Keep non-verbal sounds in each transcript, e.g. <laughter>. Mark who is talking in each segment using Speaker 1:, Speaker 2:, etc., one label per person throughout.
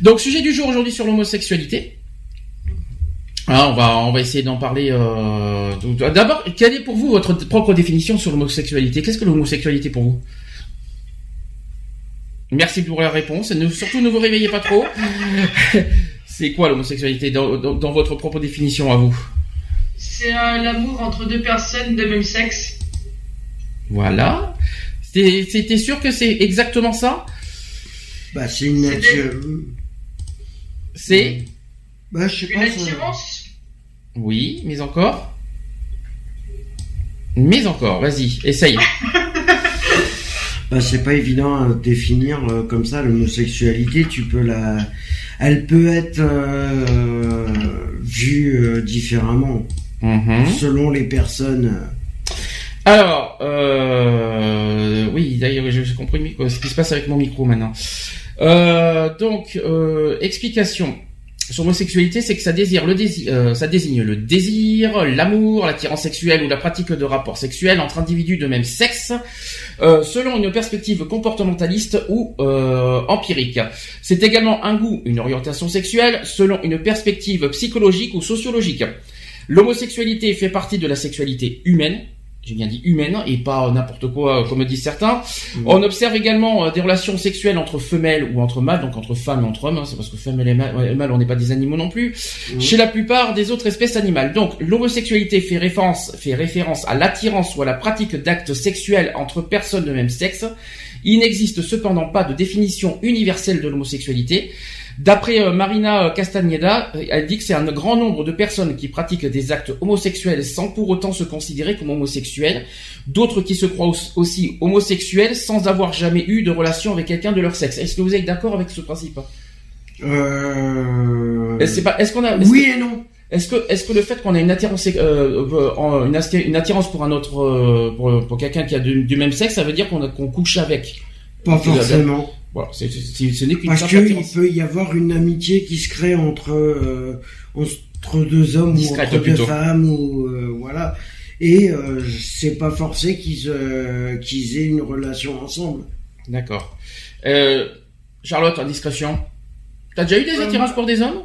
Speaker 1: Donc, sujet du jour aujourd'hui sur l'homosexualité. Ah, on va, on va essayer d'en parler. Euh, D'abord, quelle est pour vous votre propre définition sur l'homosexualité? Qu'est-ce que l'homosexualité pour vous? Merci pour la réponse. Ne- surtout, ne vous réveillez pas trop. <laughs> C'est quoi l'homosexualité dans, dans- dans votre propre définition à vous?
Speaker 2: C'est euh, l'amour entre deux personnes de même sexe.
Speaker 1: Voilà. C'était sûr que c'est exactement ça?
Speaker 3: Bah, c'est une nature.
Speaker 1: C'est
Speaker 3: Bah, je sais
Speaker 2: Une
Speaker 3: pas. ça-
Speaker 2: attirance
Speaker 1: Oui, mais encore Mais encore, vas-y, essaye. <laughs>
Speaker 3: Bah, c'est pas évident à définir euh, comme ça l'homosexualité. Tu peux la, elle peut être euh, vue euh, différemment
Speaker 1: Mhm.
Speaker 3: selon les personnes.
Speaker 1: Alors, euh, oui, d'ailleurs, j'ai compris ce qui se passe avec mon micro maintenant. Euh, donc, euh, explication sur l'homosexualité, c'est que ça désire le désir, euh, ça désigne le désir, l'amour, l'attirance sexuelle ou la pratique de rapports sexuels entre individus de même sexe, euh, selon une perspective comportementaliste ou empirique. C'est également un goût, une orientation sexuelle, selon une perspective psychologique ou sociologique. L'homosexualité fait partie de la sexualité humaine, j'ai bien dit humaine et pas n'importe quoi euh, comme disent certains. On observe également euh, des relations sexuelles entre femelles ou entre mâles, donc entre femmes et entre hommes, hein, c'est parce que femelles et mâles, on n'est pas des animaux non plus, chez la plupart des autres espèces animales. Donc l'homosexualité fait référence, fait référence à l'attirance ou à la pratique d'actes sexuels entre personnes de même sexe. Il n'existe cependant pas de définition universelle de l'homosexualité. D'après euh, Marina euh, Castagneda, euh, elle dit que c'est un grand nombre de personnes qui pratiquent des actes homosexuels sans pour autant se considérer comme homosexuels, d'autres qui se croient aus- aussi homosexuels sans avoir jamais eu de relation avec quelqu'un de leur sexe. Est-ce que vous êtes d'accord avec ce principe?
Speaker 3: Euh...
Speaker 1: Est-ce c'est pas- est-ce qu'on a
Speaker 3: Oui
Speaker 1: que-
Speaker 3: et non.
Speaker 1: Est-ce que, est-ce que le fait qu'on ait une attirance, euh, une, atti- une attirance pour un autre, euh, pour, pour quelqu'un qui a du, du même sexe, ça veut dire qu'on qu'on couche avec?
Speaker 3: Pas forcément.
Speaker 1: Voilà, c'est, c'est- c'est- ce n'est qu'une
Speaker 3: Parce qu'il peut y avoir une amitié qui se crée entre euh, entre deux hommes
Speaker 1: Discrète
Speaker 3: ou entre
Speaker 1: plutôt.
Speaker 3: deux femmes ou euh, voilà. Et euh, c'est pas forcé qu'ils euh, qu'ils aient une relation ensemble.
Speaker 1: D'accord. Euh, Charlotte, en discrétion. T'as déjà eu des
Speaker 2: Euh,
Speaker 1: attirances pour des hommes?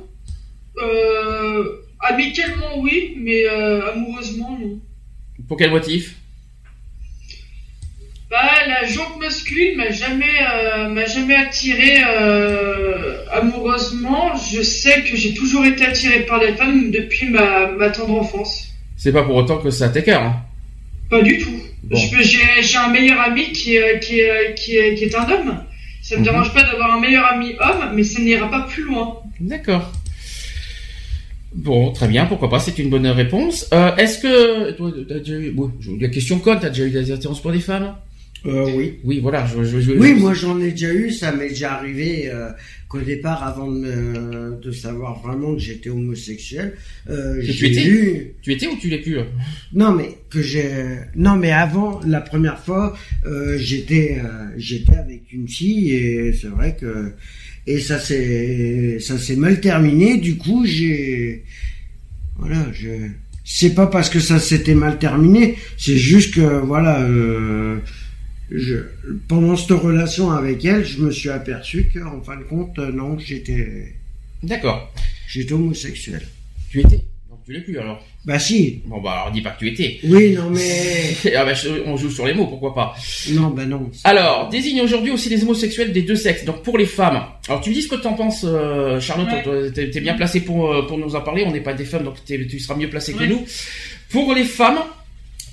Speaker 2: Euh, amicalement, oui, mais euh, amoureusement, non.
Speaker 1: Pour quel motif?
Speaker 2: Bah, la jante masculine m'a jamais, euh, m'a jamais attiré euh, amoureusement. Je sais que j'ai toujours été attiré par les femmes depuis ma, ma tendre enfance.
Speaker 1: C'est pas pour autant que ça t'écœure. Hein.
Speaker 2: Pas du tout.
Speaker 1: Bon.
Speaker 2: J'ai un meilleur ami qui est, qui qui qui est un homme. Ça me
Speaker 1: Mhm.
Speaker 2: dérange pas d'avoir un meilleur ami homme, mais ça n'ira pas plus loin.
Speaker 1: D'accord. Bon, très bien, pourquoi pas, c'est une bonne réponse. Euh, est-ce que... Toi, déjà eu... bon, la question conne, t'as déjà eu des attirances pour des femmes?
Speaker 3: Euh, oui.
Speaker 1: Oui, voilà, je... je, je-
Speaker 3: Oui, moi j'en ai déjà eu, ça m'est déjà arrivé euh, qu'au départ, avant de, me- de savoir vraiment que j'étais homosexuel, euh, j'ai
Speaker 1: étais
Speaker 3: eu...
Speaker 1: Tu étais ou tu l'es plus euh
Speaker 3: Non mais que j'ai... Non mais avant, la première fois, euh, j'étais euh, j'étais avec une fille et c'est vrai que... Et ça s'est ça s'est mal terminé, du coup j'ai... Voilà, je... C'est pas parce que ça s'était mal terminé, c'est juste que voilà... Euh, je, pendant cette relation avec elle, je me suis aperçu que, en fin de compte, euh, non, j'étais,
Speaker 1: D'accord.
Speaker 3: j'étais homosexuel.
Speaker 1: Tu étais? Donc tu l'es plus alors
Speaker 3: Bah si.
Speaker 1: Bon bah alors dis pas que tu étais.
Speaker 3: Oui, non mais, <laughs>
Speaker 1: Ah bah, on joue sur les mots, pourquoi pas.
Speaker 3: non, bah non.
Speaker 1: Alors, désigne aujourd'hui aussi les homosexuels des deux sexes. Donc pour les femmes. Alors tu me dis ce que t'en penses, euh, Charlotte.
Speaker 2: Ouais.
Speaker 1: T'es bien placé pour euh, pour nous en parler. On n'est pas des femmes, donc tu seras mieux placé que nous. Pour les femmes,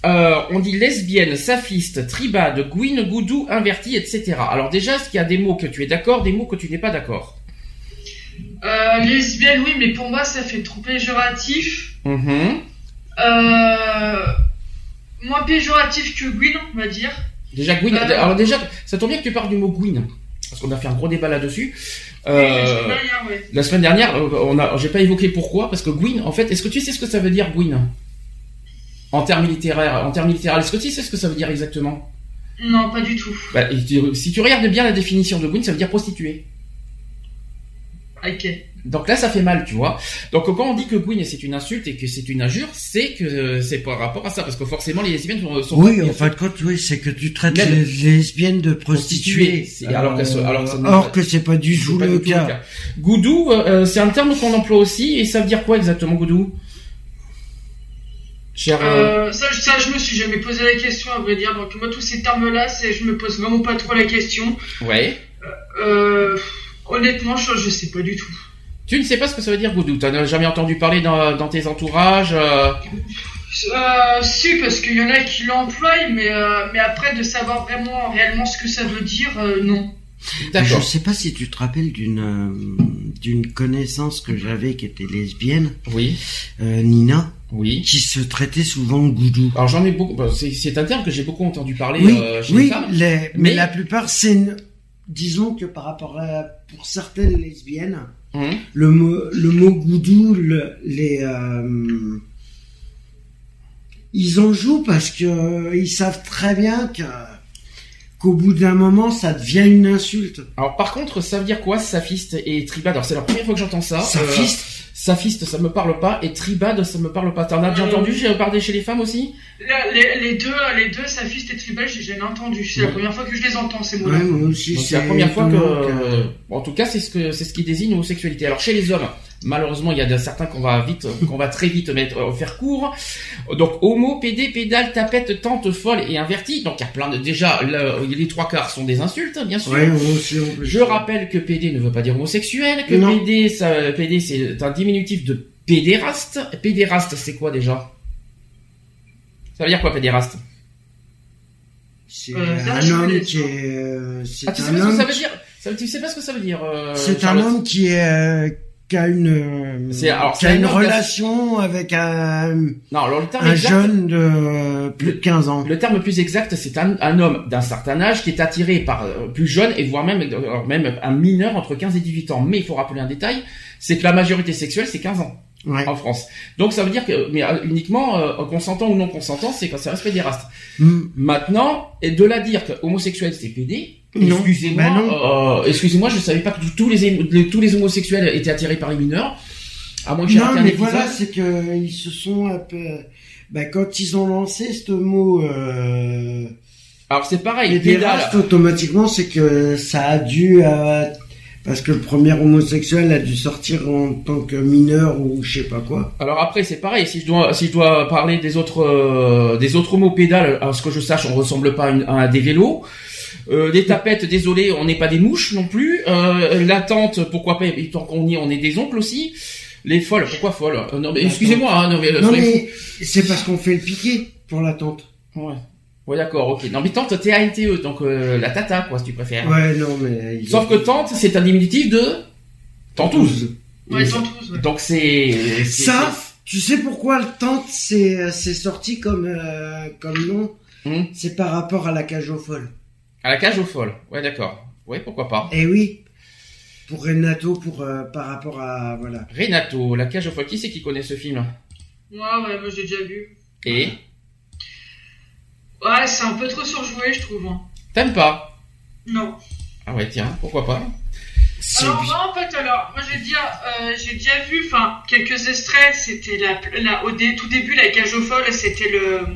Speaker 1: euh, on dit lesbienne, saphiste, tribade, gouine, goudou, inverti, etc. Alors déjà, est-ce qu'il y a des mots que tu es d'accord, des mots que tu n'es pas d'accord?
Speaker 2: Euh, lesbienne, oui, mais pour moi, ça fait trop péjoratif.
Speaker 1: Mhm.
Speaker 2: Euh, moins péjoratif que Gwyn, on va dire.
Speaker 1: Déjà, gouine. Alors déjà, ça tombe bien que tu parles du mot gouine. parce qu'on a fait un gros débat là-dessus. Euh,
Speaker 2: ouais.
Speaker 1: la semaine dernière, euh, on a, j'ai pas évoqué pourquoi, parce que Gwyn, en fait, est-ce que tu sais ce que ça veut dire Gwyn? En termes littéraires, en termes littéraires, est-ce que tu sais ce que ça veut dire exactement?
Speaker 2: Non, pas du tout.
Speaker 1: Bah, et tu- Si tu regardes bien la définition de Gwyn, ça veut dire prostituée.
Speaker 2: Ok.
Speaker 1: Donc là, ça fait mal, tu vois. Donc quand on dit que Gwyn c'est une insulte et que c'est une injure, c'est que euh, c'est par rapport à ça, parce que forcément les lesbiennes sont, sont
Speaker 3: Oui, en fin de compte, oui, c'est que tu traites les lesbiennes de prostituées.
Speaker 1: C'est- alors sont- alors que
Speaker 3: or
Speaker 1: pas-
Speaker 3: que c'est pas du tout le cas.
Speaker 1: Goudou, euh, euh, c'est un terme qu'on emploie aussi, et ça veut dire quoi exactement, Goudou? Cher, euh,
Speaker 2: Euh, ça, ça, je me suis jamais posé la question, à vrai dire. Donc, moi, tous ces termes-là, c'est, je me pose vraiment pas trop la question.
Speaker 1: ouais.
Speaker 2: Euh, honnêtement, je, je sais pas du tout.
Speaker 1: Tu ne sais pas ce que ça veut dire, Goudou? T'en as jamais entendu parler dans, dans tes entourages euh,
Speaker 2: Euh, si, parce qu'il y en a qui l'emploient, mais, euh, mais après, de savoir vraiment, réellement ce que ça veut dire, euh, non.
Speaker 3: Je
Speaker 1: D'accord.
Speaker 3: sais pas si tu te rappelles d'une euh, d'une connaissance que j'avais qui était lesbienne,
Speaker 1: Oui,
Speaker 3: euh, Nina,
Speaker 1: oui.
Speaker 3: qui se traitait souvent goudou.
Speaker 1: Alors j'en ai beaucoup. bah, c'est, un terme que j'ai beaucoup entendu parler
Speaker 3: Oui,
Speaker 1: euh, chez
Speaker 3: oui,
Speaker 1: les femmes.
Speaker 3: les- mais,
Speaker 1: Mais-
Speaker 3: la plupart, c'est une- disons que par rapport à pour certaines lesbiennes,
Speaker 1: Hum.
Speaker 3: le mot le mot goudou, le- les euh, ils en jouent parce que euh, ils savent très bien que qu'au bout d'un moment, ça devient une insulte.
Speaker 1: Alors par contre, ça veut dire quoi, safiste et tribade Alors c'est la première fois que j'entends ça. Euh,
Speaker 3: fiste.
Speaker 1: Safiste, ça me parle pas, et tribade, ça me parle pas. T'en as déjà
Speaker 2: Euh,
Speaker 1: entendu j'ai parlé chez les femmes aussi?
Speaker 2: Là, les, les deux, les deux, Safiste et Tribal, j'ai jamais entendu. C'est la première fois que je les entends, ces mots-là.
Speaker 3: Ouais,
Speaker 1: C'est la première fois que, euh, en tout cas, c'est ce que c'est ce qui désigne l'homosexualité. Alors chez les hommes, malheureusement, il y a de- certains qu'on va vite, qu'on va très vite mettre euh, faire court. Donc homo, pédé, pédale, tapette, tante, folle et inverti. Donc il y a plein de déjà le- les trois quarts sont des insultes, bien sûr.
Speaker 3: Ouais, moi aussi, on peut-
Speaker 1: Je rappelle que PD ne veut pas dire homosexuel, que
Speaker 3: Non.
Speaker 1: PD, ça, PD c'est un diminutif de pédéraste. Pédéraste, c'est quoi déjà? Ça veut dire quoi pédéraste?
Speaker 3: C'est
Speaker 2: Euh,
Speaker 3: un homme qui est. euh, C'est
Speaker 1: Ah, tu sais
Speaker 3: un
Speaker 1: pas ce que ça veut dire? Ça, Tu sais pas ce que ça veut dire euh,
Speaker 3: C'est un homme qui est euh, qui a une euh,
Speaker 1: C'est- alors,
Speaker 3: qui
Speaker 1: c'est
Speaker 3: a
Speaker 1: un
Speaker 3: une relation avec un,
Speaker 1: Non, alors le terme
Speaker 3: un
Speaker 1: exact,
Speaker 3: jeune de plus de 15 ans.
Speaker 1: le terme plus exact, c'est un, un homme d'un certain âge qui est attiré par euh, plus jeune et voire même euh, même un mineur entre 15 et 18 ans. Mais il faut rappeler un détail, c'est que la majorité sexuelle c'est 15 ans
Speaker 3: Ouais.
Speaker 1: en France. Donc ça veut dire que mais euh, uniquement euh, consentant ou non consentant, c'est quand ça reste pédéraste.
Speaker 3: Mm.
Speaker 1: Maintenant, et de là dire que homosexuel c'est pédé, excusez-moi,
Speaker 3: bah non.
Speaker 1: euh, excusez-moi, je savais pas que tous les, les- tous les homosexuels étaient attirés par les mineurs. À moins que
Speaker 3: Non, mais voilà, c'est que ils se sont un peu. Ben, quand ils ont lancé ce mot euh,
Speaker 1: Alors c'est pareil,
Speaker 3: pédéraste,
Speaker 1: pédale.
Speaker 3: automatiquement, c'est que ça a dû euh, parce que le premier homosexuel a dû sortir en tant que mineur ou je sais pas quoi.
Speaker 1: Alors après c'est pareil, si je dois si je dois parler des autres euh, des autres mots pédales, à ce que je sache, on ressemble pas à, une- à des vélos. Euh, des tapettes, désolé, on n'est pas des mouches non plus. Euh, la tente, pourquoi pas et Tant qu'on y est, on est des oncles aussi. Les folles, pourquoi folles Euh, Non mais excusez-moi, hein, non mais, euh,
Speaker 3: non
Speaker 1: soyez
Speaker 3: mais c'est parce qu'on fait le piqué pour la tente.
Speaker 1: fous. Ouais. Ouais d'accord, ok. Non mais tante, T-A-N-T-E, donc euh, la tata quoi, si tu préfères.
Speaker 3: Ouais, non mais.
Speaker 1: Sauf que tante, c'est un diminutif de tentouse.
Speaker 2: Ouais, tantous, ouais.
Speaker 1: Donc c'est c'est-
Speaker 3: Ça, tu sais pourquoi le tente c'est c'est sorti comme euh, comme nom?
Speaker 1: Hmm?
Speaker 3: C'est par rapport à la cage aux folles.
Speaker 1: À la cage aux folles. Ouais, d'accord. Ouais, pourquoi pas.
Speaker 3: Eh oui, pour Renato, pour euh, par rapport à voilà.
Speaker 1: Renato, la cage aux folles. Qui c'est qui connaît ce film?
Speaker 2: Moi, ouais, moi, j'ai déjà vu.
Speaker 1: Et?
Speaker 2: Ouais, c'est un peu trop surjoué, je trouve. hein.
Speaker 1: t'aimes pas?
Speaker 2: Non.
Speaker 1: Ah ouais, tiens, pourquoi pas?
Speaker 3: C'est
Speaker 2: Alors, moi, en fait, alors, moi, je vais dire, euh, j'ai déjà vu, enfin, quelques extraits, c'était la, la, au dé- tout début, la cage aux folles, c'était le,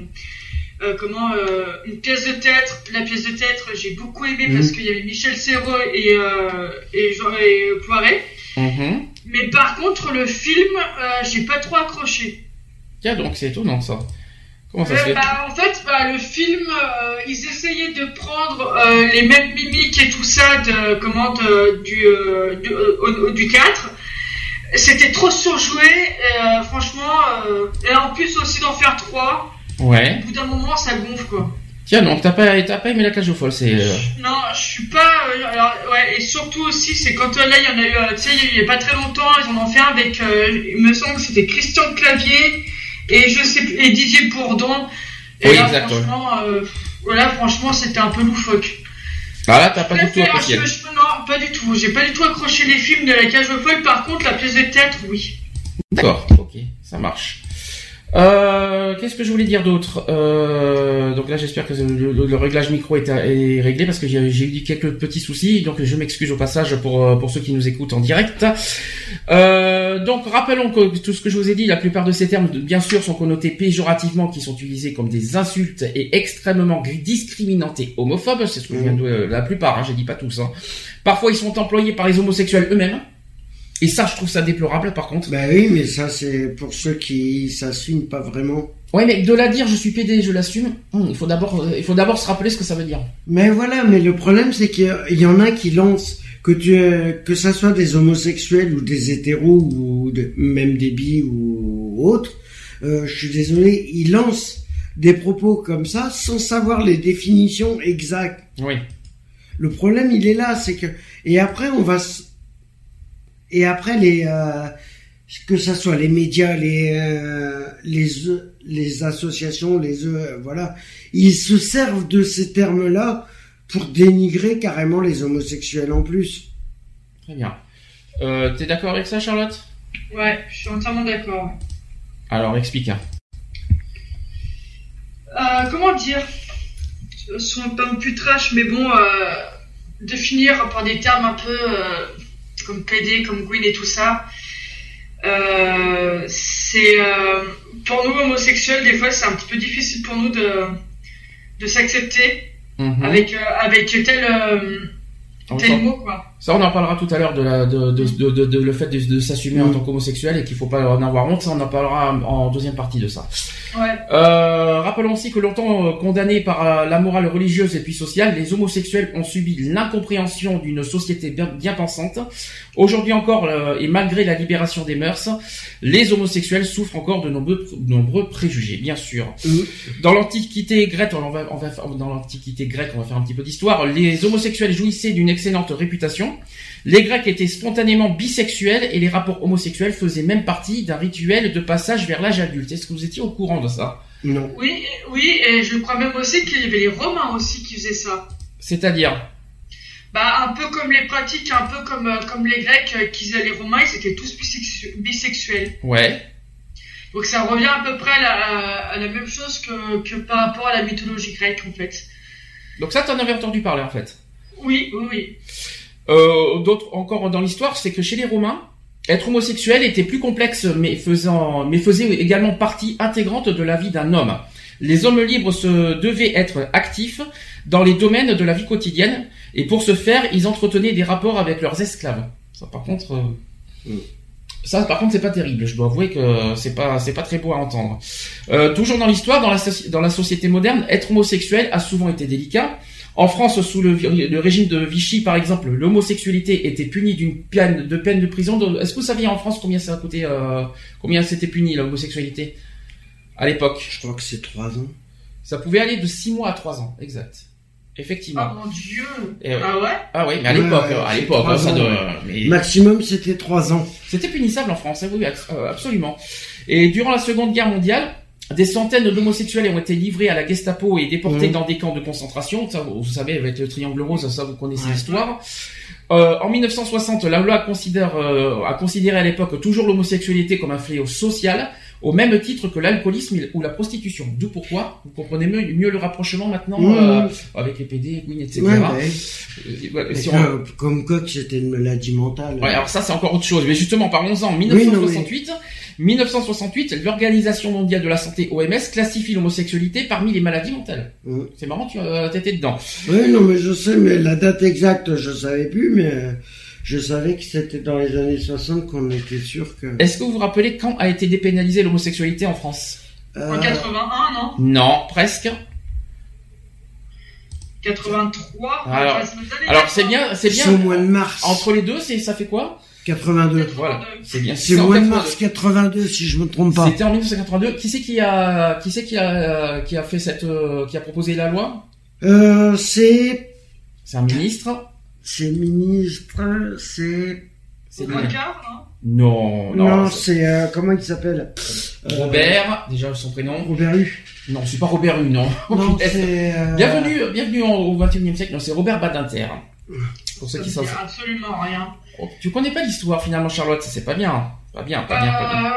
Speaker 2: euh, comment, euh, une pièce de théâtre, la pièce de théâtre, j'ai beaucoup aimé
Speaker 3: Mhm.
Speaker 2: parce qu'il y avait Michel Serrault et, euh, et, Jean, et Poiret.
Speaker 1: Mhm.
Speaker 2: Mais par contre, le film, euh, j'ai pas trop accroché.
Speaker 1: Tiens donc, c'est étonnant ça. Comment ça
Speaker 2: Euh,
Speaker 1: se fait
Speaker 2: bah, en fait, bah, le film, euh, ils essayaient de prendre euh, les mêmes mimiques et tout ça de comment de- du euh, du, euh, au- au- du théâtre. C'était trop surjoué, euh, franchement. euh, et en plus aussi d'en faire trois.
Speaker 1: Ouais.
Speaker 2: Au bout d'un moment, ça gonfle quoi.
Speaker 1: Tiens donc, t'as pas, t'as pas aimé la cage aux folles, c'est... euh,
Speaker 2: Non, je suis pas. euh, alors, ouais, et surtout aussi, c'est quand euh, là, il y en a eu, tu sais, il y a pas très longtemps, ils en ont fait un avec, il me semble que c'était Christian Clavier et je sais et Didier Bourdon. Et
Speaker 1: Oui,
Speaker 2: là,
Speaker 1: exact, ouais.
Speaker 2: franchement, voilà, franchement, c'était un peu loufoque.
Speaker 1: Ah là, t'as pas du tout
Speaker 2: je- non, pas du tout. J'ai pas du tout accroché les films de la cage aux folles. Par contre, la pièce de théâtre, oui.
Speaker 1: D'accord, ok, ça marche. Euh, Qu'est-ce que je voulais dire d'autre? Euh, Donc là, j'espère que le, réglage micro est, est réglé parce que j'ai eu quelques petits soucis, donc je m'excuse au passage pour euh, pour ceux qui nous écoutent en direct. Euh, donc rappelons que tout ce que je vous ai dit, la plupart de ces termes, bien sûr, sont connotés péjorativement, qui sont utilisés comme des insultes et extrêmement discriminantes et homophobes. C'est ce que je viens de euh, la plupart, hein, j'ai dit pas tous. Hein. Parfois, ils sont employés par les homosexuels eux-mêmes. Et ça, je trouve ça déplorable, par contre.
Speaker 3: Bah oui, mais ça c'est pour ceux qui s'assument pas vraiment.
Speaker 1: Ouais, mais de la dire, je suis PD, je l'assume. hum, il faut d'abord, euh, il faut d'abord se rappeler ce que ça veut dire.
Speaker 3: Mais voilà, mais le problème c'est qu'il y en a qui lancent que tu euh, que ça soit des homosexuels ou des hétéros ou de- même des bi ou autres. euh, je suis désolé, ils lancent des propos comme ça sans savoir les définitions exactes.
Speaker 1: Oui.
Speaker 3: Le problème, il est là, c'est que et après on va et après les euh, que ça soit les médias, les euh, les les associations, les euh, voilà, ils se servent de ces termes-là pour dénigrer carrément les homosexuels en plus.
Speaker 1: Très bien. Euh, T'es d'accord avec ça, Charlotte?
Speaker 2: Ouais, je suis entièrement d'accord.
Speaker 1: Alors, explique. hein.
Speaker 2: Euh, comment dire? Sont pas non plus trash, mais bon, euh, définir par des termes un peu euh, comme PD, comme Gwyn et tout ça. euh, c'est euh, pour nous homosexuels, des fois, c'est un petit peu difficile pour nous de, de s'accepter
Speaker 1: Mhm.
Speaker 2: avec, euh, avec tel, tel mot, quoi.
Speaker 1: Ça, on en parlera tout à l'heure de, la, de, de, de, de- de- le fait de, de s'assumer en
Speaker 3: Mm.
Speaker 1: tant qu'homosexuel et qu'il faut pas en avoir honte. Ça, on en parlera en deuxième partie de ça.
Speaker 2: Ouais.
Speaker 1: Euh, rappelons aussi que longtemps euh, condamnés par euh, la morale religieuse et puis sociale, les homosexuels ont subi l'incompréhension d'une société bien, bien pensante. Aujourd'hui encore, euh, et malgré la libération des mœurs, les homosexuels souffrent encore de nombreux, de nombreux préjugés, bien sûr.
Speaker 3: Mhm.
Speaker 1: Dans l'Antiquité grecque, on va, on va dans l'Antiquité grecque, on va faire un petit peu d'histoire. Les homosexuels jouissaient d'une excellente réputation. Les Grecs étaient spontanément bisexuels et les rapports homosexuels faisaient même partie d'un rituel de passage vers l'âge adulte. Est-ce que vous étiez au courant de ça?
Speaker 3: Non.
Speaker 2: Oui, et- oui, et je crois même aussi qu'il y avait les Romains aussi qui faisaient ça.
Speaker 1: C'est-à-dire?
Speaker 2: Bah, un peu comme les pratiques, un peu comme, euh, comme les Grecs, euh, qui faisaient les Romains, ils étaient tous bisexu- bisexuels.
Speaker 1: Ouais.
Speaker 2: Donc ça revient à peu près à la, à la même chose que, que par rapport à la mythologie grecque, en fait.
Speaker 1: Donc ça, t'en avais entendu parler en fait?
Speaker 2: Oui, oui, oui.
Speaker 1: Euh, D'autres encore dans l'histoire, c'est que chez les Romains, être homosexuel était plus complexe, mais faisant, mais faisait également partie intégrante de la vie d'un homme. Les hommes libres se devaient être actifs dans les domaines de la vie quotidienne, et pour ce faire, ils entretenaient des rapports avec leurs esclaves. Ça, par contre, euh,
Speaker 3: Mm.
Speaker 1: ça, par contre, c'est pas terrible. Je dois avouer que c'est pas, c'est pas très beau à entendre. Euh, toujours dans l'histoire, dans la, soci- dans la société moderne, être homosexuel a souvent été délicat. En France, sous le, régime de Vichy, par exemple, l'homosexualité était punie d'une peine de peine de prison. de- Est-ce que vous saviez en France combien ça a coûté, euh, combien c'était puni l'homosexualité à l'époque?
Speaker 3: Je crois que c'est trois ans.
Speaker 1: Ça pouvait aller de 6 mois à 3 ans, exact. Effectivement.
Speaker 2: Oh mon dieu
Speaker 1: Eh ouais.
Speaker 2: Ah ouais?
Speaker 1: Ah oui, mais à l'époque,
Speaker 3: ouais,
Speaker 1: à l'époque,
Speaker 3: trois
Speaker 1: ça
Speaker 3: ouais.
Speaker 1: mais-
Speaker 3: Maximum, c'était trois ans.
Speaker 1: c'était punissable en France, hein, oui, euh, absolument. Et durant la Seconde Guerre mondiale, des centaines d'homosexuels ont été livrés à la Gestapo et déportés
Speaker 3: Mhm.
Speaker 1: dans des camps de concentration. Ça, vous savez, avec le triangle rose, ça vous connaissez
Speaker 3: Ouais.
Speaker 1: l'histoire. Euh, en 1960, la loi considère, euh, a considéré à l'époque toujours l'homosexualité comme un fléau social, au même titre que l'alcoolisme ou la prostitution. D'où pourquoi, vous comprenez mieux, mieux le rapprochement maintenant
Speaker 3: Mmh.
Speaker 1: euh, avec les PD, Gwyn, etc.
Speaker 3: Ouais, ouais.
Speaker 1: Euh, si on-
Speaker 3: que- Comme quoi que c'était une maladie mentale.
Speaker 1: Ouais, alors ça c'est encore autre chose. Mais justement, parlons-en.
Speaker 3: non,
Speaker 1: 1968, 1968, l'Organisation mondiale de la santé (OMS) classifie l'homosexualité parmi les maladies mentales. C'est marrant, tu euh, t'étais dedans.
Speaker 3: Oui, non, mais je sais, mais la date exacte, je savais plus, mais euh, je savais que c'était dans les années 60 qu'on était sûr que.
Speaker 1: Est-ce que vous vous rappelez quand a été dépénalisée l'homosexualité en France?
Speaker 3: Euh,
Speaker 2: En 81, non?
Speaker 1: Non, presque.
Speaker 2: 83
Speaker 1: Alors- c'est bien, c'est
Speaker 3: c'est au mois
Speaker 1: bien.
Speaker 3: de mars
Speaker 1: Entre les deux, c'est ça fait quoi?
Speaker 3: 82.
Speaker 1: Voilà, c'est bien.
Speaker 3: C'est au mois de
Speaker 1: 82.
Speaker 3: mars 82, si je me trompe pas.
Speaker 1: C'était en 1982. Qui c'est qui a, qui c'est qui a, qui a fait cette, euh, qui a proposé la loi?
Speaker 3: Euh, c'est,
Speaker 1: C'est un ministre.
Speaker 3: C'est ministre, c'est,
Speaker 1: C'est
Speaker 2: non?
Speaker 1: Non,
Speaker 3: non,
Speaker 1: non.
Speaker 3: c'est, euh, comment il s'appelle?
Speaker 1: Robert, déjà son prénom.
Speaker 3: Robert U.
Speaker 1: Non, c'est pas Robert U, non.
Speaker 3: Non, <laughs> c'est. euh,
Speaker 1: Bienvenue, bienvenue en- au 21e siècle. Non, c'est Robert Badinter. Pour ceux
Speaker 2: Ça
Speaker 1: qui
Speaker 2: me
Speaker 1: savent.
Speaker 2: absolument rien.
Speaker 1: Oh, Tu connais pas l'histoire finalement, Charlotte? C'est pas bien. Pas bien, pas bien, pas bien.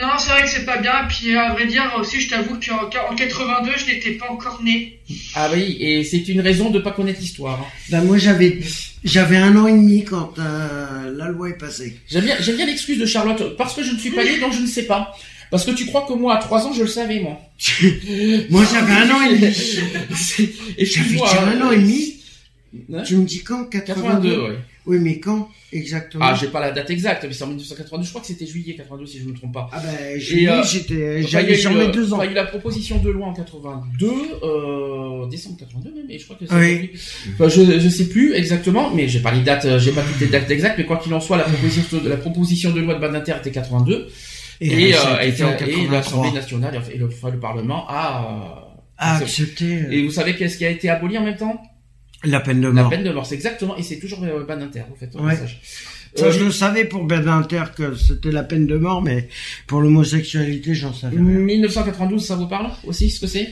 Speaker 2: Non, c'est vrai que c'est pas bien. Puis à vrai dire aussi, je t'avoue qu'en en 82, je n'étais pas encore né.
Speaker 1: Ah oui, et c'est une raison de pas connaître l'histoire. hein.
Speaker 3: Ben moi j'avais j'avais un an et demi quand euh, la loi est passée.
Speaker 1: J'aime bien, j'aime bien l'excuse de Charlotte parce que je ne suis pas né, donc je ne sais pas. Parce que tu crois que moi, à 3 ans, je le savais, moi. <laughs>
Speaker 3: Moi j'avais un an et demi. <laughs>
Speaker 1: Et
Speaker 3: J'avais un an et demi.
Speaker 1: Hein?
Speaker 3: Tu me dis quand 82,
Speaker 1: 82, ouais.
Speaker 3: Oui mais quand exactement
Speaker 1: Ah, j'ai pas la date exacte, mais c'est en 1982. Je crois que c'était juillet 82, si je ne me trompe pas.
Speaker 3: Ah ben
Speaker 1: Et,
Speaker 3: juillet,
Speaker 1: euh,
Speaker 3: j'étais j'avais
Speaker 1: eu,
Speaker 3: sur mes
Speaker 1: euh,
Speaker 3: deux ans.
Speaker 1: enfin, il y a eu la proposition de loi en 82, euh, décembre 82 même, et je crois que c'est
Speaker 3: Oui.
Speaker 1: Enfin, je, je sais plus exactement, mais j'ai pas les dates, euh, j'ai pas toutes les dates exactes, mais quoi qu'il en soit, la proposition de, la proposition de loi de Badinter était 82, et,
Speaker 3: ça
Speaker 1: euh, et,
Speaker 3: été en
Speaker 1: et
Speaker 3: 83.
Speaker 1: l'Assemblée nationale et le, enfin, le Parlement a,
Speaker 3: accepté
Speaker 1: et vous savez qu'est-ce qui a été aboli en même temps?
Speaker 3: La peine de
Speaker 1: La
Speaker 3: mort.
Speaker 1: peine de mort, c'est exactement, et c'est toujours euh, Badinter, au fait, au
Speaker 3: Ouais.
Speaker 1: passage.
Speaker 3: Ça,
Speaker 1: Euh,
Speaker 3: je le savais pour Badinter que c'était la peine de mort, mais pour l'homosexualité, j'en savais rien.
Speaker 1: 1992, ça vous parle aussi, ce que c'est?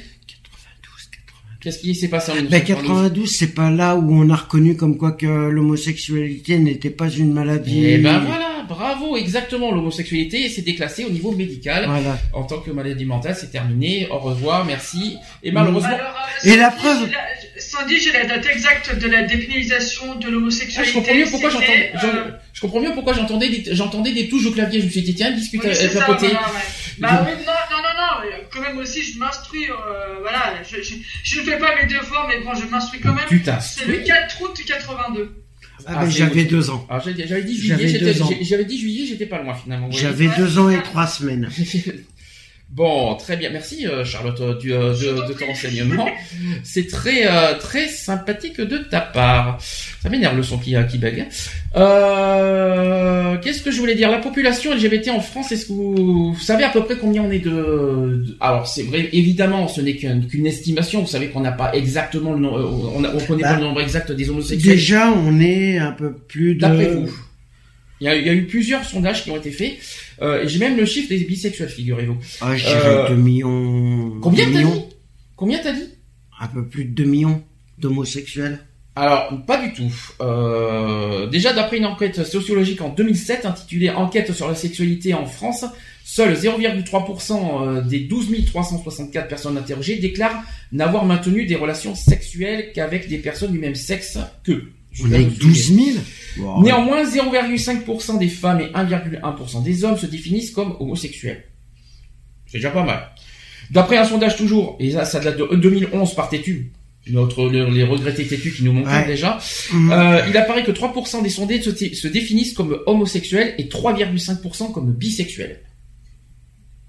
Speaker 1: Qu'est-ce qui s'est passé en
Speaker 3: Ben
Speaker 1: 1992?
Speaker 3: 92, c'est pas là où on a reconnu comme quoi que l'homosexualité n'était pas une maladie.
Speaker 1: Et ben voilà, bravo, exactement, l'homosexualité s'est déclassée au niveau médical.
Speaker 3: Voilà.
Speaker 1: En tant que maladie mentale, c'est terminé. Au revoir, merci. Et malheureusement,
Speaker 2: Alors, euh,
Speaker 3: Et la preuve
Speaker 2: la- J'ai la date exacte de la dépénalisation de
Speaker 1: Ah,
Speaker 2: l'homosexualité.
Speaker 1: je comprends mieux pourquoi
Speaker 2: C'était,
Speaker 1: j'entendais,
Speaker 2: euh,
Speaker 1: je, comprends mieux pourquoi j'entendais des, j'entendais des touches au clavier. Je me suis dit, tiens, discute
Speaker 2: oui,
Speaker 1: la
Speaker 2: ça,
Speaker 1: côté.
Speaker 2: voilà, ouais. Bah oui, non, non, non, non, quand même aussi, je m'instruis, euh, voilà, je, je, je ne fais pas mes devoirs, mais bon, je m'instruis quand même. C'est le 4 août 82.
Speaker 3: Ah,
Speaker 1: Ah,
Speaker 3: ben j'avais deux ans.
Speaker 1: Alors, j'avais dit juillet, j'étais,
Speaker 3: ans.
Speaker 1: j'ai- j'avais dit juillet, j'étais pas loin finalement.
Speaker 3: J'avais deux ans et trois semaines. <laughs>
Speaker 1: Bon, très bien, merci euh, Charlotte euh, du, euh, de, de ton renseignement. <laughs> C'est très euh, très sympathique de ta part. Ça m'énerve le son qui, qui bug. Euh, Qu'est-ce que je voulais dire? La population LGBT en France, est-ce que vous, vous savez à peu près combien on est de... de- Alors c'est vrai, évidemment, ce n'est qu'une qu'une estimation. Vous savez qu'on n'a pas exactement le nom, on, on connaît
Speaker 3: Bah,
Speaker 1: pas le nombre exact des homosexuels.
Speaker 3: Déjà, on est un peu plus de...
Speaker 1: D'après vous. Il y, a, il y a eu plusieurs sondages qui ont été faits. Euh, et j'ai même le chiffre des bisexuels, figurez-vous.
Speaker 3: Ah, je dirais
Speaker 1: Euh,
Speaker 3: 2 millions.
Speaker 1: Combien t'as dit? Combien t'as dit?
Speaker 3: Un peu plus de 2 millions d'homosexuels.
Speaker 1: Alors, pas du tout. Euh, déjà, d'après une enquête sociologique en 2007 intitulée Enquête sur la sexualité en France, seuls 0,3% euh, des 12 364 personnes interrogées déclarent n'avoir maintenu des relations sexuelles qu'avec des personnes du même sexe qu'eux. Je
Speaker 3: On
Speaker 1: vais
Speaker 3: est
Speaker 1: vous
Speaker 3: avec 12
Speaker 1: souligner.
Speaker 3: 000 Wow.
Speaker 1: Néanmoins, 0,5% des femmes et 1,1% des hommes se définissent comme homosexuels. C'est déjà pas mal. D'après un sondage toujours, et ça, ça date de 2011 par Tétu, notre, le- les regrettés Tétu qui nous montrent
Speaker 3: Ouais.
Speaker 1: déjà,
Speaker 3: Mhm.
Speaker 1: euh, il apparaît que 3% des sondés se, se définissent comme homosexuels et 3,5% comme bisexuels.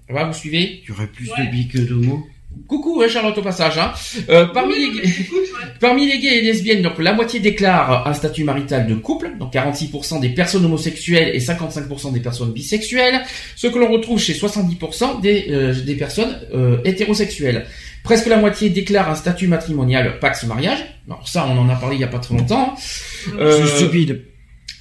Speaker 1: Voilà, vous suivez?
Speaker 3: Il y aurait plus
Speaker 2: Ouais.
Speaker 3: de bi que d'homo.
Speaker 1: Coucou hein, Charlotte au passage. Hein. Euh, parmi
Speaker 2: Oui,
Speaker 1: les...
Speaker 2: mais écoute, ouais.
Speaker 1: Parmi les gays et lesbiennes, donc la moitié déclarent un statut marital de couple, donc 46% des personnes homosexuelles et 55% des personnes bisexuelles, ce que l'on retrouve chez 70% des, euh, des personnes euh, hétérosexuelles. Presque la moitié déclarent un statut matrimonial Pax mariage. Alors ça, on en a parlé il y a pas très longtemps. Euh,
Speaker 3: C'est stupide.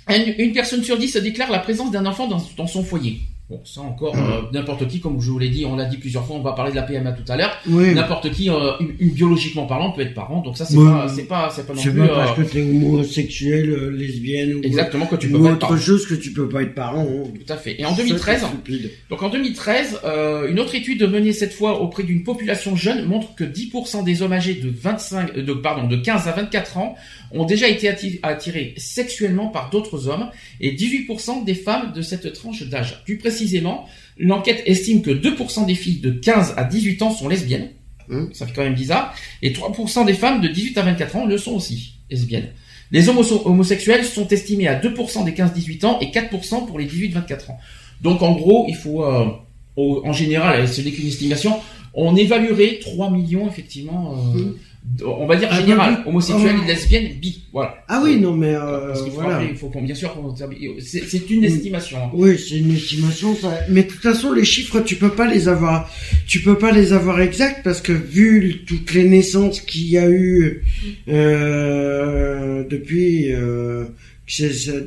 Speaker 1: une, une personne sur dix déclare la présence d'un enfant dans, dans son foyer. Bon, ça encore, euh, n'importe qui, comme je vous l'ai dit, on l'a dit plusieurs fois, on va parler de la PMA tout à l'heure.
Speaker 3: Oui.
Speaker 1: N'importe qui, euh, biologiquement parlant, peut être parent. Donc ça, c'est pas, c'est pas, c'est pas non plus
Speaker 3: pas
Speaker 1: euh,
Speaker 3: parce que t'es homosexuel, euh, lesbienne ou,
Speaker 1: exactement que tu peux
Speaker 3: ou
Speaker 1: pas être
Speaker 3: autre
Speaker 1: parent.
Speaker 3: chose que tu peux pas être parent. hein.
Speaker 1: Tout à fait. Et en
Speaker 3: Ça,
Speaker 1: 2013,
Speaker 3: c'est stupide.
Speaker 1: donc en 2013, euh, une autre étude menée cette fois auprès d'une population jeune montre que 10% des hommes âgés de 25, euh, de, pardon, de 15 à 24 ans ont déjà été atti- attirés sexuellement par d'autres hommes et 18% des femmes de cette tranche d'âge. Plus précisément, l'enquête estime que 2% des filles de 15 à 18 ans sont lesbiennes.
Speaker 3: Hum.
Speaker 1: Ça fait quand même bizarre. Et 3% des femmes de 18 à 24 ans le sont aussi lesbiennes. Les homo- homosexuels sont estimés à 2% des 15-18 ans et 4% pour les 18-24 ans. Donc en gros, il faut, euh, au- en général, ce n'est qu'une estimation, on évaluerait 3 millions effectivement, euh,
Speaker 3: Mhm.
Speaker 1: On va dire
Speaker 3: Ah,
Speaker 1: général,
Speaker 3: oui.
Speaker 1: homosexuels,
Speaker 3: Ah.
Speaker 1: lesbiennes, bi, voilà.
Speaker 3: Ah oui, non, mais euh,
Speaker 1: Parce qu'il faut,
Speaker 3: voilà.
Speaker 1: rappeler, il faut qu'on- bien sûr, c'est une estimation. hein.
Speaker 3: Oui, c'est une estimation. Ça... Mais de toute façon, les chiffres, tu peux pas les avoir. Tu peux pas les avoir exacts parce que vu toutes les naissances qu'il y a eu euh, depuis euh,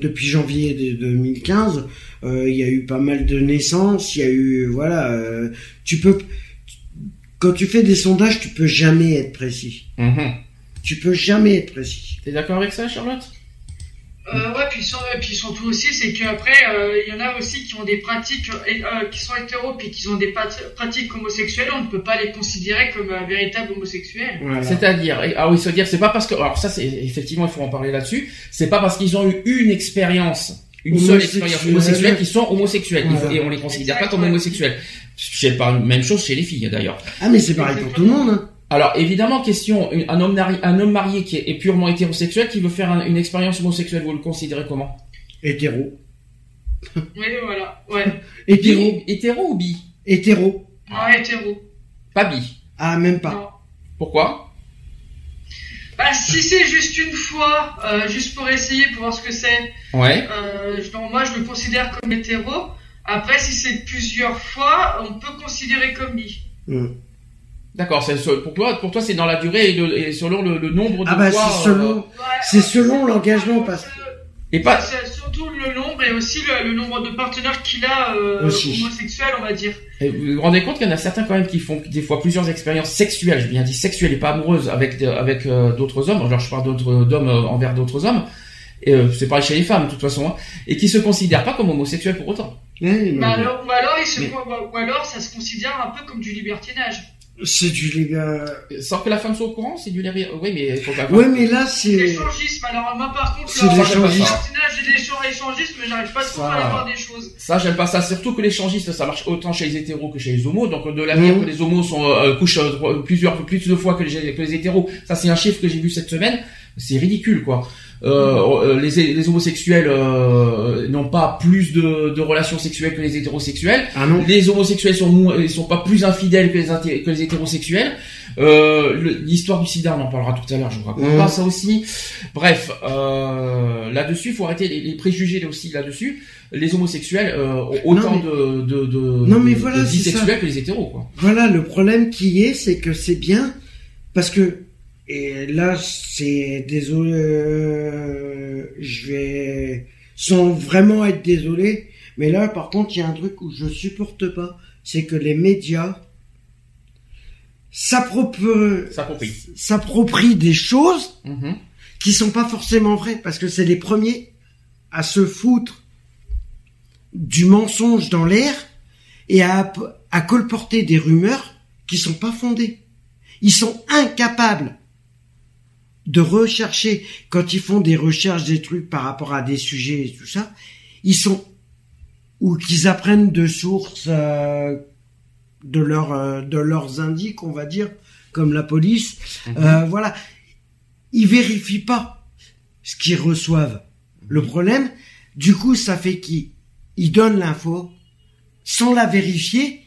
Speaker 3: depuis janvier de 2015, euh, il y a eu pas mal de naissances. Il y a eu, voilà, euh, tu peux, quand tu fais des sondages, tu peux jamais être précis.
Speaker 1: Mhm.
Speaker 3: Tu peux jamais être précis.
Speaker 1: T'es d'accord avec ça, Charlotte?
Speaker 2: Euh, ouais, puis, sur- puis surtout aussi, c'est qu'après, euh, il y en a aussi qui ont des pratiques, euh, euh, qui sont hétéros, puis qui ont des pratiques homosexuelles, on ne peut pas les considérer comme un véritable homosexuel.
Speaker 3: Voilà.
Speaker 1: C'est-à-dire, ah oui, se dire, c'est pas parce que, alors ça, c'est effectivement, il faut en parler là-dessus. C'est pas parce qu'ils ont eu une expérience, une seule expérience homosexuelle, qu'ils sont homosexuels
Speaker 3: Voilà.
Speaker 1: et on les considère pas comme homosexuels. C'est pas même chose chez les filles d'ailleurs.
Speaker 3: Ah mais c'est pareil pour tout le monde. Hein.
Speaker 1: Alors évidemment, question, un homme, nari- un homme marié qui est, purement hétérosexuel, qui veut faire un- une expérience homosexuelle, vous le considérez comment?
Speaker 3: Hétéro.
Speaker 2: Oui, voilà, ouais. <laughs>
Speaker 3: Hétéro.
Speaker 1: Bi- Hétéro ou bi?
Speaker 3: Hétéro.
Speaker 2: Non, hétéro.
Speaker 1: Pas bi.
Speaker 3: Ah même pas.
Speaker 2: Non.
Speaker 1: Pourquoi?
Speaker 2: Bah, si c'est juste une fois, euh, juste pour essayer, pour voir ce que c'est,
Speaker 1: Ouais.
Speaker 2: euh, moi je le considère comme hétéro. Après, si c'est plusieurs fois, on peut considérer comme bi.
Speaker 3: Hum.
Speaker 1: D'accord. Pour toi, pour toi, c'est dans la durée et, le- et selon le, le nombre de
Speaker 3: Ah bah
Speaker 1: fois.
Speaker 3: c'est selon.
Speaker 2: Ouais,
Speaker 3: C'est
Speaker 2: euh,
Speaker 3: selon l'engagement, parce que-
Speaker 1: Et pas.
Speaker 2: C'est surtout le nombre et aussi le, le nombre de partenaires qu'il a euh, homosexuels, on va dire.
Speaker 1: Et vous vous rendez compte qu'il y en a certains quand même qui font des fois plusieurs expériences sexuelles, je bien dit sexuelles et pas amoureuses avec avec euh, d'autres hommes. Alors je parle d'autres d'hommes euh, envers d'autres hommes. Et euh, c'est pareil chez les femmes de toute façon, hein, et qui se considèrent pas comme homosexuels pour autant.
Speaker 3: Non,
Speaker 2: Bah alors, ou, alors, se-
Speaker 3: Mais-
Speaker 2: ou alors, ça se considère un peu comme du libertinage.
Speaker 3: C'est du les gars.
Speaker 1: Sans que la femme soit au courant, c'est du lait- Oui, mais il faut pas.
Speaker 3: Ouais mais là c'est.
Speaker 2: L'échangisme, alors moi par contre,
Speaker 3: C'est l'échangisme.
Speaker 2: libertinage et l'échan- l'échangisme, j'arrive pas trop
Speaker 1: Ça.
Speaker 2: à voir des choses.
Speaker 1: Ça, j'aime pas ça. Surtout que l'échangiste, ça marche autant chez les hétéros que chez les homos. Donc, de l'avenir
Speaker 3: Mhm.
Speaker 1: que les homos sont, euh, couchent euh, plusieurs, plus de fois que les, que les hétéros. Ça, c'est un chiffre que j'ai vu cette semaine. C'est ridicule, quoi. Euh, euh, les, les homosexuels euh, n'ont pas plus de, de relations sexuelles que les hétérosexuels.
Speaker 3: Ah non.
Speaker 1: Les homosexuels sont sont pas plus infidèles que les, inté- que les hétérosexuels. Euh, L'histoire du sida, on en parlera tout à l'heure. Je vous raconte
Speaker 3: Mhm.
Speaker 1: pas ça aussi. Bref, euh, là-dessus, il faut arrêter les, les préjugés aussi là-dessus. Les homosexuels euh, ont autant
Speaker 3: Non,
Speaker 1: de, de, de,
Speaker 3: Non, mais voilà,
Speaker 1: de sexuelle que les hétéros, quoi.
Speaker 3: Voilà, le problème qui est, c'est que c'est bien, parce que, et là, c'est désolé, euh, je vais, sans vraiment être désolé, mais là, par contre, il y a un truc où je supporte pas, c'est que les médias s'approprient, des choses
Speaker 1: Mhm.
Speaker 3: qui sont pas forcément vraies, parce que c'est les premiers à se foutre du mensonge dans l'air et à, à colporter des rumeurs qui sont pas fondées. Ils sont incapables de rechercher, quand ils font des recherches, des trucs par rapport à des sujets et tout ça, ils sont, ou qu'ils apprennent de sources, euh, de, leur, euh, de leurs indices, on va dire, comme la police, euh, voilà. Ils vérifient pas ce qu'ils reçoivent. Le problème, du coup, ça fait qu'ils ils donnent l'info sans la vérifier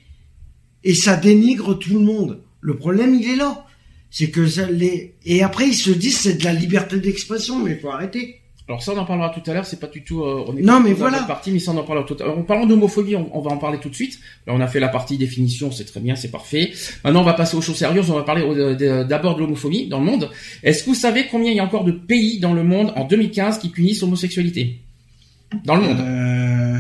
Speaker 3: et ça dénigre tout le monde. Le problème, il est là. C'est que ça, les... Et après, ils se disent c'est de la liberté d'expression, mais il faut arrêter.
Speaker 1: Alors ça, on en parlera tout à l'heure. C'est pas du tout. euh, on est
Speaker 3: Non,
Speaker 1: pas
Speaker 3: mais voilà.
Speaker 1: partie, mais ça, on en parlera tout à l'heure. En parlant d'homophobie, on, on va en parler tout de suite. Là, on a fait la partie définition, c'est très bien, c'est parfait. Maintenant, on va passer aux choses sérieuses. On va parler de- d'abord de l'homophobie dans le monde. Est-ce que vous savez combien il y a encore de pays dans le monde en 2015 qui punissent l'homosexualité? Dans le monde
Speaker 3: Euh...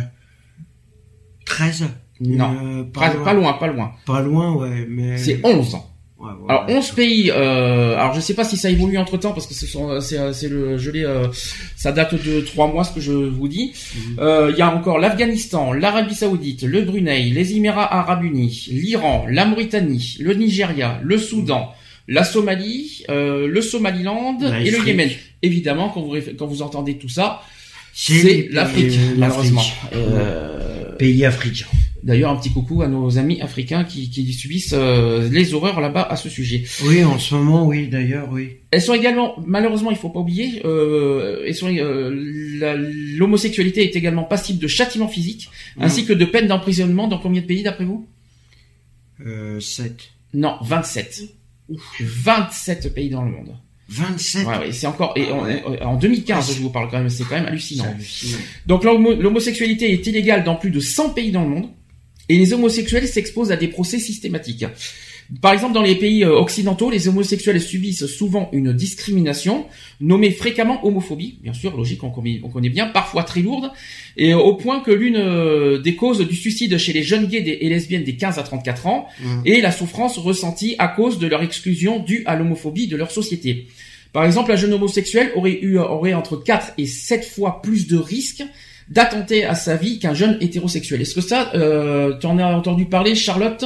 Speaker 3: 13
Speaker 1: Non.
Speaker 3: Euh,
Speaker 1: Pas,
Speaker 3: pas, loin.
Speaker 1: pas loin, pas loin.
Speaker 3: Pas loin, ouais, mais...
Speaker 1: C'est 11 ans.
Speaker 3: Ouais, ouais,
Speaker 1: Alors
Speaker 3: ouais.
Speaker 1: 11 pays. Euh, alors je sais pas si ça évolue entre temps parce que c'est euh, c'est le je l'ai euh, ça date de trois mois ce que je vous dis.
Speaker 3: Mhm.
Speaker 1: Euh, Il y a encore l'Afghanistan, l'Arabie Saoudite, le Brunei, les Émirats Arabes Unis, l'Iran, la Mauritanie, le Nigeria, le Soudan, la Somalie, euh, le Somaliland et le. Yémen. Évidemment quand vous quand vous entendez tout ça,
Speaker 3: C'est
Speaker 1: l'Afrique malheureusement. Euh,
Speaker 3: Pays africains.
Speaker 1: D'ailleurs un petit coucou à nos amis africains qui, qui subissent euh, les horreurs là-bas à ce sujet.
Speaker 3: Oui, en ce moment, oui, d'ailleurs, oui.
Speaker 1: Elles sont également, malheureusement, il faut pas oublier, euh, elles sont, euh, l'homosexualité est également passible de châtiment physique,
Speaker 3: Mm.
Speaker 1: ainsi que de peine d'emprisonnement dans combien de pays d'après vous?
Speaker 3: Euh, 7.
Speaker 1: Non, 27. 27 pays dans le monde.
Speaker 3: 27
Speaker 1: Ouais, ouais, c'est encore, et en, en 2015,
Speaker 3: Ouais,
Speaker 1: je vous parle quand même, c'est quand même hallucinant.
Speaker 3: hallucinant.
Speaker 1: Donc l'homo- l'homosexualité est illégale dans plus de 100 pays dans le monde, et les homosexuels s'exposent à des procès systématiques. Par exemple, dans les pays euh, occidentaux, les homosexuels subissent souvent une discrimination, nommée fréquemment homophobie, bien sûr, logique, on connaît, on connaît bien, parfois très lourde, et au point que l'une euh, des causes du suicide chez les jeunes gays et lesbiennes des 15 à 34 ans
Speaker 3: Mmh.
Speaker 1: est la souffrance ressentie à cause de leur exclusion due à l'homophobie de leur société. Par exemple, un jeune homosexuel aurait eu aurait entre 4 et 7 fois plus de risques d'attenter à sa vie qu'un jeune hétérosexuel. Est-ce que ça, euh, tu en as entendu parler, Charlotte?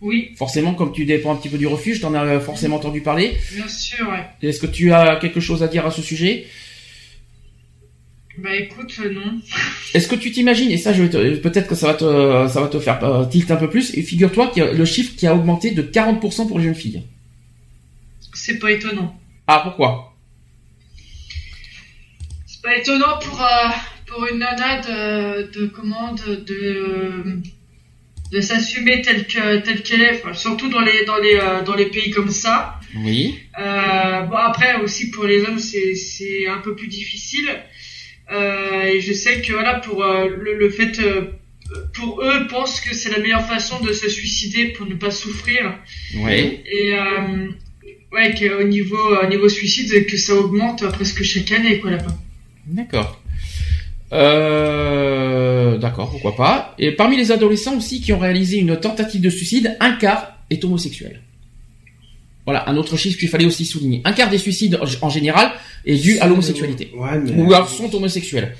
Speaker 2: Oui,
Speaker 1: Forcément, comme tu dépends un petit peu du refuge, t'en as forcément entendu parler.
Speaker 2: bien sûr, ouais.
Speaker 1: Est-ce que tu as quelque chose à dire à ce sujet?
Speaker 2: Bah écoute, euh, non. <laughs>
Speaker 1: Est-ce que tu t'imagines et ça, je vais te- peut-être que ça va te, ça va te faire euh, tilt un peu plus. Et figure-toi a le chiffre qui a augmenté de 40% pour les jeunes filles.
Speaker 2: C'est pas étonnant.
Speaker 1: Ah, pourquoi?
Speaker 2: C'est pas étonnant pour, euh, pour une nana de, de comment de, de, de s'assumer telle que telle qu'elle est, enfin, surtout dans les dans les euh, dans les pays comme ça.
Speaker 1: Oui.
Speaker 2: Euh, bon après aussi pour les hommes c'est c'est un peu plus difficile. Euh, et je sais que voilà pour le, le fait pour eux pensent que c'est la meilleure façon de se suicider pour ne pas souffrir.
Speaker 1: Oui.
Speaker 2: Et ouais qu'au niveau au niveau suicide que ça augmente presque chaque année quoi là-bas.
Speaker 1: D'accord. Euh, d'accord, pourquoi pas. Et parmi les adolescents aussi qui ont réalisé une tentative de suicide, un quart est homosexuel. Voilà, un autre chiffre qu'il fallait aussi souligner. Un quart des suicides en- général est dû à l'homosexualité.
Speaker 3: Ouais, mais...
Speaker 1: Ou alors sont homosexuels.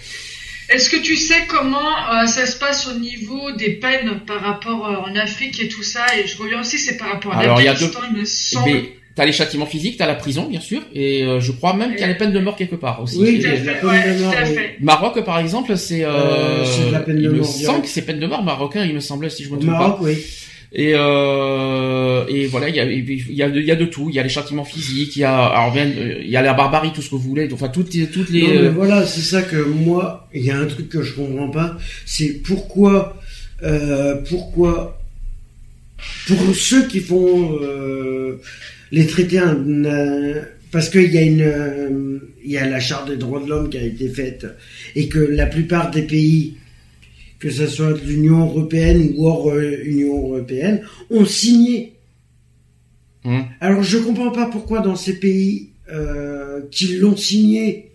Speaker 2: Est-ce que tu sais comment euh, ça se passe au niveau des peines par rapport euh, en Afrique et tout ça? Et je reviens aussi, c'est par rapport à
Speaker 1: Alors, il y a
Speaker 2: l'Afghanistan, il me semble.
Speaker 1: Mais t'as les châtiments physiques, t'as la prison, bien sûr, et euh, je crois même qu'il y a les peines de mort quelque part aussi.
Speaker 3: Oui,
Speaker 2: Tout à
Speaker 3: la
Speaker 2: fait,
Speaker 3: peine
Speaker 2: ouais,
Speaker 3: de mort.
Speaker 1: Maroc, par exemple, c'est... Euh,
Speaker 3: Euh, la peine de
Speaker 1: il me
Speaker 3: mort
Speaker 1: semble que c'est peine de mort marocain, il me semblait, si je me trompe pas.
Speaker 3: Maroc, oui.
Speaker 1: Et, euh, et voilà, il y a, il y, a de, y a de tout. Il y a les châtiments physiques, il y a, alors bien, il y a la barbarie, tout ce que vous voulez. Enfin, toutes les, toutes les.
Speaker 3: Non, mais
Speaker 1: euh,
Speaker 3: voilà, c'est ça que moi, il y a un truc que je comprends pas, c'est pourquoi, euh, pourquoi, pour ceux qui font euh, les traités, un- parce qu'il y a une, euh, il y a la charte des droits de l'homme qui a été faite et que la plupart des pays, que ce soit de l'Union européenne ou hors euh, Union européenne, ont signé.
Speaker 1: Hum.
Speaker 3: Alors je comprends pas pourquoi dans ces pays euh, qui l'ont signé,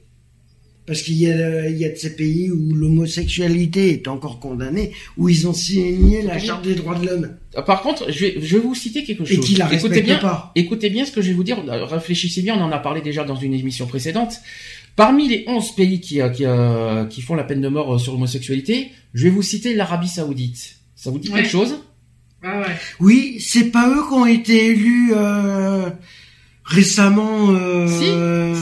Speaker 3: parce qu'il y a, il y a de ces pays où l'homosexualité est encore condamnée, où ils ont signé la charte des droits de l'homme
Speaker 1: Par contre, je vais, je vais vous citer quelque
Speaker 3: et
Speaker 1: chose.
Speaker 3: qui la
Speaker 1: écoutez
Speaker 3: respectent
Speaker 1: bien,
Speaker 3: pas.
Speaker 1: écoutez bien ce que je vais vous dire. Réfléchissez bien. On en a parlé déjà dans une émission précédente. Parmi les 11 pays qui, euh, qui, euh, qui font la peine de mort euh, sur l'homosexualité, je vais vous citer l'Arabie Saoudite. Ça vous dit
Speaker 2: Ouais.
Speaker 1: quelque chose?
Speaker 2: Ah ouais.
Speaker 3: Oui, c'est pas eux qui ont été élus euh, récemment. Euh,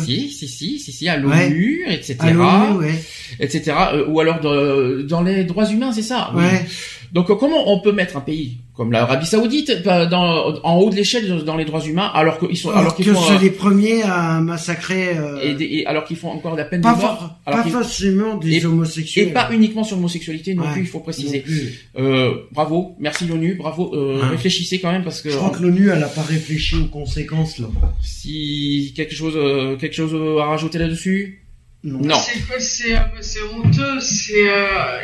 Speaker 1: Si, si, si, si, si, à l'ONU, etc.,
Speaker 3: à ouais.
Speaker 1: etc. euh, ou alors de- dans les droits humains, c'est ça. oui. Donc euh, comment on peut mettre un pays comme l'Arabie Saoudite euh, dans, en haut de l'échelle dans les droits humains alors qu'ils sont alors
Speaker 3: Alors que
Speaker 1: qu'ils euh,
Speaker 3: les premiers à massacrer. euh,
Speaker 1: et, des- et alors qu'ils font encore la peine
Speaker 3: pas
Speaker 1: de mort alors
Speaker 3: pas forcément des
Speaker 1: et-
Speaker 3: homosexuels.
Speaker 1: et pas uniquement sur l'homosexualité non
Speaker 3: Ouais.
Speaker 1: plus il faut préciser
Speaker 3: Non
Speaker 1: euh, bravo merci l'ONU bravo euh,
Speaker 3: Ouais.
Speaker 1: réfléchissez quand même parce que
Speaker 3: Je crois que l'ONU, elle a pas réfléchi aux conséquences là.
Speaker 1: si quelque chose euh, quelque chose à rajouter là-dessus?
Speaker 3: Non.
Speaker 1: non
Speaker 2: C'est quoi C'est c'est honteux. C'est euh,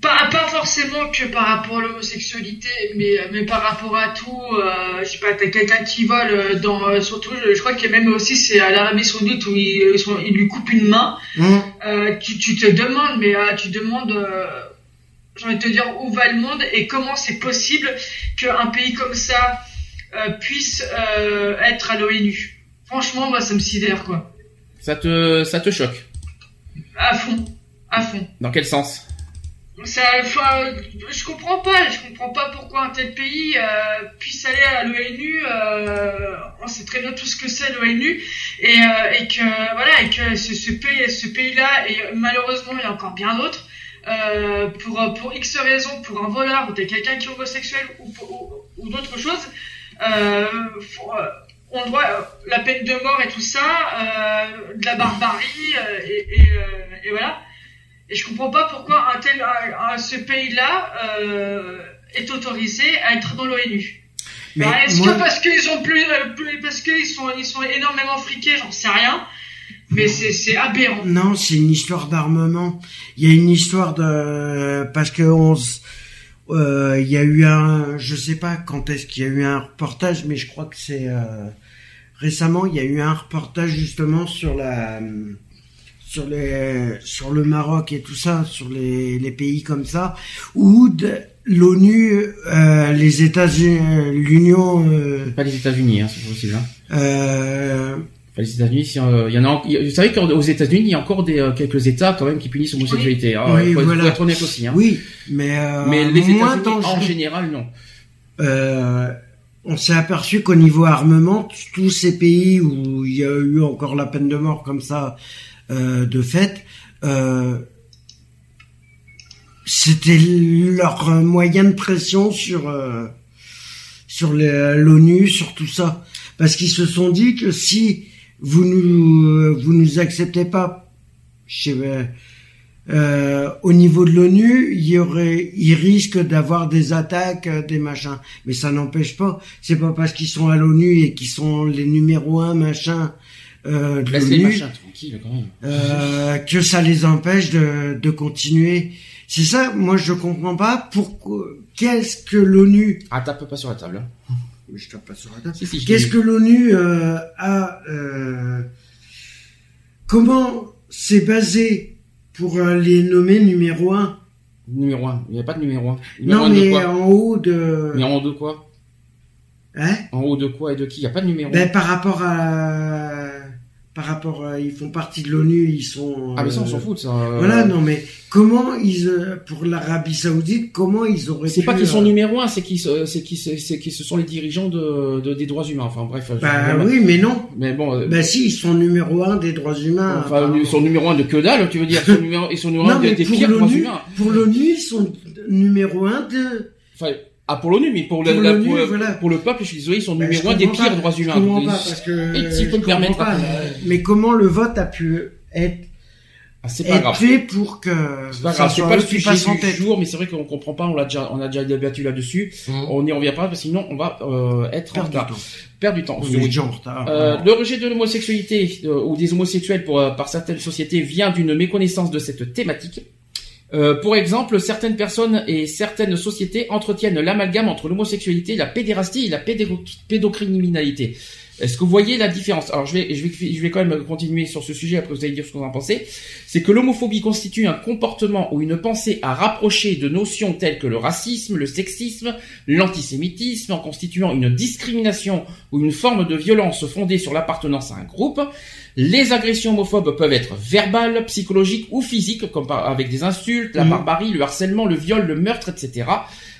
Speaker 2: pas pas forcément que par rapport à l'homosexualité, mais mais par rapport à tout. Euh, je sais pas, t'as quelqu'un qui vole euh, dans euh, surtout, je, crois qu'il y a même aussi c'est à l'Arabie Saoudite où ils, ils, sont, ils lui coupent une main.
Speaker 3: Hein
Speaker 2: Euh, tu, tu te demandes, mais euh, tu demandes, euh, j'ai envie de te dire, où va le monde et comment c'est possible qu'un pays comme ça euh, puisse euh, être à l'ONU. Franchement, moi, ça me sidère, quoi.
Speaker 1: ça te ça te choque?
Speaker 2: À fond, à fond.
Speaker 1: dans quel sens?
Speaker 2: Ça, je comprends pas, je comprends pas pourquoi un tel pays euh, puisse aller à l'ONU. Euh, on sait très bien tout ce que c'est l'ONU et, euh, et que voilà et que ce, ce pays, ce pays-là et malheureusement il y a encore bien d'autres. Euh, pour pour X raisons, pour un voleur ou quelqu'un qui est homosexuel ou ou, ou d'autres choses, euh, euh, on doit la peine de mort et tout ça, euh, de la barbarie euh, et, et, euh, et voilà. Et je comprends pas pourquoi un tel, un- un- ce pays-là euh, est autorisé à être dans l'ONU.
Speaker 3: Mais
Speaker 2: Bah, Est-ce
Speaker 3: moi-
Speaker 2: que parce qu'ils ont plus, euh, plus- parce qu'ils sont, ils sont énormément friqués, j'en sais rien. Mais c'est, c'est aberrant.
Speaker 3: Non, c'est une histoire d'armement. Il y a une histoire de parce que on s- euh, il y a eu un, je sais pas quand est-ce qu'il y a eu un reportage, mais je crois que c'est euh, récemment, il y a eu un reportage justement sur la, sur les, sur le Maroc et tout ça, sur les, les pays comme ça, où de- l'ONU, euh, les États-Unis, l'Union, euh,
Speaker 1: Pas les États-Unis, hein, c'est possible. Hein.
Speaker 3: euh,
Speaker 1: Enfin, les États-Unis, si, euh, il y en a. Vous savez qu'aux États-Unis, il y a encore des euh, quelques États quand même qui punissent l'homosexualité. hein.
Speaker 3: Oui,
Speaker 1: faut,
Speaker 3: voilà.
Speaker 1: faut être honnête aussi. Hein.
Speaker 3: oui, mais, euh,
Speaker 1: Mais les États-Unis, en général, non.
Speaker 3: Euh, on s'est aperçu qu'au niveau armement, tous ces pays où il y a eu encore la peine de mort comme ça euh, de fait, euh, c'était leur euh, moyen de pression sur euh, sur l'ONU, sur tout ça, parce qu'ils se sont dit que si vous nous vous nous acceptez pas chez euh, au niveau de l'ONU, il y aurait, ils risquent d'avoir des attaques, euh, des machins. Mais ça n'empêche pas. C'est pas parce qu'ils sont à l'ONU et qu'ils sont les numéros un machin euh, de l'ONU euh, que ça les empêche de, de continuer. C'est ça, moi je comprends pas pourquoi. Qu'est-ce que l'ONU
Speaker 1: Ah, tape pas sur la table. Hein.
Speaker 3: Mais je tape pas sur la table.
Speaker 1: Si, si,
Speaker 3: Qu'est-ce que l'ONU euh, a euh, Comment c'est basé pour euh, les nommer numéro un?
Speaker 1: Numéro 1. Il n'y a pas de numéro 1. Numéro
Speaker 3: Non,
Speaker 1: un de
Speaker 3: mais en haut de.
Speaker 1: Mais en haut de quoi
Speaker 3: Hein?
Speaker 1: En haut de quoi et de qui? Il n'y a pas de numéro
Speaker 3: Ben par rapport à. Par rapport à. Ils font partie de l'ONU, ils sont.
Speaker 1: Ah, mais ça, on
Speaker 3: euh,
Speaker 1: s'en fout ça. euh,
Speaker 3: Voilà, non, mais comment ils. euh, Pour l'Arabie Saoudite, comment ils auraient
Speaker 1: C'est pas qu'ils sont
Speaker 3: euh,
Speaker 1: numéro 1, c'est qu'ils c'est qu'ils se- c'est qu'ils ce sont les dirigeants de, de- des droits humains. Enfin, bref.
Speaker 3: Bah oui, mais non.
Speaker 1: Mais bon. euh,
Speaker 3: Bah si, ils sont numéro un des droits humains.
Speaker 1: Enfin, ils sont numéro 1 de que dalle, tu veux dire Ils sont numéro, ils sont numéro 1
Speaker 3: Non,
Speaker 1: des, des
Speaker 3: pour
Speaker 1: pires droits
Speaker 3: l'ONU,
Speaker 1: humains.
Speaker 3: pour l'ONU, ils sont numéro un de.
Speaker 1: Enfin, ah, pour l'ONU, mais pour, le,
Speaker 3: Pour
Speaker 1: la-
Speaker 3: l'ONU,
Speaker 1: pour, le-
Speaker 3: voilà.
Speaker 1: pour le peuple, je suis désolé, ils sont
Speaker 3: Ben,
Speaker 1: numéro 1 des pires
Speaker 3: pas.
Speaker 1: droits
Speaker 3: Je
Speaker 1: humains.
Speaker 3: comprends
Speaker 1: Donc,
Speaker 3: pas parce que.
Speaker 1: Et si
Speaker 3: je
Speaker 1: peut me
Speaker 3: comprends
Speaker 1: permettre,
Speaker 3: pas.
Speaker 1: euh,
Speaker 3: Mais comment le vote a pu être,
Speaker 1: ah, c'est pas
Speaker 3: être
Speaker 1: grave.
Speaker 3: fait pour que
Speaker 1: C'est pas grave, c'est pas le sujet du jour, mais c'est vrai qu'on comprend pas, on l'a déjà, on a déjà débattu là-dessus.
Speaker 3: Mmh.
Speaker 1: On n'y revient pas, parce que sinon, on va euh, être en
Speaker 3: Perdre du
Speaker 1: retard.
Speaker 3: temps.
Speaker 1: Perdre du temps.
Speaker 3: On est déjà en retard.
Speaker 1: Euh, le rejet de l'homosexualité euh, ou des homosexuels pour, euh, par certaines sociétés vient d'une méconnaissance de cette thématique. Euh, pour exemple, certaines personnes et certaines sociétés entretiennent l'amalgame entre l'homosexualité, la pédérastie et la pédocriminalité. Est-ce que vous voyez la différence? Alors je vais, je vais, je vais quand même continuer sur ce sujet. Après vous allez dire ce que vous en pensez. C'est que l'homophobie constitue un comportement ou une pensée à rapprocher de notions telles que le racisme, le sexisme, l'antisémitisme, en constituant une discrimination ou une forme de violence fondée sur l'appartenance à un groupe. Les agressions homophobes peuvent être verbales, psychologiques ou physiques, comme par- avec des insultes, la
Speaker 3: Mhm.
Speaker 1: barbarie, le harcèlement, le viol, le meurtre, etc.,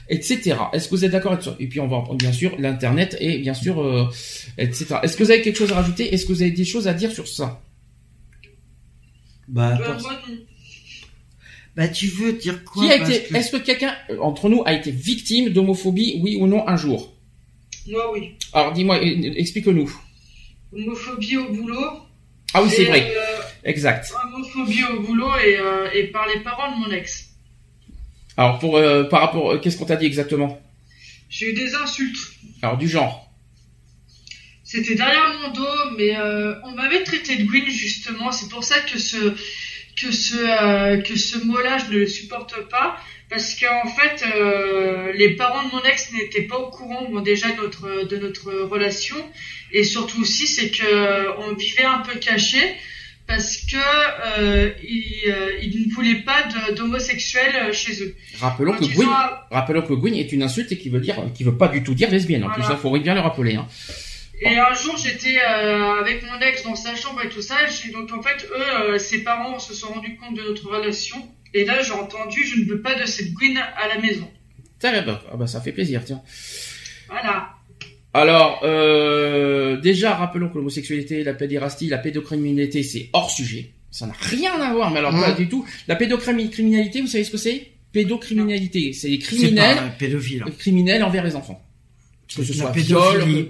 Speaker 1: etc. Est-ce que vous êtes d'accord avec ça Et puis on va en prendre bien sûr l'internet et bien sûr, euh, etc. Est-ce que vous avez quelque chose à rajouter? Est-ce que vous avez des choses à dire sur ça?
Speaker 3: Bah,
Speaker 2: moi,
Speaker 3: bah, tu veux dire quoi?
Speaker 1: Qui a
Speaker 3: parce
Speaker 1: été
Speaker 3: que-
Speaker 1: Est-ce que quelqu'un euh, entre nous a été victime d'homophobie, oui ou non, un jour?
Speaker 2: Moi, oui.
Speaker 1: Alors dis-moi, euh, explique-nous.
Speaker 2: Homophobie au boulot.
Speaker 1: Ah oui, c'est vrai,
Speaker 2: euh,
Speaker 1: exact.
Speaker 2: homophobie au boulot et, euh, et par les parents de mon ex.
Speaker 1: Alors pour euh, par rapport, euh, qu'est-ce qu'on t'a dit exactement?
Speaker 2: J'ai eu des insultes.
Speaker 1: Alors du genre.
Speaker 2: C'était derrière mon dos, mais euh, on m'avait traité de green justement. C'est pour ça que ce que ce euh, que ce mot-là, je ne le supporte pas, parce qu'en fait, euh, les parents de mon ex n'étaient pas au courant, bon, déjà de notre de notre relation, et surtout aussi, c'est que euh, on vivait un peu caché. Parce que euh, ils, euh, ils ne voulaient pas d'homosexuels chez eux.
Speaker 1: Rappelons que Gwyn, rappelons que Gwyn est une insulte et qui veut dire, qui veut pas du tout dire lesbienne. En plus, ça faut bien le rappeler. Hein.
Speaker 2: Et un jour, j'étais euh, avec mon ex dans sa chambre et tout ça. et donc en fait, eux, ses parents se sont rendus compte de notre relation. Et là, j'ai entendu, je ne veux pas de cette Gwyn à la maison.
Speaker 1: Tiens, bah, ah bah, ça fait plaisir, tiens.
Speaker 2: Voilà.
Speaker 1: Alors, euh, déjà, rappelons que l'homosexualité, la pédérastie, la pédocriminalité, c'est hors sujet. Ça n'a rien à voir, mais alors pas du tout. La pédocriminalité, vous savez ce que c'est? Pédocriminalité, c'est les criminels,
Speaker 3: pas un pédophile. hein.
Speaker 1: criminels envers les enfants. Que ce
Speaker 3: la
Speaker 1: soit
Speaker 3: pédophilie.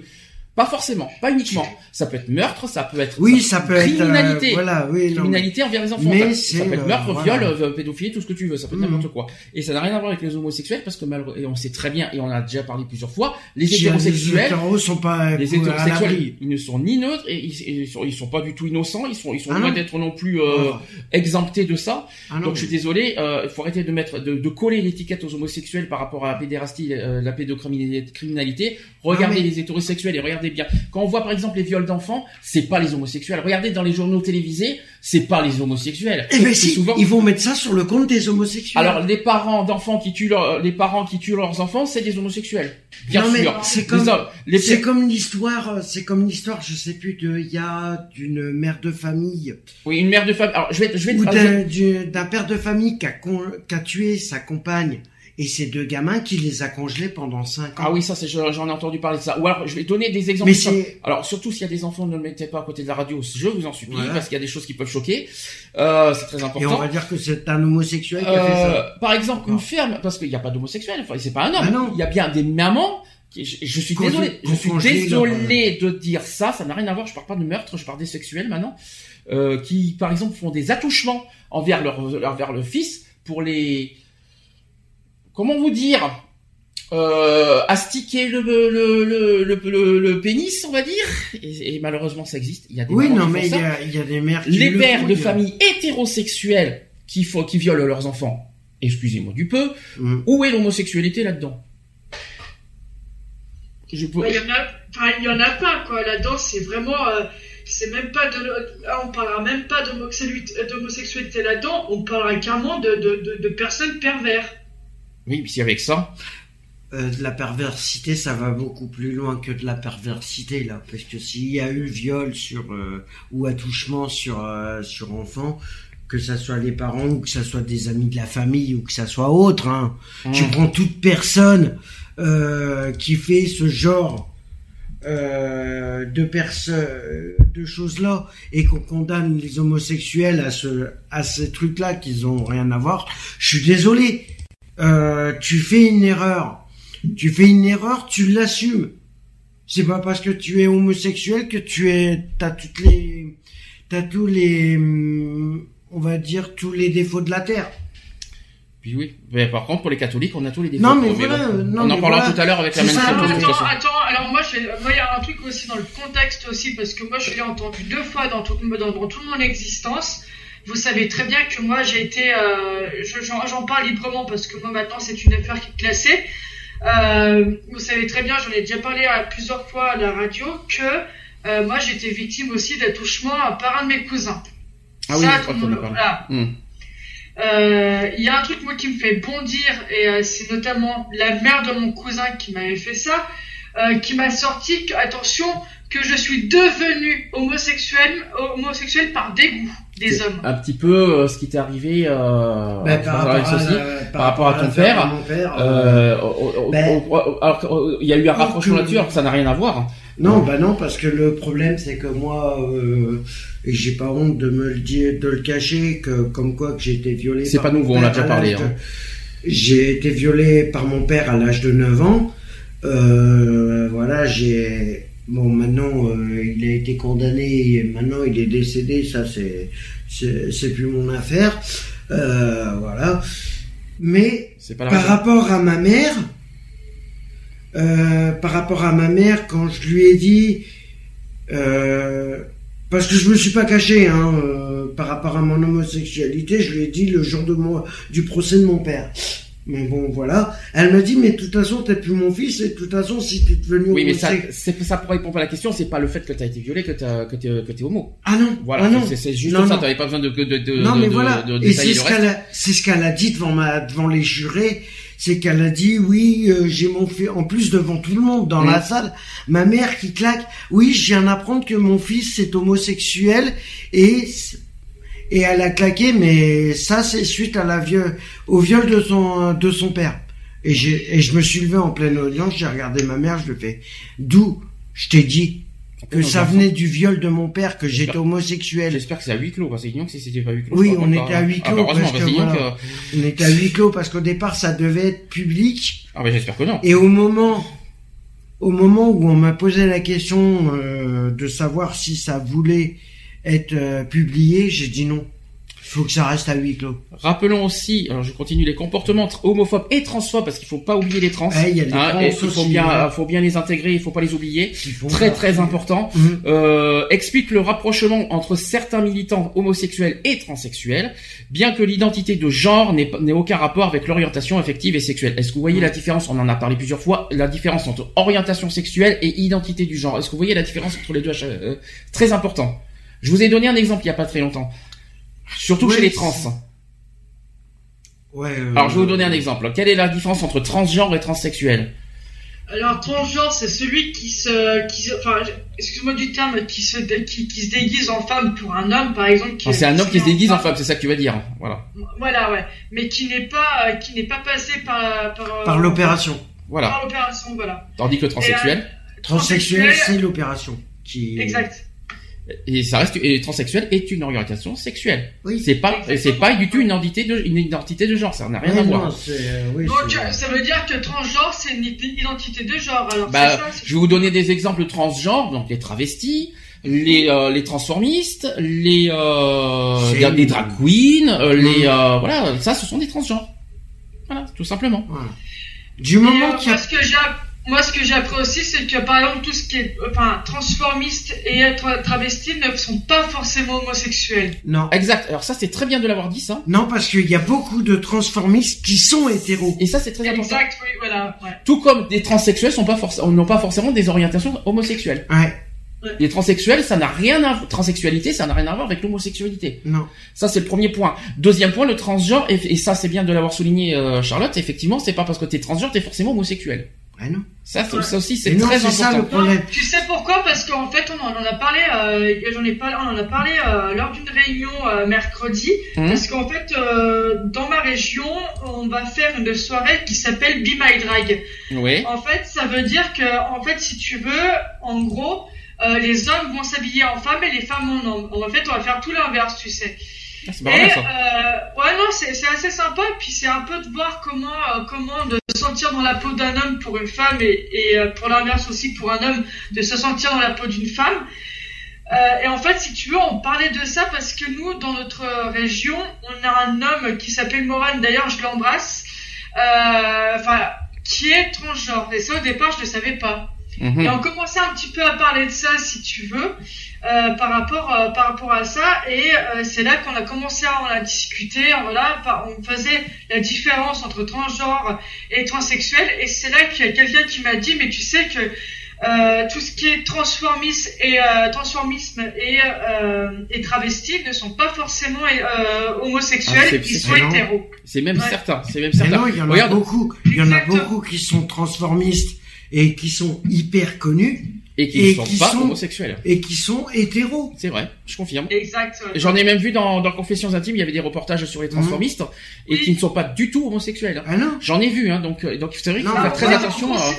Speaker 1: Pas forcément, pas uniquement. Ça peut être meurtre, ça peut être
Speaker 3: Oui, ça peut être, euh,
Speaker 1: criminalité.
Speaker 3: voilà, oui, non,
Speaker 1: criminalité envers les enfants.
Speaker 3: mais
Speaker 1: ça,
Speaker 3: c'est,
Speaker 1: peut être
Speaker 3: euh,
Speaker 1: meurtre,
Speaker 3: voilà.
Speaker 1: viol, euh, pédophilie, tout ce que tu veux. Ça peut être
Speaker 3: Mhm.
Speaker 1: n'importe quoi. Et ça n'a rien à voir avec les homosexuels parce que malheureusement, et on sait très bien et on en a déjà parlé plusieurs fois, les
Speaker 3: Si,
Speaker 1: hétérosexuels.
Speaker 3: Les sont pas
Speaker 1: Les hétérosexuels, ils ne sont ni neutres et ils, ils sont, ils sont pas du tout innocents. Ils sont, ils sont
Speaker 3: Ah
Speaker 1: loin d'être non plus euh,
Speaker 3: Ah.
Speaker 1: exemptés de ça.
Speaker 3: Ah.
Speaker 1: Donc je suis désolé, euh, il faut arrêter de mettre, de, de coller l'étiquette aux homosexuels par rapport à la pédérastie, euh, la pédocriminalité. Regardez
Speaker 3: mais-
Speaker 1: les hétérosexuels et regardez bien. Quand on voit par exemple les viols d'enfants, c'est pas les homosexuels. Regardez dans les journaux télévisés, c'est pas les homosexuels.
Speaker 3: Eh ben si,
Speaker 1: souvent.
Speaker 3: ils vont mettre ça sur le compte des homosexuels.
Speaker 1: Alors les parents d'enfants qui tuent leur, les parents qui tuent leurs enfants, c'est des homosexuels. Bien
Speaker 3: Non,
Speaker 1: sûr.
Speaker 3: c'est comme-
Speaker 1: les
Speaker 3: C'est comme l'histoire, euh, c'est comme l'histoire, je sais plus, de, il y a d'une mère de famille
Speaker 1: Oui, une mère de famille. Alors je vais, je vais.
Speaker 3: d'un du- d'un père de famille qui a, con- qui a tué sa compagne et ses deux gamins qui les a congelés pendant cinq ans.
Speaker 1: Ah oui, ça, j'en ai entendu parler de ça. Ou alors, je vais donner des exemples.
Speaker 3: Mais c'est,
Speaker 1: Alors, surtout s'il y a des enfants, ne le mettez pas à côté de la radio, je vous en supplie,
Speaker 3: Voilà.
Speaker 1: parce qu'il y a des choses qui peuvent choquer. Euh, c'est très
Speaker 3: et on
Speaker 1: important.
Speaker 3: va dire que c'est un homosexuel qui a fait ça.
Speaker 1: Euh, par exemple, une ferme, parce qu'il n'y a pas d'homosexuel, enfin, c'est pas un homme.
Speaker 3: Ah non.
Speaker 1: Il y a bien des mamans. Je, je suis désolé, je suis désolé de dire ça. Ça n'a rien à voir. Je parle pas de meurtre, je parle des sexuels maintenant, euh, qui, par exemple, font des attouchements envers leur, envers le fils pour les, comment vous dire, euh, astiquer le, le, le, le, le- le pénis, on va dire? Et, et malheureusement, ça existe. Il y a des
Speaker 3: Oui, non,
Speaker 1: qui
Speaker 3: mais il y a, il y a des mères qui
Speaker 1: les
Speaker 3: le
Speaker 1: pères de familles hétérosexuelles qui, font, qui violent leurs enfants, excusez-moi du peu,
Speaker 3: Mm.
Speaker 1: où est l'homosexualité là-dedans? Je peux-
Speaker 2: Il y en a, enfin, il y en a pas, quoi. Là-dedans, c'est vraiment, euh, c'est même pas de, là, on parlera même pas d'homosexualité d'homosexualité là-dedans, on parlera carrément de, de, de, de personnes pervers.
Speaker 1: Oui, puis avec ça,
Speaker 3: Euh, de la perversité, ça va beaucoup plus loin que de la perversité là, parce que s'il y a eu viol sur euh, ou attouchement sur euh, sur enfant, que ça soit les parents ou que ça soit des amis de la famille ou que ça soit autre, hein, tu
Speaker 1: Hum.
Speaker 3: prends toute personne euh, qui fait ce genre de personnes, de choses là, et qu'on condamne les homosexuels à ce à ces trucs là qu'ils ont rien à voir. Je suis désolé. Euh, tu fais une erreur. Tu fais une erreur, tu l'assumes. C'est pas parce que tu es homosexuel que tu es, t'as toutes les, t'as tous les, hum, on va dire tous les défauts de la terre.
Speaker 1: puis oui. Mais par contre, pour les catholiques, on a tous les défauts.
Speaker 3: Non, mais
Speaker 1: bon,
Speaker 3: voilà,
Speaker 1: bon,
Speaker 3: non,
Speaker 1: on en
Speaker 3: mais
Speaker 1: parlera
Speaker 3: voilà.
Speaker 1: tout à l'heure avec la même
Speaker 3: ça,
Speaker 1: de
Speaker 2: attends, attends,
Speaker 1: façon.
Speaker 2: attends, alors moi, il y a un truc aussi dans le contexte aussi, parce que moi, je l'ai entendu deux fois dans, tout, dans, dans toute mon existence. Vous savez très bien que moi, j'ai été, euh, je- j'en parle librement parce que moi, maintenant, c'est une affaire qui est classée. Euh, vous savez très bien, j'en ai déjà parlé à plusieurs fois à la radio, que euh, moi, j'étais victime aussi d'attouchement par un de mes cousins.
Speaker 1: Ah oui,
Speaker 2: Ça,
Speaker 1: je crois qu'on
Speaker 2: voilà. Euh, Il y a un truc moi qui me fait bondir et c'est notamment la mère de mon cousin qui m'avait fait ça, euh, qui m'a sorti que, attention que je suis devenu homosexuel, homosexuel par dégoût des hommes.
Speaker 1: Un petit peu euh, ce qui t'est arrivé euh, par rapport à ceci. par rapport à ton père, il y a eu un rapprochement
Speaker 3: que-
Speaker 1: là-dessus, alors que ça n'a rien à voir.
Speaker 3: Non, bah non, parce que le problème c'est que moi, euh, et j'ai pas honte de me le dire, de le cacher, que comme quoi que j'ai été violé.
Speaker 1: C'est pas nouveau, on l'a déjà parlé, hein.
Speaker 3: J'ai été violé par mon père à l'âge de 9 ans. Euh, voilà, j'ai bon maintenant euh, il a été condamné, et maintenant il est décédé, ça c'est c'est plus mon affaire. Euh, voilà, mais
Speaker 1: pas
Speaker 3: par
Speaker 1: raison.
Speaker 3: rapport à ma mère, par rapport à ma mère, quand je lui ai dit, parce que je me suis pas caché, hein, par rapport à mon homosexualité, je lui ai dit le jour de mon, du procès de mon père. Mais bon, voilà. Elle m'a dit, mais de toute façon, t'es plus mon fils, et de toute façon, si t'es devenu
Speaker 1: Oui, mais ça, c'est ça pour répondre à la question, c'est pas le fait que t'as été violé que t'as, que t'es, que t'es homo.
Speaker 3: Ah non,
Speaker 1: Voilà,
Speaker 3: ah non.
Speaker 1: c'est, juste
Speaker 3: Non,
Speaker 1: ça, t'avais pas besoin de, de, de,
Speaker 3: non,
Speaker 1: de-
Speaker 3: mais
Speaker 1: de-
Speaker 3: voilà.
Speaker 1: de
Speaker 3: et c'est ce qu'elle a, c'est ce qu'elle a dit devant ma, devant les jurés. C'est qu'elle a dit, oui, euh, j'ai mon fils, en plus devant tout le monde dans la salle, ma mère qui claque, oui, je viens d'apprendre que mon fils est homosexuel et, et elle a claqué, mais ça, c'est suite à la viol, au viol de son, de son père. Et j'ai, et je me suis levé en pleine audience, j'ai regardé ma mère, je lui fais, d'où je t'ai dit que
Speaker 1: Non,
Speaker 3: ça venait du viol de mon père, que j'étais homosexuel.
Speaker 1: J'espère que c'est à huis clos, parce que sinon, si c'était pas à huis clos.
Speaker 3: Oui, on était à huis
Speaker 1: Ah,
Speaker 3: clos,
Speaker 1: bah,
Speaker 3: parce que voilà. On était à huis clos parce qu'au départ ça devait être public
Speaker 1: Ah, bah, j'espère que non.
Speaker 3: et au moment au moment où on m'a posé la question euh, de savoir si ça voulait être euh, publié, j'ai dit non. Il faut que ça reste à huis clos.
Speaker 1: Rappelons aussi, alors je continue, les comportements homophobes et transphobes, parce qu'il faut pas oublier les trans.
Speaker 3: Ouais, il y a trans
Speaker 1: et il faut
Speaker 3: aussi,
Speaker 1: bien,
Speaker 3: ouais.
Speaker 1: faut bien les intégrer, il faut pas les oublier. Très très important.
Speaker 3: Mhm.
Speaker 1: Euh, explique le rapprochement entre certains militants homosexuels et transsexuels, bien que l'identité de genre n'ait aucun rapport avec l'orientation affective et sexuelle. Est-ce que vous voyez la différence? On en a parlé plusieurs fois. La différence entre orientation sexuelle et identité du genre. Est-ce que vous voyez la différence entre les deux? Euh, Très important. Je vous ai donné un exemple il y a pas très longtemps. Surtout chez les trans.
Speaker 3: Ouais. euh,
Speaker 1: Alors je vais vous donner un exemple. Quelle est la différence entre transgenre et transsexuel
Speaker 2: Alors transgenre, c'est celui qui se, qui se- enfin, excuse-moi du terme, qui se, qui, qui se déguise en femme pour un homme, par exemple. qui-
Speaker 1: Enfin, C'est un homme qui se déguise en
Speaker 2: femme.
Speaker 1: femme, c'est ça que tu vas dire. Voilà.
Speaker 2: Voilà, ouais. Mais qui n'est pas, euh, qui n'est pas passé par, par,
Speaker 3: Par l'opération.
Speaker 1: Voilà.
Speaker 2: Par l'opération, voilà.
Speaker 1: Tandis que transsexuel.
Speaker 3: Transsexuel, c'est l'opération. Qui...
Speaker 2: Exact.
Speaker 1: Et ça reste et transsexuel est une orientation sexuelle.
Speaker 3: Oui.
Speaker 1: C'est pas c'est pas du tout une identité de une identité de genre, ça n'a rien
Speaker 3: Ouais,
Speaker 1: à
Speaker 3: non,
Speaker 1: voir.
Speaker 3: c'est, euh, oui,
Speaker 2: Donc, ça veut dire que transgenre, c'est une identité de genre. Alors,
Speaker 1: Bah,
Speaker 2: c'est ça,
Speaker 1: je vais vous donner des exemples transgenres, donc les travestis, les euh, les transformistes, les euh, les drag queens, euh, les
Speaker 3: Mm.
Speaker 1: euh, voilà, ça ce sont des transgenres. Voilà, tout simplement.
Speaker 3: Voilà. Du moment
Speaker 2: euh,
Speaker 3: qu'il y a
Speaker 2: moi, ce que j'ai, moi, ce que j'ai appris aussi, c'est que par exemple, tout ce qui est, enfin, transformiste et être travesti ne sont pas forcément homosexuels.
Speaker 3: Non.
Speaker 1: Exact. Alors ça c'est très bien de l'avoir dit ça.
Speaker 3: Non, parce qu'il y a beaucoup de transformistes qui sont hétéros.
Speaker 1: Et ça c'est très important.
Speaker 2: Exact, oui, voilà, ouais.
Speaker 1: Tout comme des transsexuels pas n'ont pas forcément des orientations homosexuelles.
Speaker 3: Ouais.
Speaker 1: Les transsexuels, ça n'a rien à transsexualité, ça n'a rien à voir avec l'homosexualité.
Speaker 3: Non.
Speaker 1: Ça c'est le premier point. Deuxième point, le transgenre et, et ça c'est bien de l'avoir souligné euh, Charlotte, effectivement, c'est pas parce que t'es transgenre t'es forcément homosexuel.
Speaker 3: Ouais, non.
Speaker 1: Ça,
Speaker 2: Ouais.
Speaker 1: ça aussi c'est très
Speaker 3: c'est ça le
Speaker 1: important.
Speaker 3: problème.
Speaker 2: Tu sais pourquoi? Parce qu'en fait, on en a parlé, euh, j'en ai parlé, on en a parlé euh, lors d'une réunion euh, mercredi.
Speaker 1: Hum.
Speaker 2: Parce qu'en fait, euh, dans ma région, on va faire une soirée qui s'appelle Be My Drag.
Speaker 1: Oui.
Speaker 2: En fait, ça veut dire que, en fait, si tu veux, en gros, euh, les hommes vont s'habiller en femmes et les femmes en hommes. En fait, on va faire tout l'inverse, tu sais.
Speaker 1: Ah, c'est
Speaker 2: Et
Speaker 1: ça.
Speaker 2: euh, ouais non c'est c'est assez sympa puis c'est un peu de voir comment euh, comment de se sentir dans la peau d'un homme pour une femme et, et euh, pour l'inverse aussi pour un homme de se sentir dans la peau d'une femme. Euh, et en fait si tu veux on parlait de ça parce que nous dans notre région on a un homme qui s'appelle Moran d'ailleurs je l'embrasse. Enfin qui est transgenre. Et ça au départ je ne savais pas
Speaker 1: Mhm.
Speaker 2: et on commençait un petit peu à parler de ça, si tu veux, euh, par rapport euh, par rapport à ça. Et euh, c'est là qu'on a commencé à en a discuter. Voilà, on faisait la différence entre transgenre et transsexuel. Et c'est là qu'il y a quelqu'un qui m'a dit, mais tu sais que euh, tout ce qui est transformisme et euh, transformisme et, euh, et travesti ne sont pas forcément euh, homosexuels,
Speaker 1: Ah, c'est-
Speaker 2: ils
Speaker 1: c'est
Speaker 2: sont hétéros.
Speaker 1: C'est même
Speaker 2: Ouais.
Speaker 1: certain, c'est même
Speaker 3: Mais
Speaker 1: certain.
Speaker 3: non, il y en a
Speaker 1: Regarde,
Speaker 3: beaucoup. Il y en a beaucoup qui sont transformistes et qui sont hyper connus
Speaker 1: et qui ne sont
Speaker 3: qui
Speaker 1: pas
Speaker 3: sont-
Speaker 1: homosexuels.
Speaker 3: et qui sont hétéros.
Speaker 1: C'est vrai, je confirme.
Speaker 2: Exact.
Speaker 1: J'en ai même vu dans, dans Confessions intimes, il y avait des reportages sur les transformistes et
Speaker 2: Oui.
Speaker 1: qui ne sont pas du tout homosexuels.
Speaker 3: Ah non
Speaker 1: J'en ai vu, hein, donc euh, donc c'est vrai qu'il faut faire très attention. à-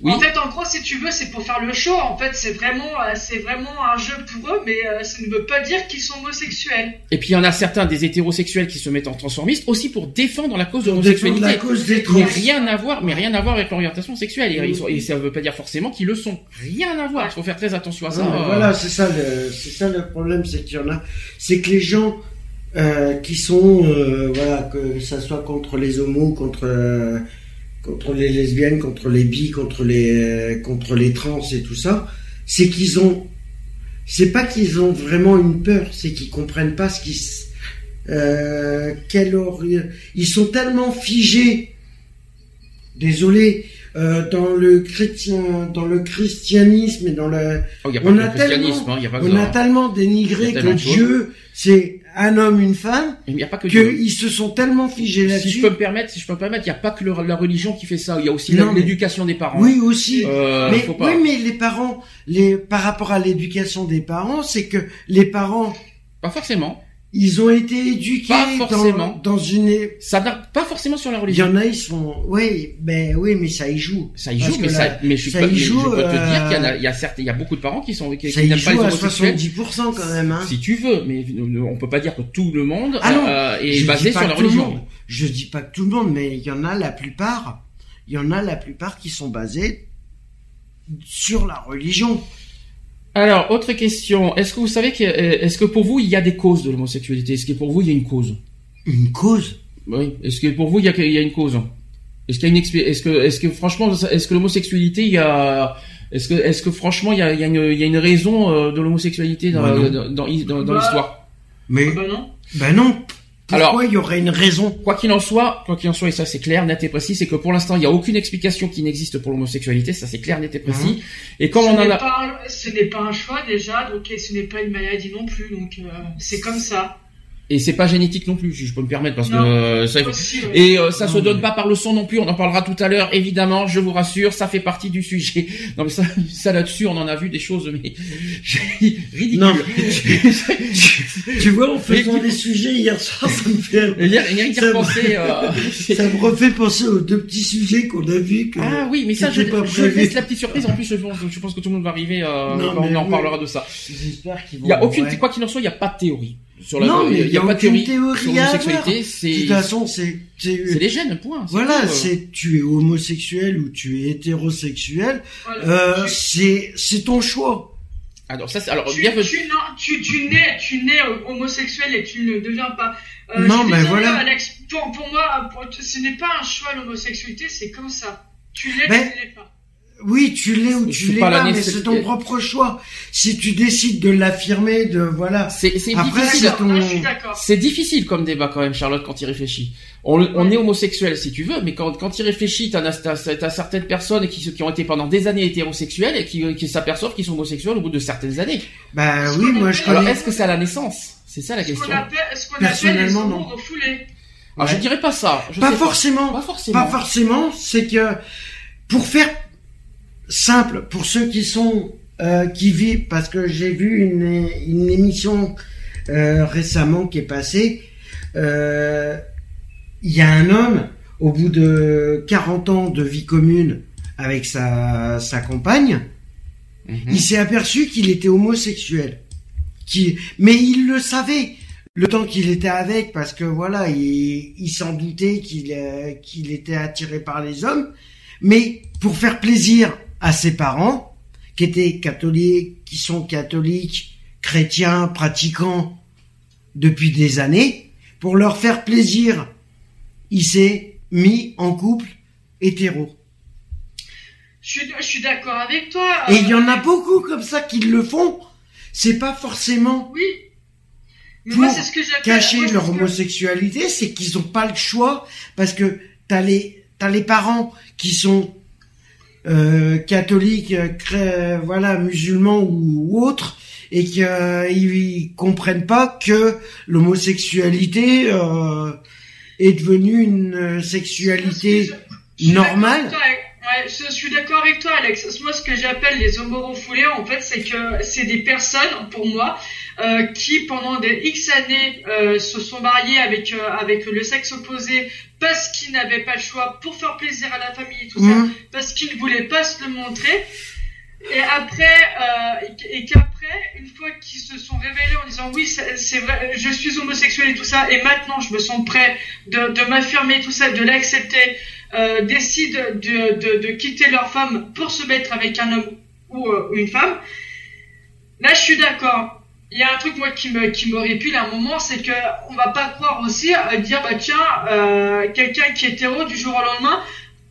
Speaker 1: Oui.
Speaker 2: En fait, en gros, si tu veux, c'est pour faire le show. En fait, c'est vraiment, euh, c'est vraiment un jeu pour eux, mais euh, ça ne veut pas dire qu'ils sont homosexuels.
Speaker 1: Et puis il y en a certains des hétérosexuels qui se mettent en transformistes aussi pour défendre la cause de l'homosexualité.
Speaker 3: la cause des
Speaker 1: Mais
Speaker 3: trans.
Speaker 1: rien à voir, mais rien à voir avec l'orientation sexuelle. Et, ils sont- et ça veut pas dire forcément qu'ils le sont. Rien à voir. Il faut faire très attention à ça.
Speaker 3: Non,
Speaker 1: euh.
Speaker 3: Voilà, c'est ça le, c'est ça le problème, c'est qu'il y en a, c'est que les gens euh, qui sont, euh, voilà, que ça soit contre les homos, contre euh, contre les lesbiennes, contre les bi, contre les euh, contre les trans et tout ça, c'est qu'ils ont, c'est pas qu'ils ont vraiment une peur, c'est qu'ils comprennent pas ce qui, euh, quelle ils sont tellement figés, désolé, euh, dans le chrétien, dans le christianisme et dans le
Speaker 1: Oh, a
Speaker 3: on a tellement-
Speaker 1: hein, a
Speaker 3: on a tellement dénigré
Speaker 1: a
Speaker 3: que
Speaker 1: tellement.
Speaker 3: Dieu, c'est un homme, une femme,
Speaker 1: Il a pas que
Speaker 3: qu'ils se sont tellement figés
Speaker 1: Si
Speaker 3: là-dessus.
Speaker 1: je peux me permettre, si je peux me permettre, il n'y a pas que le- la religion qui fait ça. Il y a aussi
Speaker 3: mais-
Speaker 1: l'éducation des parents.
Speaker 3: Oui, aussi.
Speaker 1: Euh,
Speaker 3: mais,
Speaker 1: faut pas.
Speaker 3: oui, mais les parents, les, par rapport à l'éducation des parents, c'est que les parents,
Speaker 1: Pas forcément.
Speaker 3: Ils ont été éduqués
Speaker 1: Pas
Speaker 3: dans,
Speaker 1: forcément.
Speaker 3: dans une,
Speaker 1: Ça n'a pas forcément sur la
Speaker 3: il y
Speaker 1: religion.
Speaker 3: en a, ils sont, oui, ben, oui, mais ça y joue.
Speaker 1: Ça y joue, mais, ça, mais je suis
Speaker 3: ça
Speaker 1: pas,
Speaker 3: y
Speaker 1: mais je
Speaker 3: joue,
Speaker 1: peux te
Speaker 3: euh,
Speaker 1: dire qu'il y a, il y a certes, il y a beaucoup de parents qui sont, qui, n'aiment pas les homosexuels.
Speaker 3: 70% quand même, hein.
Speaker 1: Si tu veux, mais euh, on peut pas dire que tout le monde
Speaker 3: Ah non,
Speaker 1: euh, est basé sur la religion.
Speaker 3: Je dis pas que tout le monde, mais il y en a la plupart, il y en a la plupart qui sont basés sur la religion.
Speaker 1: Alors, autre question. Est-ce que vous savez que, euh, est-ce que pour vous, il y a des causes de l'homosexualité? Est-ce que pour vous, il y a une cause?
Speaker 3: Une cause?
Speaker 1: Oui. Est-ce que pour vous, il y a, il y a une cause? Est-ce qu'il y a une Est-ce que, est-ce que franchement, est-ce que l'homosexualité, il y a, est-ce que, est-ce que franchement, il y a, il y a une, il y a une raison euh, de l'homosexualité dans,
Speaker 3: Bah non.
Speaker 1: dans, dans, dans- dans
Speaker 2: Bah,
Speaker 1: l'histoire?
Speaker 3: Mais,
Speaker 2: Bah non.
Speaker 3: ben non. Pourquoi
Speaker 1: Alors-
Speaker 3: il y aurait une raison
Speaker 1: Quoi qu'il en soit, quoi qu'il en soit, et ça c'est clair, net et précis, c'est que pour l'instant, il n'y a aucune explication qui n'existe pour l'homosexualité, ça c'est clair, net et précis. Et comme
Speaker 2: ce
Speaker 1: on en
Speaker 2: n'est
Speaker 1: a,
Speaker 2: pas un- ce n'est pas un choix déjà, donc et ce n'est pas une maladie non plus, donc euh, c'est comme ça.
Speaker 1: Et c'est pas génétique non plus, si je peux me permettre, parce que
Speaker 2: Non.
Speaker 1: euh, ça,
Speaker 2: Aussi.
Speaker 1: Et euh, ça se
Speaker 3: Non,
Speaker 1: donne
Speaker 3: mais-
Speaker 1: pas par le son non plus, on en parlera tout à l'heure, évidemment, je vous rassure, ça fait partie du sujet. <laughs> Non mais ça, ça là-dessus, on en a vu des choses mais <laughs> ridicules.
Speaker 3: Non. <laughs> Tu vois, en faisant des sujets hier soir, ça me fait,
Speaker 1: Il y a, il y a rien qu'à
Speaker 3: Ça-
Speaker 1: repenser, euh,
Speaker 3: ça me refait penser aux deux petits sujets qu'on a vus. Que...
Speaker 1: Ah oui, mais ça, je,
Speaker 3: pas
Speaker 1: je
Speaker 3: prévu.
Speaker 1: laisse la petite surprise. En plus, je pense, je pense que tout le monde va arriver. Euh,
Speaker 3: Non,
Speaker 1: quand
Speaker 3: mais
Speaker 1: on en
Speaker 3: oui.
Speaker 1: parlera de ça.
Speaker 3: J'espère qu'ils vont.
Speaker 1: Il y a aucune,
Speaker 3: ouais.
Speaker 1: quoi qu'il en soit, il n'y a pas de théorie sur la.
Speaker 3: Non, mais il y a
Speaker 1: pas de
Speaker 3: aucune
Speaker 1: théorie,
Speaker 3: théorie
Speaker 1: sur
Speaker 3: à
Speaker 1: l'homosexualité.
Speaker 3: avoir. De
Speaker 1: C'est,
Speaker 3: toute façon, c'est. c'est-
Speaker 1: les gènes, point.
Speaker 3: Voilà,
Speaker 1: euh.
Speaker 3: c'est tu es homosexuel ou tu es hétérosexuel,
Speaker 2: Voilà.
Speaker 3: euh, c'est c'est ton choix.
Speaker 1: Alors ça, c'est, alors
Speaker 2: tu,
Speaker 1: bienvenue.
Speaker 2: tu, non, tu, tu nais, tu nais homosexuel et tu ne deviens pas. Euh,
Speaker 3: Non, mais voilà.
Speaker 2: Alex, pour, pour moi, pour- ce n'est pas un choix l'homosexualité, c'est comme ça. Tu l'es,
Speaker 3: Mais-
Speaker 2: tu l'es pas.
Speaker 3: Oui, tu l'es ou tu l'es
Speaker 1: pas
Speaker 3: mais c'est ton propre choix. Si tu décides de l'affirmer, de voilà.
Speaker 1: C'est, c'est
Speaker 3: Après,
Speaker 1: difficile.
Speaker 3: c'est ton-
Speaker 2: d'accord.
Speaker 1: C'est difficile comme débat quand même, Charlotte, quand il réfléchit. On, on est homosexuel si tu veux, mais quand, quand il réfléchit, t'as, t'as, t'as certaines personnes qui, qui ont été pendant des années hétérosexuelles et qui, qui s'aperçoivent qu'ils sont homosexuels au bout de certaines années.
Speaker 3: Bah oui, moi je
Speaker 2: appelle-
Speaker 1: Alors
Speaker 3: connais.
Speaker 1: est-ce que c'est à la naissance? C'est ça la question.
Speaker 2: ce qu'on appelle les
Speaker 3: Personnellement, non.
Speaker 2: refoulés?
Speaker 1: Alors je dirais pas ça. Je
Speaker 3: Pas
Speaker 1: sais
Speaker 3: forcément.
Speaker 1: Pas forcément.
Speaker 3: Pas forcément. C'est que pour faire simple, pour ceux qui sont euh, qui vivent, parce que j'ai vu une, une émission euh, récemment qui est passée. euh, Il y a un homme au bout de 40 ans de vie commune avec sa, sa compagne,
Speaker 1: Mhm.
Speaker 3: il s'est aperçu qu'il était homosexuel. Qui, mais il le savait le temps qu'il était avec, parce que voilà, il, il s'en doutait qu'il euh, qu'il était attiré par les hommes. Mais pour faire plaisir à ses parents, qui étaient catholiques, qui sont catholiques, chrétiens, pratiquants depuis des années, pour leur faire plaisir, il s'est mis en couple hétéro.
Speaker 2: Je suis, je suis d'accord avec toi.
Speaker 3: Et il y en a beaucoup comme ça qui le font. C'est pas forcément
Speaker 2: Oui. Mais
Speaker 3: Pour
Speaker 2: moi, c'est ce que j'appelle.
Speaker 3: cacher
Speaker 2: moi,
Speaker 3: leur
Speaker 2: que-
Speaker 3: homosexualité, c'est qu'ils ont pas le choix parce que t'as les t'as les parents qui sont euh, catholiques, euh, cré- voilà musulmans ou, ou autres et qu'ils ils comprennent pas que l'homosexualité euh, est devenue une euh, sexualité
Speaker 2: Je je
Speaker 3: normale.
Speaker 2: Ouais, je suis d'accord avec toi, Alex. Moi, ce que j'appelle les homorefoulés, en fait, c'est que c'est des personnes, pour moi, euh, qui pendant des X années euh, se sont mariées avec euh, avec le sexe opposé parce qu'ils n'avaient pas le choix pour faire plaisir à la famille et tout ça,
Speaker 3: Mhm.
Speaker 2: parce qu'ils ne voulaient pas se le montrer. Et après, et- qu'après, une fois qu'ils se sont révélés en disant oui, c'est vrai, je suis homosexuel et tout ça, et maintenant je me sens prêt de, de m'affirmer tout ça, de l'accepter, décident de, de, de quitter leur femme pour se mettre avec un homme ou une femme. Là, je suis d'accord. Il y a un truc moi qui me qui me répule à un moment, c'est que on va pas croire aussi à dire bah tiens, euh, quelqu'un qui est hétéro du jour au lendemain.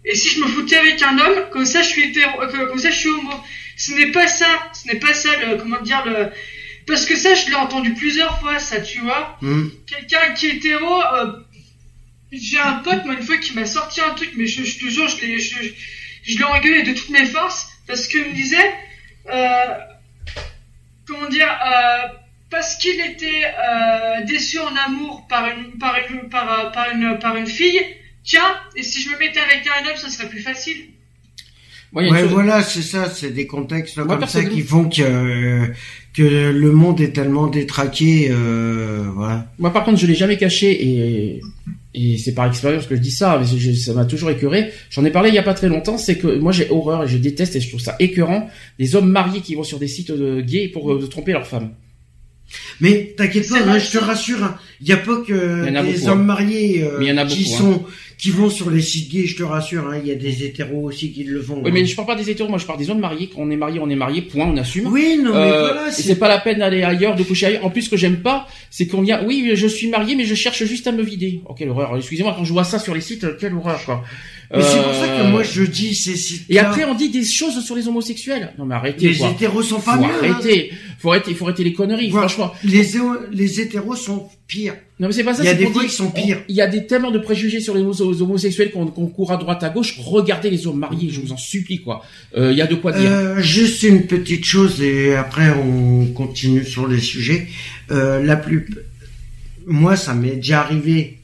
Speaker 2: Et si je me foutais avec un homme, comme ça je suis hétéro, euh, comme ça je suis homo. Ce n'est pas ça, ce n'est pas ça le comment dire le parce que ça je l'ai entendu plusieurs fois ça, tu vois.
Speaker 3: Mhm.
Speaker 2: Quelqu'un qui est hétéro euh, j'ai un pote moi une fois qui m'a sorti un truc mais je, je te jure je l'ai je, je, je l'ai engueulé de toutes mes forces parce qu'il me disait euh, comment dire euh, parce qu'il était euh, déçu en amour par une par une par, euh, par une par une fille tiens et si je me mettais avec un homme ça serait plus facile
Speaker 1: une
Speaker 3: Ouais,
Speaker 1: chose-
Speaker 3: voilà, c'est ça, c'est des contextes
Speaker 1: Moi,
Speaker 3: comme ça qui font que que le monde est tellement détraqué, euh, voilà.
Speaker 1: Moi, par contre, je l'ai jamais caché et et c'est par expérience que je dis ça, mais je- ça m'a toujours écœuré. J'en ai parlé il y a pas très longtemps, c'est que moi j'ai horreur et je déteste et je trouve ça écœurant des hommes mariés qui vont sur des sites de gays pour euh, tromper leur femme.
Speaker 3: Mais t'inquiète pas, hein, je te rassure, il n'y a pas que
Speaker 1: Il y en a
Speaker 3: des
Speaker 1: beaucoup,
Speaker 3: hommes
Speaker 1: hein.
Speaker 3: mariés euh,
Speaker 1: Mais il y en a
Speaker 3: qui
Speaker 1: hein.
Speaker 3: Qui vont sur les sites gays, je te rassure, hein, il y a des hétéros aussi qui le font.
Speaker 1: Oui,
Speaker 3: hein.
Speaker 1: mais je parle pas des hétéros, moi je parle des hommes mariés. Quand on est marié, on est marié, point, on assume.
Speaker 3: Oui, non, mais
Speaker 1: Euh,
Speaker 3: voilà, c'est
Speaker 1: pas la peine d'aller ailleurs, de coucher ailleurs. En plus, ce que j'aime pas, c'est qu'on vient, oui, je suis marié, mais je cherche juste à me vider. Oh, quelle horreur. Excusez-moi, quand je vois ça sur les sites, quelle horreur, quoi.
Speaker 3: Mais c'est pour ça que
Speaker 1: Euh,
Speaker 3: moi je dis ces sites.
Speaker 1: Et après, on dit des choses sur les homosexuels. Non, mais arrêtez,
Speaker 3: les
Speaker 1: quoi.
Speaker 3: hétéros sont pas
Speaker 1: Faut
Speaker 3: mieux. hein.
Speaker 1: Faut arrêter, faut arrêter les conneries,
Speaker 3: Voilà.
Speaker 1: franchement.
Speaker 3: Les hétéros sont pires.
Speaker 1: Non, mais c'est pas ça.
Speaker 3: Il y a des
Speaker 1: dit-
Speaker 3: qui sont pires.
Speaker 1: Il y a des tellement de préjugés sur les homosexuels qu'on court à droite à gauche. Regardez les hommes mariés, je vous en supplie, quoi. Euh, Il y a de quoi dire.
Speaker 3: Euh, juste une petite chose et après on continue sur les sujets. Euh, la plus, moi ça m'est déjà arrivé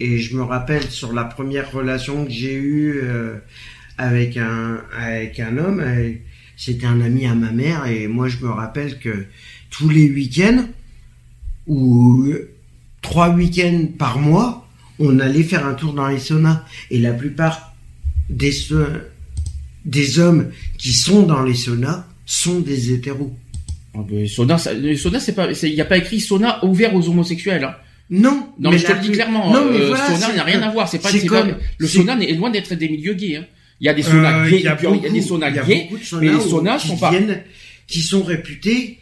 Speaker 3: et je me rappelle sur la première relation que j'ai eue avec un avec un homme. C'était un ami à ma mère et moi je me rappelle que tous les week-ends ou trois week-ends par mois, on allait faire un tour dans les saunas et la plupart des des hommes qui sont dans les saunas sont des hétéros.
Speaker 1: Ah, ben, sauna, ça- le sauna, c'est pas, c'est- il n'y a pas écrit sauna ouvert aux homosexuels. Hein.
Speaker 3: Non,
Speaker 1: Non, mais, je te le dis clairement.
Speaker 3: Non, mais
Speaker 1: euh,
Speaker 3: voilà,
Speaker 1: sauna n'a rien à voir. C'est pas, le sauna est loin d'être des milieux gays. Hein. Il y a des saunas
Speaker 3: Euh,
Speaker 1: gays,
Speaker 3: il y a
Speaker 1: et puis il y a des saunas gays,
Speaker 3: de
Speaker 1: mais les
Speaker 3: saunas
Speaker 1: saunas
Speaker 3: qui
Speaker 1: sont pas.
Speaker 3: viennent- qui sont réputés,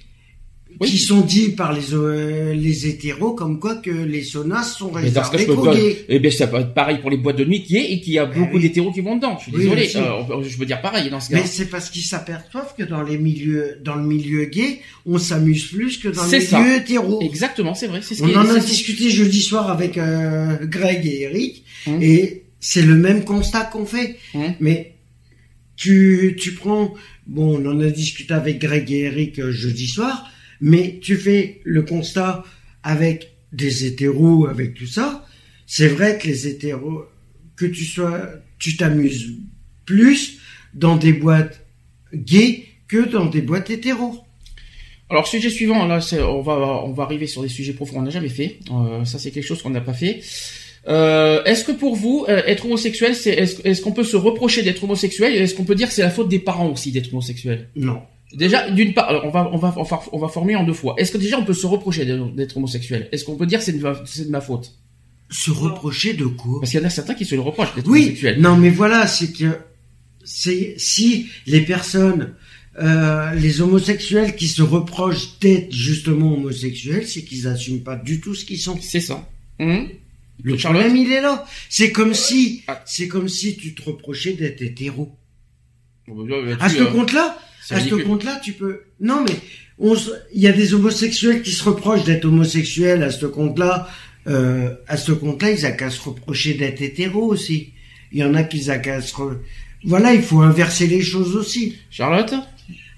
Speaker 1: Oui.
Speaker 3: qui sont dits par les euh, les hétéros comme quoi que les saunas sont réservés
Speaker 1: pas.
Speaker 3: gays.
Speaker 1: Eh bien, ça peut être pareil pour les boîtes de nuit qui est et qu'il y a beaucoup
Speaker 3: oui.
Speaker 1: d'hétéros qui vont dedans. Je suis
Speaker 3: Oui,
Speaker 1: désolé. Euh, je veux dire pareil dans ce cas.
Speaker 3: Mais c'est parce qu'ils s'aperçoivent que dans les milieux, dans le milieu gay, on s'amuse plus que dans le
Speaker 1: C'est
Speaker 3: milieu
Speaker 1: ça.
Speaker 3: hétéro.
Speaker 1: Exactement, c'est vrai. Ce
Speaker 3: On en a discuté jeudi soir avec euh, Greg et Eric,
Speaker 1: Hum.
Speaker 3: et c'est le même constat qu'on fait.
Speaker 1: Hum.
Speaker 3: Mais tu, tu prends, bon, on en a discuté avec Greg et Eric euh, jeudi soir, mais tu fais le constat avec des hétéros, avec tout ça. C'est vrai que les hétéros, que tu sois, tu t'amuses plus dans des boîtes gays que dans des boîtes hétéros.
Speaker 1: Alors sujet suivant, là, on va on va arriver sur des sujets profonds qu'on n'a jamais fait. Euh, ça c'est quelque chose qu'on n'a pas fait. Euh, est-ce que pour vous, euh, être homosexuel, c'est est-ce qu'on peut se reprocher d'être homosexuel? Et est-ce qu'on peut dire que c'est la faute des parents aussi d'être homosexuel?
Speaker 3: Non.
Speaker 1: Déjà, d'une part, alors, on va on va on va on va former en deux fois. Est-ce que déjà on peut se reprocher d'être homosexuel? Est-ce qu'on peut dire c'est de, ma- c'est de ma faute?
Speaker 3: Se reprocher de quoi?
Speaker 1: Parce qu'il y en a certains qui se le reprochent d'être
Speaker 3: Oui,
Speaker 1: homosexuel.
Speaker 3: non, mais voilà, c'est que c'est si les personnes, euh, les homosexuels qui se reprochent d'être justement homosexuels, c'est qu'ils assument pas du tout ce qu'ils sont.
Speaker 1: C'est ça. Hum
Speaker 3: Le
Speaker 1: Charlotte?
Speaker 3: problème, il est là. C'est comme si,
Speaker 1: Ah.
Speaker 3: c'est comme si tu te reprochais d'être hétéro.
Speaker 1: Bon, bah, là-dessus,
Speaker 3: À ce
Speaker 1: euh,
Speaker 3: compte-là, à ce compte-là, tu peux. Non, mais on se- il y a des homosexuels qui se reprochent d'être homosexuels. À ce compte-là, euh, à ce compte-là, ils ont qu'à se reprocher d'être hétéro aussi. Il y en a qui ont qu'à se. re- Voilà, il faut inverser les choses aussi.
Speaker 1: Charlotte?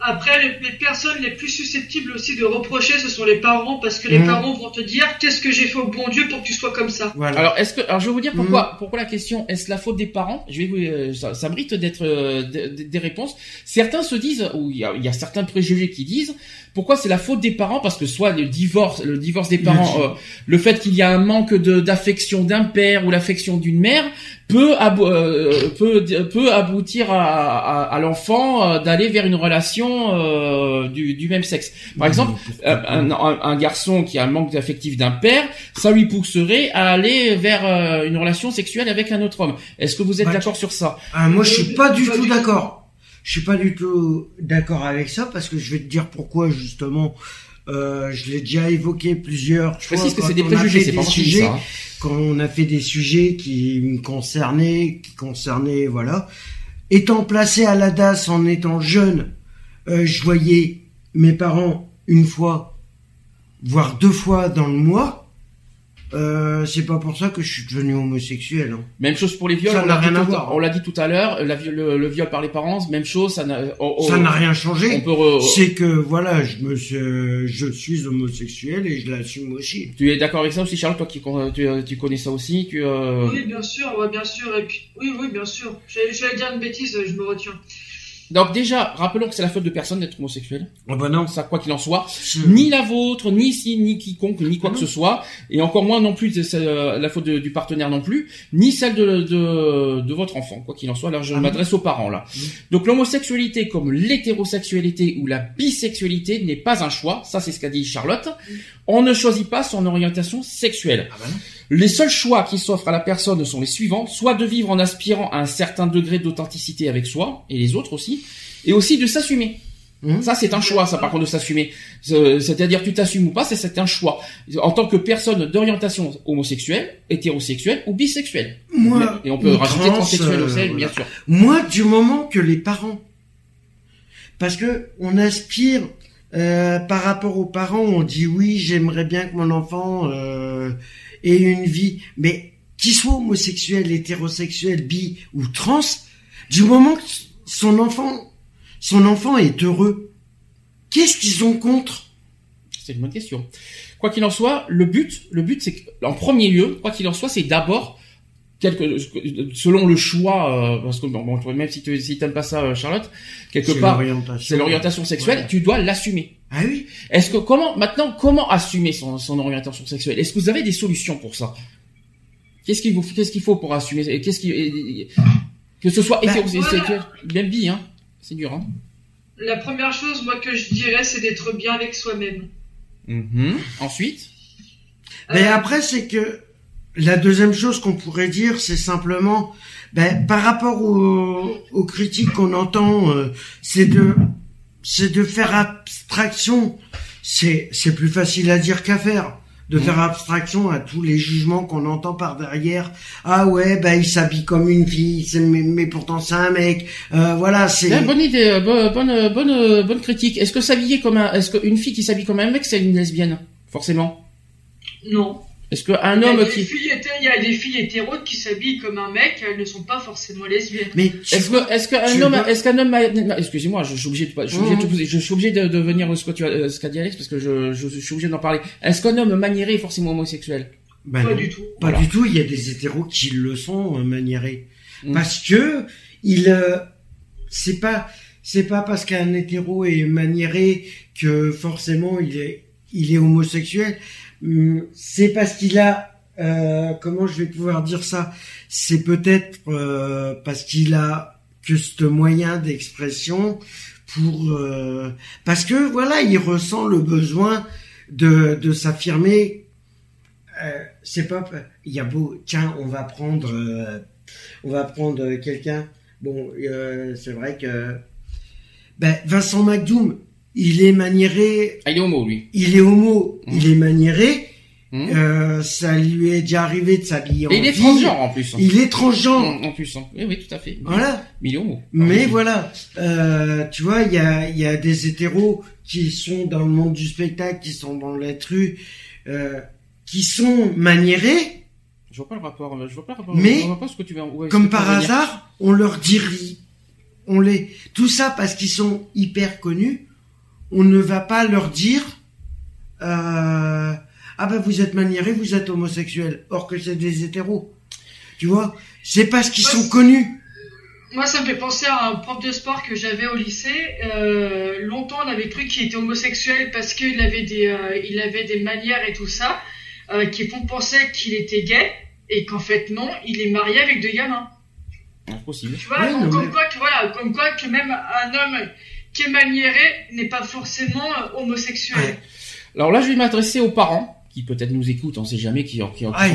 Speaker 2: Après, les, les personnes les plus susceptibles aussi de reprocher, ce sont les parents, parce que les
Speaker 3: Mhm.
Speaker 2: parents vont te dire qu'est-ce que j'ai fait au bon Dieu pour que tu sois comme ça.
Speaker 3: Voilà.
Speaker 1: Alors, est-ce que, alors, je vais vous dire pourquoi, pourquoi la question, est-ce la faute des parents? Je vais vous, euh, ça, ça mérite d'être euh, des- des des réponses. Certains se disent, ou il y a, il y a certains préjugés qui disent, pourquoi c'est la faute des parents? Parce que soit le divorce, le divorce des parents, euh, le fait qu'il y a un manque de d'affection d'un père ou l'affection d'une mère peut abo- euh, peut peut aboutir à, à, à l'enfant euh, d'aller vers une relation euh, du, du même sexe. Par exemple, euh, un, un- un garçon qui a un manque d'affectif d'un père, ça lui pousserait à aller vers euh, une relation sexuelle avec un autre homme. Est-ce que vous êtes
Speaker 3: Bah,
Speaker 1: d'accord sur ça?
Speaker 3: Ah, moi, je suis pas du tout d'accord. Je suis pas du tout d'accord avec ça parce que je vais te dire pourquoi justement. Euh, je l'ai déjà évoqué plusieurs
Speaker 1: Je
Speaker 3: fois.
Speaker 1: précise que
Speaker 3: quand
Speaker 1: c'est des préjugés, c'est
Speaker 3: des
Speaker 1: pas
Speaker 3: sujets,
Speaker 1: ça. hein.
Speaker 3: Quand on a fait des sujets qui me concernaient, qui concernaient, voilà. Étant placé à la DAS en étant jeune, euh, je voyais mes parents une fois, voire deux fois dans le mois. Euh, c'est pas pour ça que je suis devenu homosexuel. Hein.
Speaker 1: Même chose pour les viols.
Speaker 3: Ça
Speaker 1: on
Speaker 3: n'a
Speaker 1: l'a dit
Speaker 3: rien à
Speaker 1: tout-
Speaker 3: voir.
Speaker 1: On l'a dit tout à l'heure. Le, le viol par les parents, même chose. Ça n'a. oh, oh,
Speaker 3: rien changé. C'est que voilà, je me suis, je suis homosexuel et je l'assume aussi.
Speaker 1: Tu es d'accord avec ça aussi, Charles Toi qui tu, euh, tu connais ça aussi. Tu. euh,
Speaker 2: Oui, bien sûr, ouais, bien sûr. Et puis, oui, oui, bien sûr. J'allais dire une bêtise, je me retiens.
Speaker 1: Donc déjà, rappelons que c'est la faute de personne d'être homosexuel.
Speaker 3: Ah bah non.
Speaker 1: Ça, quoi qu'il en soit. Ni la vôtre, ni si, ni quiconque, ni quoi
Speaker 3: Ah
Speaker 1: que
Speaker 3: non.
Speaker 1: ce soit, et encore moins non plus c'est, euh, la faute de- du partenaire non plus, ni celle de, de, de votre enfant, quoi qu'il en soit. Là, je
Speaker 3: Ah
Speaker 1: m'adresse aux parents là.
Speaker 3: Oui.
Speaker 1: Donc l'homosexualité comme l'hétérosexualité ou la bisexualité n'est pas un choix, ça c'est ce qu'a dit Charlotte. On ne choisit pas son orientation sexuelle.
Speaker 3: Ah bah non.
Speaker 1: Les seuls choix qui s'offrent à la personne sont les suivants soit de vivre en aspirant à un certain degré d'authenticité avec soi et les autres aussi, et aussi de s'assumer.
Speaker 3: Hum.
Speaker 1: Ça, c'est un choix, ça, par contre, de s'assumer. Euh, C'est-à-dire, tu t'assumes ou pas, c'est- un choix. En tant que personne d'orientation homosexuelle, hétérosexuelle ou bisexuelle.
Speaker 3: Moi,
Speaker 1: Et on peut
Speaker 3: ou
Speaker 1: rajouter
Speaker 3: trans,
Speaker 1: transsexuel
Speaker 3: euh,
Speaker 1: aussi, bien
Speaker 3: voilà.
Speaker 1: sûr.
Speaker 3: Moi, du moment que les parents, parce que on aspire euh, par rapport aux parents, on dit oui, j'aimerais bien que mon enfant euh, ait une vie, mais qu'il soit homosexuel, hétérosexuel, bi ou trans, du moment que son enfant, son enfant est heureux, qu'est-ce qu'ils ont contre?
Speaker 1: C'est une bonne question. Quoi qu'il en soit, le but, le but, c'est en premier lieu, quoi qu'il en soit, c'est d'abord quelque, selon le choix, euh, parce que bon, bon, même si tu si t'aimes pas ça, euh, Charlotte, quelque part, c'est l'orientation sexuelle,
Speaker 3: Ouais.
Speaker 1: tu dois l'assumer.
Speaker 3: Ah oui.
Speaker 1: Est-ce que comment maintenant comment assumer son, son orientation sexuelle? Est-ce que vous avez des solutions pour ça? Qu'est-ce qu'il vous qu'est-ce qu'il faut pour assumer? Et Qu'est-ce qui que ce soit
Speaker 3: Bah,
Speaker 1: hétérosexuel, même bi, hein. C'est dur, hein.
Speaker 2: La première chose, moi, que je dirais, c'est d'être bien avec soi-même.
Speaker 1: Mhm. Ensuite,
Speaker 3: Mais
Speaker 2: Euh,
Speaker 3: après, c'est que la deuxième chose qu'on pourrait dire, c'est simplement, ben, par rapport aux, aux critiques qu'on entend, euh, c'est de, c'est de faire abstraction. C'est, c'est plus facile à dire qu'à faire. De faire abstraction à tous les jugements qu'on entend par derrière. Ah ouais, ben il s'habille comme une fille, mais, mais pourtant c'est un mec. Euh, voilà, c'est.
Speaker 1: Ah, bonne idée, euh, bo- bonne euh, bonne euh, bonne critique. Est-ce que s'habiller comme un est-ce qu'une fille qui s'habille comme un mec, c'est une lesbienne? Forcément?
Speaker 2: Non.
Speaker 1: Est-ce qu'un homme qui
Speaker 2: il y a des filles hétéros qui s'habillent comme un mec, elles ne sont pas forcément lesbiennes.
Speaker 3: Mais tu
Speaker 1: Est-ce que, est-ce qu'un homme, est-ce qu'un homme, excusez-moi, je, je suis obligé de, je suis obligé de, je suis obligé de, de venir ce que tu as, euh, ce qu'a dit Alex parce que je, je, je suis obligé d'en parler. Est-ce qu'un homme maniéré est forcément homosexuel?
Speaker 3: Ben
Speaker 2: pas
Speaker 3: non.
Speaker 2: du tout.
Speaker 3: Pas
Speaker 1: Voilà.
Speaker 3: du tout. Il y a des hétéros qui le sont euh, maniérés.
Speaker 1: Mm.
Speaker 3: Parce que il, euh, c'est pas, c'est pas parce qu'un hétéro est maniéré que forcément il est, il est homosexuel. Hum, C'est parce qu'il a, euh, comment je vais pouvoir dire ça? C'est peut-être euh, parce qu'il a que ce moyen d'expression pour, euh, parce que voilà, il ressent le besoin de, de s'affirmer. C'est pas il y a beau tiens on va prendre on va prendre quelqu'un. Bon c'est vrai que ben Vincent McDoom il est maniéré
Speaker 1: Ah, il est homo, lui.
Speaker 3: il est homo
Speaker 1: Mhm.
Speaker 3: il est maniéré
Speaker 1: Mhm.
Speaker 3: euh, ça lui est déjà arrivé de s'habiller en
Speaker 1: Et il est transgenre, en plus. hein.
Speaker 3: il est transgenre
Speaker 1: En plus, hein. Oui, oui, tout à fait.
Speaker 3: voilà
Speaker 1: Mais il est homo.
Speaker 3: mais
Speaker 1: Ah,
Speaker 3: voilà, euh, tu vois, il y a, il y a des hétéros qui sont dans le monde du spectacle, qui sont dans l'être rue, euh, qui sont maniérés,
Speaker 1: Je vois pas le rapport, je vois pas le rapport.
Speaker 3: Mais,
Speaker 1: je vois pas ce que tu veux, ouais,
Speaker 3: comme par hasard, on leur dit on les, tout ça parce qu'ils sont hyper connus, on ne va pas leur dire, euh, ah ben vous êtes maniérés, vous êtes homosexuel, or que c'est des hétéros, tu vois, c'est parce qu'ils sont connus.
Speaker 2: Moi, ça me fait penser à un prof de sport que j'avais au lycée. Euh, longtemps, on avait cru qu'il était homosexuel parce qu'il avait des, euh, il avait des manières et tout ça, euh, qui font penser qu'il était gay, et qu'en fait non, il est marié avec deux gamins.
Speaker 1: Ah, possible.
Speaker 2: Tu vois,
Speaker 3: Ouais,
Speaker 2: donc,
Speaker 3: non,
Speaker 2: comme
Speaker 3: mais-
Speaker 2: quoi que voilà, comme quoi que même un homme qui est maniéré n'est pas forcément euh, homosexuel.
Speaker 1: Alors là, je vais m'adresser aux parents qui peut-être nous écoutent, on sait jamais, qui, qui, qui
Speaker 3: Ah,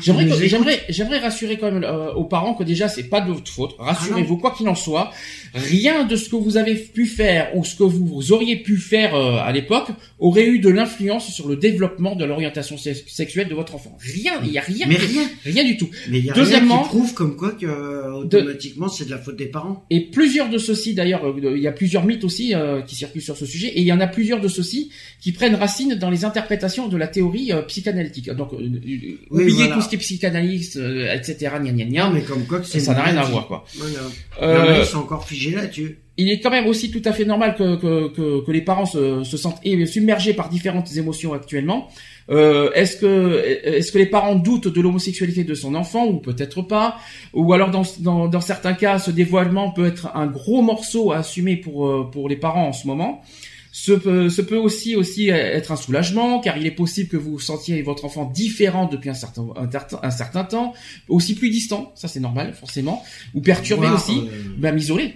Speaker 1: J'aimerais, j'aimerais, j'aimerais rassurer quand même euh, aux parents que déjà c'est pas de votre faute. Rassurez-vous, quoi qu'il en soit, rien de ce que vous avez pu faire ou ce que vous auriez pu faire euh, à l'époque aurait eu de l'influence sur le développement de l'orientation se- sexuelle de votre enfant. Rien, il y a rien,
Speaker 3: Mais rien.
Speaker 1: rien du tout.
Speaker 3: Mais il y a
Speaker 1: Deuxièmement-
Speaker 3: rien qui prouve comme quoi que euh, automatiquement c'est de la faute des parents.
Speaker 1: Et plusieurs de ceux-ci, d'ailleurs, euh, il y a plusieurs mythes aussi euh, qui circulent sur ce sujet, et il y en a plusieurs de ceux-ci qui prennent racine dans les interprétations de la théorie euh, psychanalytique. Donc, euh, euh, oubliez
Speaker 3: voilà.
Speaker 1: tout ce qui est psychanalyste, etc., gna gna gna.
Speaker 3: Non, mais comme quoi que
Speaker 1: ça n'a rien à voir, quoi.
Speaker 3: Voilà. Ils sont encore figés là-dessus.
Speaker 1: il est quand même aussi tout à fait normal que, que, que, que les parents se, se sentent submergés par différentes émotions actuellement. Euh, est-ce que est-ce que les parents doutent de l'homosexualité de son enfant ou peut-être pas? Ou alors dans, dans, dans certains cas ce dévoilement peut être un gros morceau à assumer pour pour les parents en ce moment. Ce peut, ce peut aussi aussi être un soulagement car il est possible que vous sentiez votre enfant différent depuis un certain un, certain- un certain temps, aussi plus distant, ça c'est normal forcément, ou perturbé aussi,
Speaker 3: euh,
Speaker 1: isolé.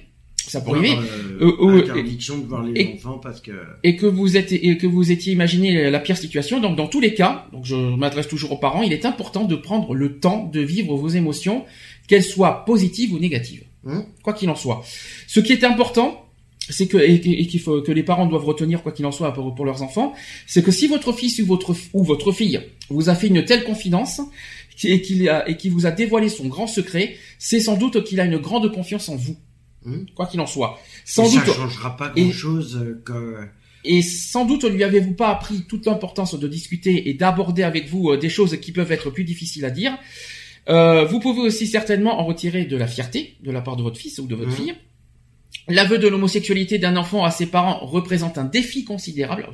Speaker 1: ça peut arriver.
Speaker 3: Euh,
Speaker 1: Euh, euh,
Speaker 3: interdiction de voir les
Speaker 1: et-
Speaker 3: enfants parce que.
Speaker 1: et que vous êtes et que vous étiez imaginé la pire situation. Donc dans tous les cas, donc je m'adresse toujours aux parents, il est important de prendre le temps de vivre vos émotions, qu'elles soient positives ou négatives,
Speaker 3: Hein?
Speaker 1: Quoi qu'il en soit. Ce qui est important, c'est que et, et qu'il faut que les parents doivent retenir quoi qu'il en soit pour, pour leurs enfants, c'est que si votre fils ou votre ou votre fille vous a fait une telle confidence et qu'il a et qui vous a dévoilé son grand secret, c'est sans doute qu'il a une grande confiance en vous,
Speaker 3: Hein
Speaker 1: quoi qu'il en soit. Sans
Speaker 3: Et ça
Speaker 1: doute
Speaker 3: changera pas
Speaker 1: et-
Speaker 3: grand chose que.
Speaker 1: et sans doute lui avez-vous pas appris toute l'importance de discuter et d'aborder avec vous euh, des choses qui peuvent être plus difficiles à dire. Euh, vous pouvez aussi certainement en retirer de la fierté de la part de votre fils ou de votre
Speaker 3: Mhm.
Speaker 1: fille. L'aveu de l'homosexualité d'un enfant à ses parents représente un défi considérable.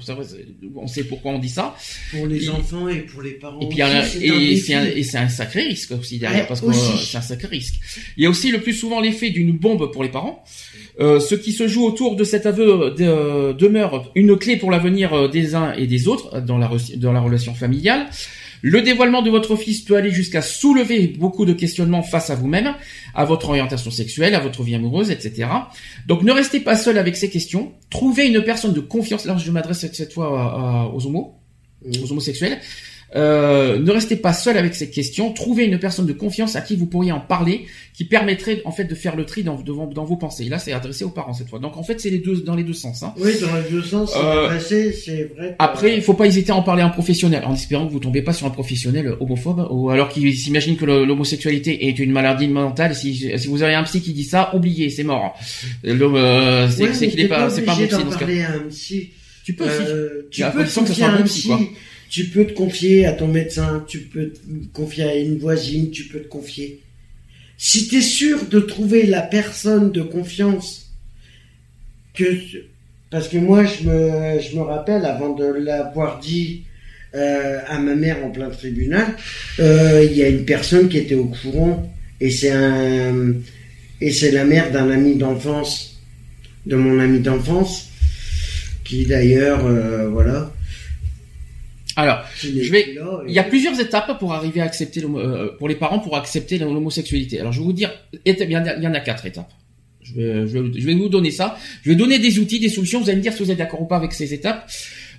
Speaker 1: On sait pourquoi on dit ça.
Speaker 3: Pour les
Speaker 1: Et-
Speaker 3: enfants et pour les parents.
Speaker 1: Et puis il y a-
Speaker 3: aussi, c'est un
Speaker 1: sacré risque aussi derrière
Speaker 3: Ouais,
Speaker 1: parce que c'est un sacré risque. Il y a aussi le plus souvent l'effet d'une bombe pour les parents. Euh, ce qui se joue autour de cet aveu de- euh, demeure une clé pour l'avenir euh, des uns et des autres dans la, re- dans la relation familiale. Le dévoilement de votre fils peut aller jusqu'à soulever beaucoup de questionnements face à vous-même, à votre orientation sexuelle, à votre vie amoureuse, etc. Donc ne restez pas seul avec ces questions. Trouvez une personne de confiance. Là, je m'adresse cette- cette fois à- à- aux homos aux homosexuels. Euh, ne restez pas seul avec cette question. Trouvez une personne de confiance à qui vous pourriez en parler, qui permettrait en fait de faire le tri dans, vos pensées. Et là, c'est adressé aux parents cette fois. Donc en fait, c'est les deux dans les deux sens. Hein.
Speaker 3: Oui, dans les deux sens, c'est
Speaker 1: Euh,
Speaker 3: adressé, c'est vrai. que-
Speaker 1: Après, il faut pas hésiter à en parler à un professionnel, en espérant que vous tombez pas sur un professionnel homophobe, ou alors qu'il s'imagine que l'homosexualité est une maladie mentale. Si, si vous avez un psy qui dit ça, oubliez, c'est mort. Euh, c'est
Speaker 3: Ouais,
Speaker 1: qu'il est pas, c'est pas un bon psy. Tu peux aussi.
Speaker 3: Euh, tu
Speaker 1: Mais à
Speaker 3: peux confier
Speaker 1: soit un psy, quoi.
Speaker 3: Tu peux te confier à ton médecin, tu peux te confier à une voisine, tu peux te confier. Si tu es sûr de trouver la personne de confiance, parce que moi je me, je me rappelle avant de l'avoir dit euh, à ma mère en plein tribunal, euh, il y a une personne qui était au courant et c'est un et c'est la mère d'un ami d'enfance, de mon ami d'enfance, qui d'ailleurs euh, voilà.
Speaker 1: Alors, Je vais- Il y a plusieurs étapes pour arriver à accepter l'homo- euh, pour les parents pour accepter l'homosexualité. Alors je vais vous dire, il y en a, quatre étapes. Je vais, je, vais, je vais vous donner ça. Je vais donner des outils, des solutions. Vous allez me dire si vous êtes d'accord ou pas avec ces étapes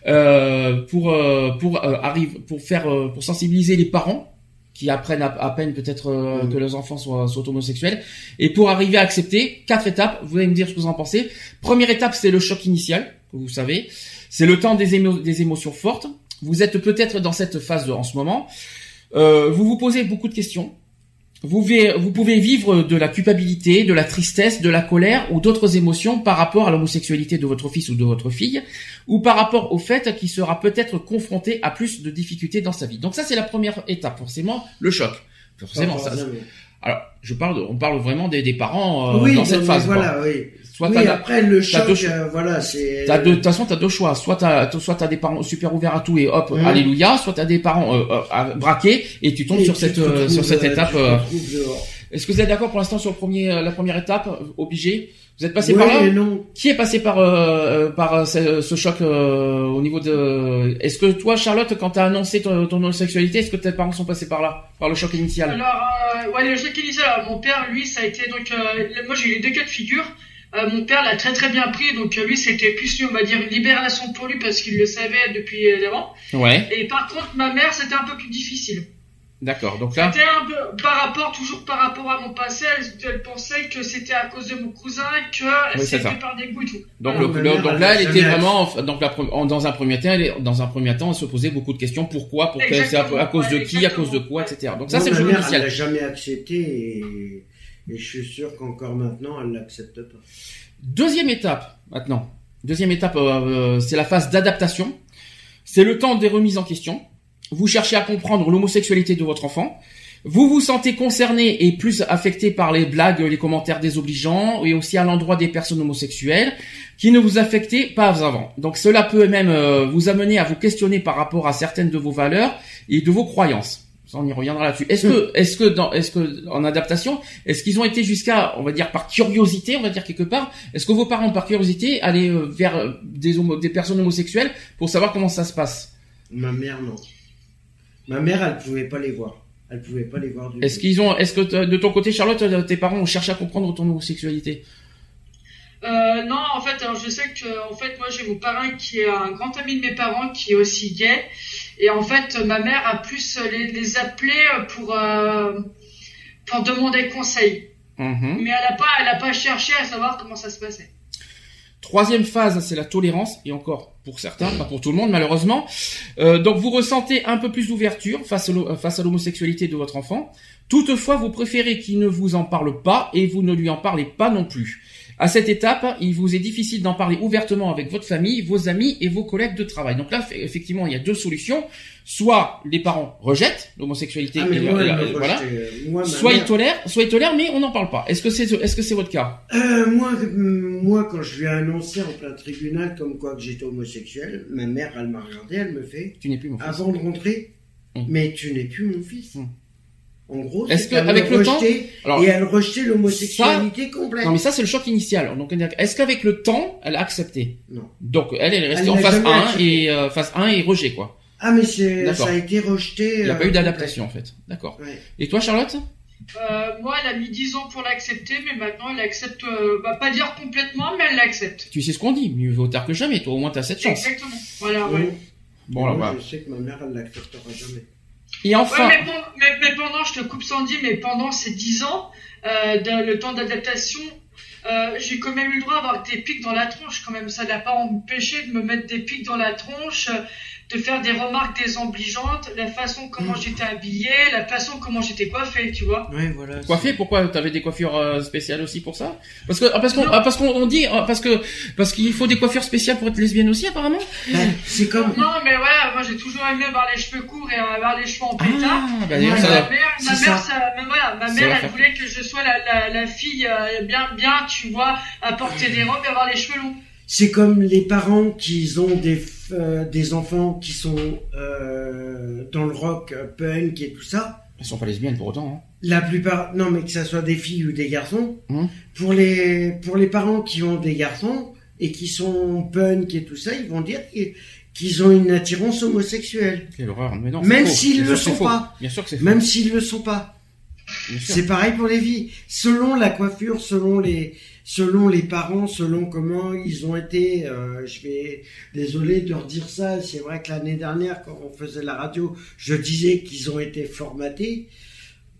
Speaker 1: euh, pour euh, pour euh, arrive pour faire euh, pour sensibiliser les parents qui apprennent à, à peine peut-être euh,
Speaker 3: Mhm.
Speaker 1: que leurs enfants soient, soient homosexuels et pour arriver à accepter quatre étapes. Vous allez me dire ce que vous en pensez. Première étape, c'est le choc initial que vous savez. C'est le temps des, émo- des émotions fortes. Vous êtes peut-être dans cette phase en ce moment. Euh, vous vous posez beaucoup de questions. Vous, vous pouvez vivre de la culpabilité, de la tristesse, de la colère ou d'autres émotions par rapport à l'homosexualité de votre fils ou de votre fille, ou par rapport au fait qu'il sera peut-être confronté à plus de difficultés dans sa vie. Donc ça, c'est la première étape, forcément, le choc. Forcément, ça. Alors, je parle, on parle vraiment des, des parents euh,
Speaker 3: oui,
Speaker 1: dans cette phase. quoi.
Speaker 3: Voilà, oui.
Speaker 1: Soit
Speaker 3: oui,
Speaker 1: t'as-
Speaker 3: après le choc,
Speaker 1: deux
Speaker 3: euh, voilà, c'est.
Speaker 1: T'as deux, de toute façon, t'as deux choix. Soit t'as, soit t'as des parents super ouverts à tout et hop,
Speaker 3: Mhm.
Speaker 1: alléluia. Soit t'as des parents euh, euh, braqués et tu tombes
Speaker 3: Et
Speaker 1: sur
Speaker 3: tu
Speaker 1: cette,
Speaker 3: te
Speaker 1: euh, sur cette étape. euh. Est-ce que vous êtes d'accord pour l'instant sur le premier, euh, la première étape, euh, obligé? Vous êtes passé
Speaker 3: Oui
Speaker 1: par là?
Speaker 3: et non.
Speaker 1: Qui est passé par par ce, ce choc euh, au niveau de Est-ce que toi, Charlotte, quand t'as annoncé ton, ton homosexualité, est-ce que tes parents sont passés par là, par le choc initial?
Speaker 2: Alors, euh, ouais, le choc initial, mon père, lui, ça a été donc, euh, moi j'ai eu les deux cas de figure. Euh, mon père l'a très très bien pris, donc euh, lui c'était plus, on va dire, une libération pour lui parce qu'il le savait depuis euh, avant.
Speaker 1: Ouais,
Speaker 2: Et par contre, ma mère, c'était un peu plus difficile.
Speaker 1: d'accord. Donc là,
Speaker 2: C'était un peu par rapport, toujours par rapport à mon passé, elle, elle pensait que c'était à cause de mon cousin, que
Speaker 1: Oui,
Speaker 2: c'était par dégoût et tout.
Speaker 1: donc,
Speaker 3: Ah,
Speaker 1: le- le- donc là,
Speaker 3: a
Speaker 1: elle était vraiment donc la, pre- en- dans un premier temps, elle est, dans un premier temps, elle se posait beaucoup de questions. Pourquoi? Pourquoi? C'est à, cause de qui? À cause de quoi? Etc. Donc ça, c'est le
Speaker 3: mère,
Speaker 1: initial.
Speaker 3: Elle l'a jamais accepté et, et je suis sûr qu'encore maintenant, elle l'accepte pas.
Speaker 1: Deuxième étape, maintenant. Deuxième étape, euh, euh, c'est la phase d'adaptation. C'est le temps des remises en question. Vous cherchez à comprendre l'homosexualité de votre enfant. Vous vous sentez concerné et plus affecté par les blagues, les commentaires désobligeants et aussi à l'endroit des personnes homosexuelles qui ne vous affectaient pas avant. Donc cela peut même euh, vous amener à vous questionner par rapport à certaines de vos valeurs et de vos croyances. Ça, on y reviendra là-dessus. Est-ce que, est-ce que dans, est-ce que en adaptation, est-ce qu'ils ont été jusqu'à, on va dire par curiosité, on va dire quelque part, est-ce que vos parents par curiosité allaient euh, vers euh, des homo- des personnes homosexuelles pour savoir comment ça se passe?
Speaker 3: Ma mère, non. Ma mère, elle pouvait pas les voir. Elle pouvait pas les voir du
Speaker 1: Est-ce
Speaker 3: tout.
Speaker 1: qu'ils ont, est-ce que de ton côté, Charlotte, euh, tes parents ont cherché à comprendre ton homosexualité?
Speaker 2: Euh, non, en fait, alors je sais que, en fait, moi j'ai mon parrain qui est un grand ami de mes parents qui est aussi gay, et en fait, ma mère a plus les, les appelé pour euh, pour demander conseil,
Speaker 1: Mhm.
Speaker 2: mais elle a pas, elle a pas cherché à savoir comment ça se passait.
Speaker 1: Troisième phase, c'est la tolérance, et encore pour certains, pas pour tout le monde malheureusement. Euh, donc vous ressentez un peu plus d'ouverture face face à l'homosexualité de votre enfant. Toutefois, vous préférez qu'il ne vous en parle pas et vous ne lui en parlez pas non plus. À cette étape, il vous est difficile d'en parler ouvertement avec votre famille, vos amis et vos collègues de travail. Donc là, effectivement, il y a deux solutions. Soit les parents rejettent l'homosexualité,
Speaker 3: Ah,
Speaker 1: voilà.
Speaker 3: Moi, ma
Speaker 1: Soit ils tolèrent, soit ils tolèrent, mais on n'en parle pas. Est-ce que c'est est-ce que c'est votre cas?
Speaker 3: Euh, moi, euh, moi, quand je lui ai annoncé en plein tribunal comme quoi que j'étais homosexuel, ma mère, elle m'a regardé, elle me fait,
Speaker 1: Tu n'es plus mon fils.
Speaker 3: avant de rentrer,
Speaker 1: Hum.
Speaker 3: mais tu n'es plus mon fils.
Speaker 1: Hum.
Speaker 3: En gros,
Speaker 1: Est-ce que,
Speaker 3: me
Speaker 1: avec le temps- Alors,
Speaker 3: et elle rejetait l'homosexualité complète.
Speaker 1: Non mais ça c'est le choc initial. Donc est-ce qu'avec le temps elle a accepté?
Speaker 3: Non.
Speaker 1: Donc elle elle est restée
Speaker 3: Elle
Speaker 1: en phase
Speaker 3: jamais
Speaker 1: 1
Speaker 3: accepté.
Speaker 1: et euh, phase 1 et rejet quoi.
Speaker 3: Ah, mais ça a été rejeté.
Speaker 1: Il n'y a
Speaker 3: euh,
Speaker 1: pas eu d'adaptation en fait. D'accord.
Speaker 3: Ouais.
Speaker 1: Et toi Charlotte?
Speaker 2: Euh, moi, elle a mis 10 ans pour l'accepter, mais maintenant elle accepte, euh, bah, pas dire complètement, mais elle l'accepte.
Speaker 1: Tu sais ce qu'on dit, mieux vaut tard que jamais. Toi au moins t'as cette chance.
Speaker 2: Exactement. Voilà, ouais.
Speaker 3: Ouais.
Speaker 1: Bon là
Speaker 3: Moi,
Speaker 1: voilà.
Speaker 3: Je sais que ma mère, elle l'acceptera jamais.
Speaker 1: Et enfin,
Speaker 2: mais, pendant, je te coupe sans dire, mais pendant ces 10 ans, euh, le temps d'adaptation, euh, j'ai quand même eu le droit d'avoir des pics dans la tronche, quand même. Ça n'a pas empêché de me mettre des pics dans la tronche, euh, de faire des remarques désobligeantes, la façon comment
Speaker 3: Mm.
Speaker 2: j'étais habillée, la façon comment j'étais coiffée, tu vois.
Speaker 3: Ouais, voilà.
Speaker 1: coiffé, pourquoi t'avais des coiffures euh, spéciales aussi pour ça? Parce que ah, parce qu'on ah, parce qu'on on dit ah, parce que parce qu'il faut des coiffures spéciales pour être lesbienne aussi apparemment?
Speaker 3: Ben, c'est comme.
Speaker 2: Non, mais voilà, moi j'ai toujours aimé avoir les cheveux courts et avoir les cheveux en pétard.
Speaker 1: D'ailleurs
Speaker 3: Ouais,
Speaker 1: ça
Speaker 2: ma mère, ma mère,
Speaker 3: ça.
Speaker 2: ça, mais voilà, ma mère, elle voulait que je sois la, la, la fille euh, bien, bien, tu vois, à porter des robes et avoir les cheveux longs.
Speaker 3: C'est comme les parents qui ont des, euh, des enfants qui sont euh, dans le rock, euh, punk et tout ça.
Speaker 1: Elles sont pas lesbiennes pour autant. Hein.
Speaker 3: La plupart, non mais que ça soit des filles ou des garçons,
Speaker 1: Hum.
Speaker 3: pour les pour les parents qui ont des garçons et qui sont punk et tout ça, ils vont dire qu'ils- ont une attirance homosexuelle,
Speaker 1: Quelle horreur. Mais non.
Speaker 3: Même s'ils
Speaker 1: Bien
Speaker 3: le sont pas.
Speaker 1: Bien sûr que c'est
Speaker 3: même s'ils le sont pas. C'est pareil pour les filles. Selon la coiffure, selon les, selon les parents, selon comment ils ont été, euh, je vais, désolé de leur dire ça. C'est vrai que l'année dernière, quand on faisait la radio, je disais qu'ils ont été formatés.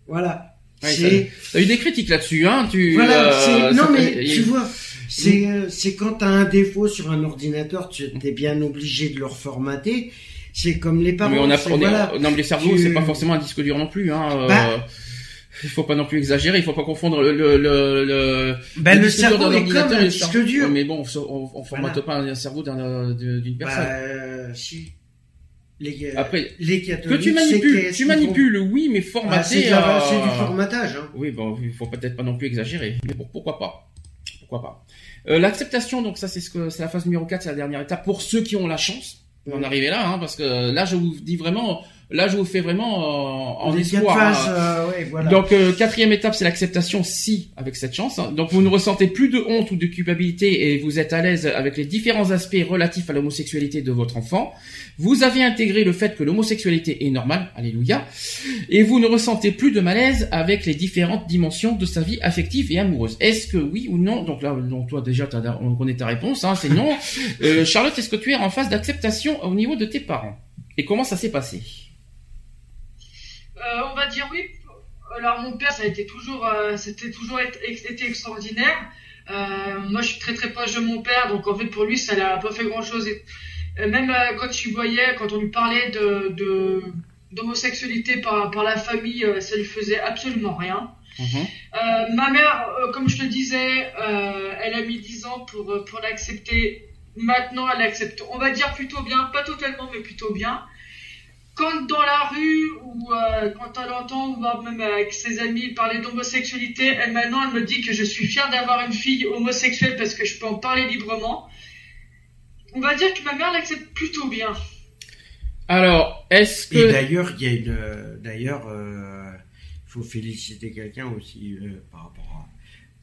Speaker 3: Voilà.
Speaker 1: Ouais,
Speaker 3: c'est,
Speaker 1: T'as eu des critiques là-dessus, hein Tu.
Speaker 3: voilà,
Speaker 1: euh,
Speaker 3: c'est, non mais tu vois, c'est, euh, c'est quand t'as un défaut sur un ordinateur, tu es bien obligé de le reformater. C'est comme les parents.
Speaker 1: mais on a,
Speaker 3: c'est-
Speaker 1: on est-
Speaker 3: voilà.
Speaker 1: non mais les cerveaux
Speaker 3: Tu-
Speaker 1: c'est pas forcément un disque dur non plus hein. euh,
Speaker 3: Bah.
Speaker 1: Il faut pas non plus exagérer, il faut pas confondre le le le, le,
Speaker 3: Ben, le
Speaker 1: dur
Speaker 3: cerveau est comme un
Speaker 1: le
Speaker 3: disque
Speaker 1: cerveau.
Speaker 3: dur.
Speaker 1: Mais bon, on, on formate
Speaker 3: Voilà.
Speaker 1: pas un cerveau d'une
Speaker 3: Bah,
Speaker 1: personne.
Speaker 3: euh, si. Les,
Speaker 1: Après,
Speaker 3: les
Speaker 1: que
Speaker 3: catholiques,
Speaker 1: tu
Speaker 3: c'est
Speaker 1: manipules, tu manipules, oui, mais
Speaker 3: font Ah, c'est
Speaker 1: euh,
Speaker 3: du formatage. Hein.
Speaker 1: Oui, bon, il faut peut-être pas non plus exagérer, mais bon, pourquoi pas? Pourquoi pas? Euh, L'acceptation, donc ça c'est ce que c'est la phase numéro 4, c'est la dernière étape pour ceux qui ont la chance d'en arriver là, hein, parce que là je vous dis vraiment, là je vous fais vraiment euh, en
Speaker 3: quatre
Speaker 1: espoir. hein.
Speaker 3: euh, ouais, voilà.
Speaker 1: Donc euh, quatrième étape, c'est l'acceptation si avec cette chance. hein. Donc vous ne ressentez plus de honte ou de culpabilité et vous êtes à l'aise avec les différents aspects relatifs à l'homosexualité de votre enfant. Vous avez intégré le fait que l'homosexualité est normale, alléluia, et vous ne ressentez plus de malaise avec les différentes dimensions de sa vie affective et amoureuse. Est-ce que oui ou non? Donc là, donc toi déjà, on connaît ta réponse, hein, c'est non. <laughs> Euh, Charlotte, est-ce que tu es en phase d'acceptation au niveau de tes parents? Et comment ça s'est passé?
Speaker 2: Euh, on va dire oui. Alors mon père, ça a été toujours, euh, c'était toujours été, extraordinaire. Euh, moi, je suis très très proche de mon père, donc en fait pour lui, ça n'a pas fait grand chose. même quand tu voyais, quand on lui parlait de, de d'homosexualité par, par la famille, ça lui faisait absolument rien.
Speaker 1: Mhm.
Speaker 2: Ma mère, comme je te disais, elle a mis 10 ans pour, pour l'accepter. Maintenant, elle l'accepte, on va dire plutôt bien, pas totalement, mais plutôt bien. Quand dans la rue ou euh, quand elle entend, ou voire même avec ses amis parler d'homosexualité, elle maintenant elle me dit que je suis fière d'avoir une fille homosexuelle parce que je peux en parler librement. On va dire que ma mère l'accepte plutôt bien.
Speaker 1: Alors, est-ce
Speaker 3: Et
Speaker 1: que
Speaker 3: d'ailleurs, il y a une, euh, d'ailleurs, euh, il faut féliciter quelqu'un aussi euh, par rapport à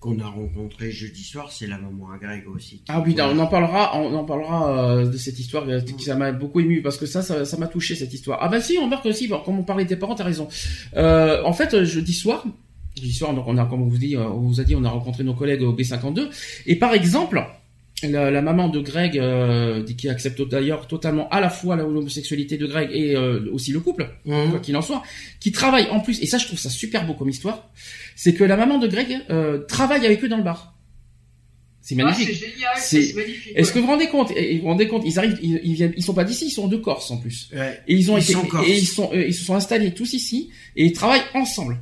Speaker 3: qu'on a rencontré jeudi soir, c'est la maman à Greg aussi.
Speaker 1: Ah oui, on en parlera, on en parlera euh, de cette histoire euh, qui ça m'a beaucoup ému parce que ça, ça, ça m'a touché cette histoire. Ah bah si, on remarque aussi, comme on parlait de tes parents, t'as raison. Euh, en fait, jeudi soir, L'histoire, donc on a, comme on vous dit, on vous a dit, on a rencontré nos collègues au B52. Et par exemple, la, la maman de Greg, euh, qui accepte d'ailleurs totalement à la fois l'homosexualité de Greg et euh, aussi le couple,
Speaker 3: Mhm.
Speaker 1: quoi qu'il en soit, qui travaille en plus, et ça je trouve ça super beau comme histoire, c'est que la maman de Greg euh, travaille avec eux dans le bar. C'est
Speaker 2: Ah,
Speaker 1: magnifique.
Speaker 2: c'est génial,
Speaker 1: C'est-
Speaker 2: c'est magnifique.
Speaker 1: Est-ce que vous vous rendez compte Vous vous rendez compte Ils arrivent, ils, ils viennent, ils sont pas d'ici, ils sont de Corse en plus.
Speaker 3: Ouais.
Speaker 1: Et ils ont
Speaker 3: Ils
Speaker 1: été,
Speaker 3: sont
Speaker 1: et ils sont, euh, ils se sont installés tous ici et ils travaillent ensemble.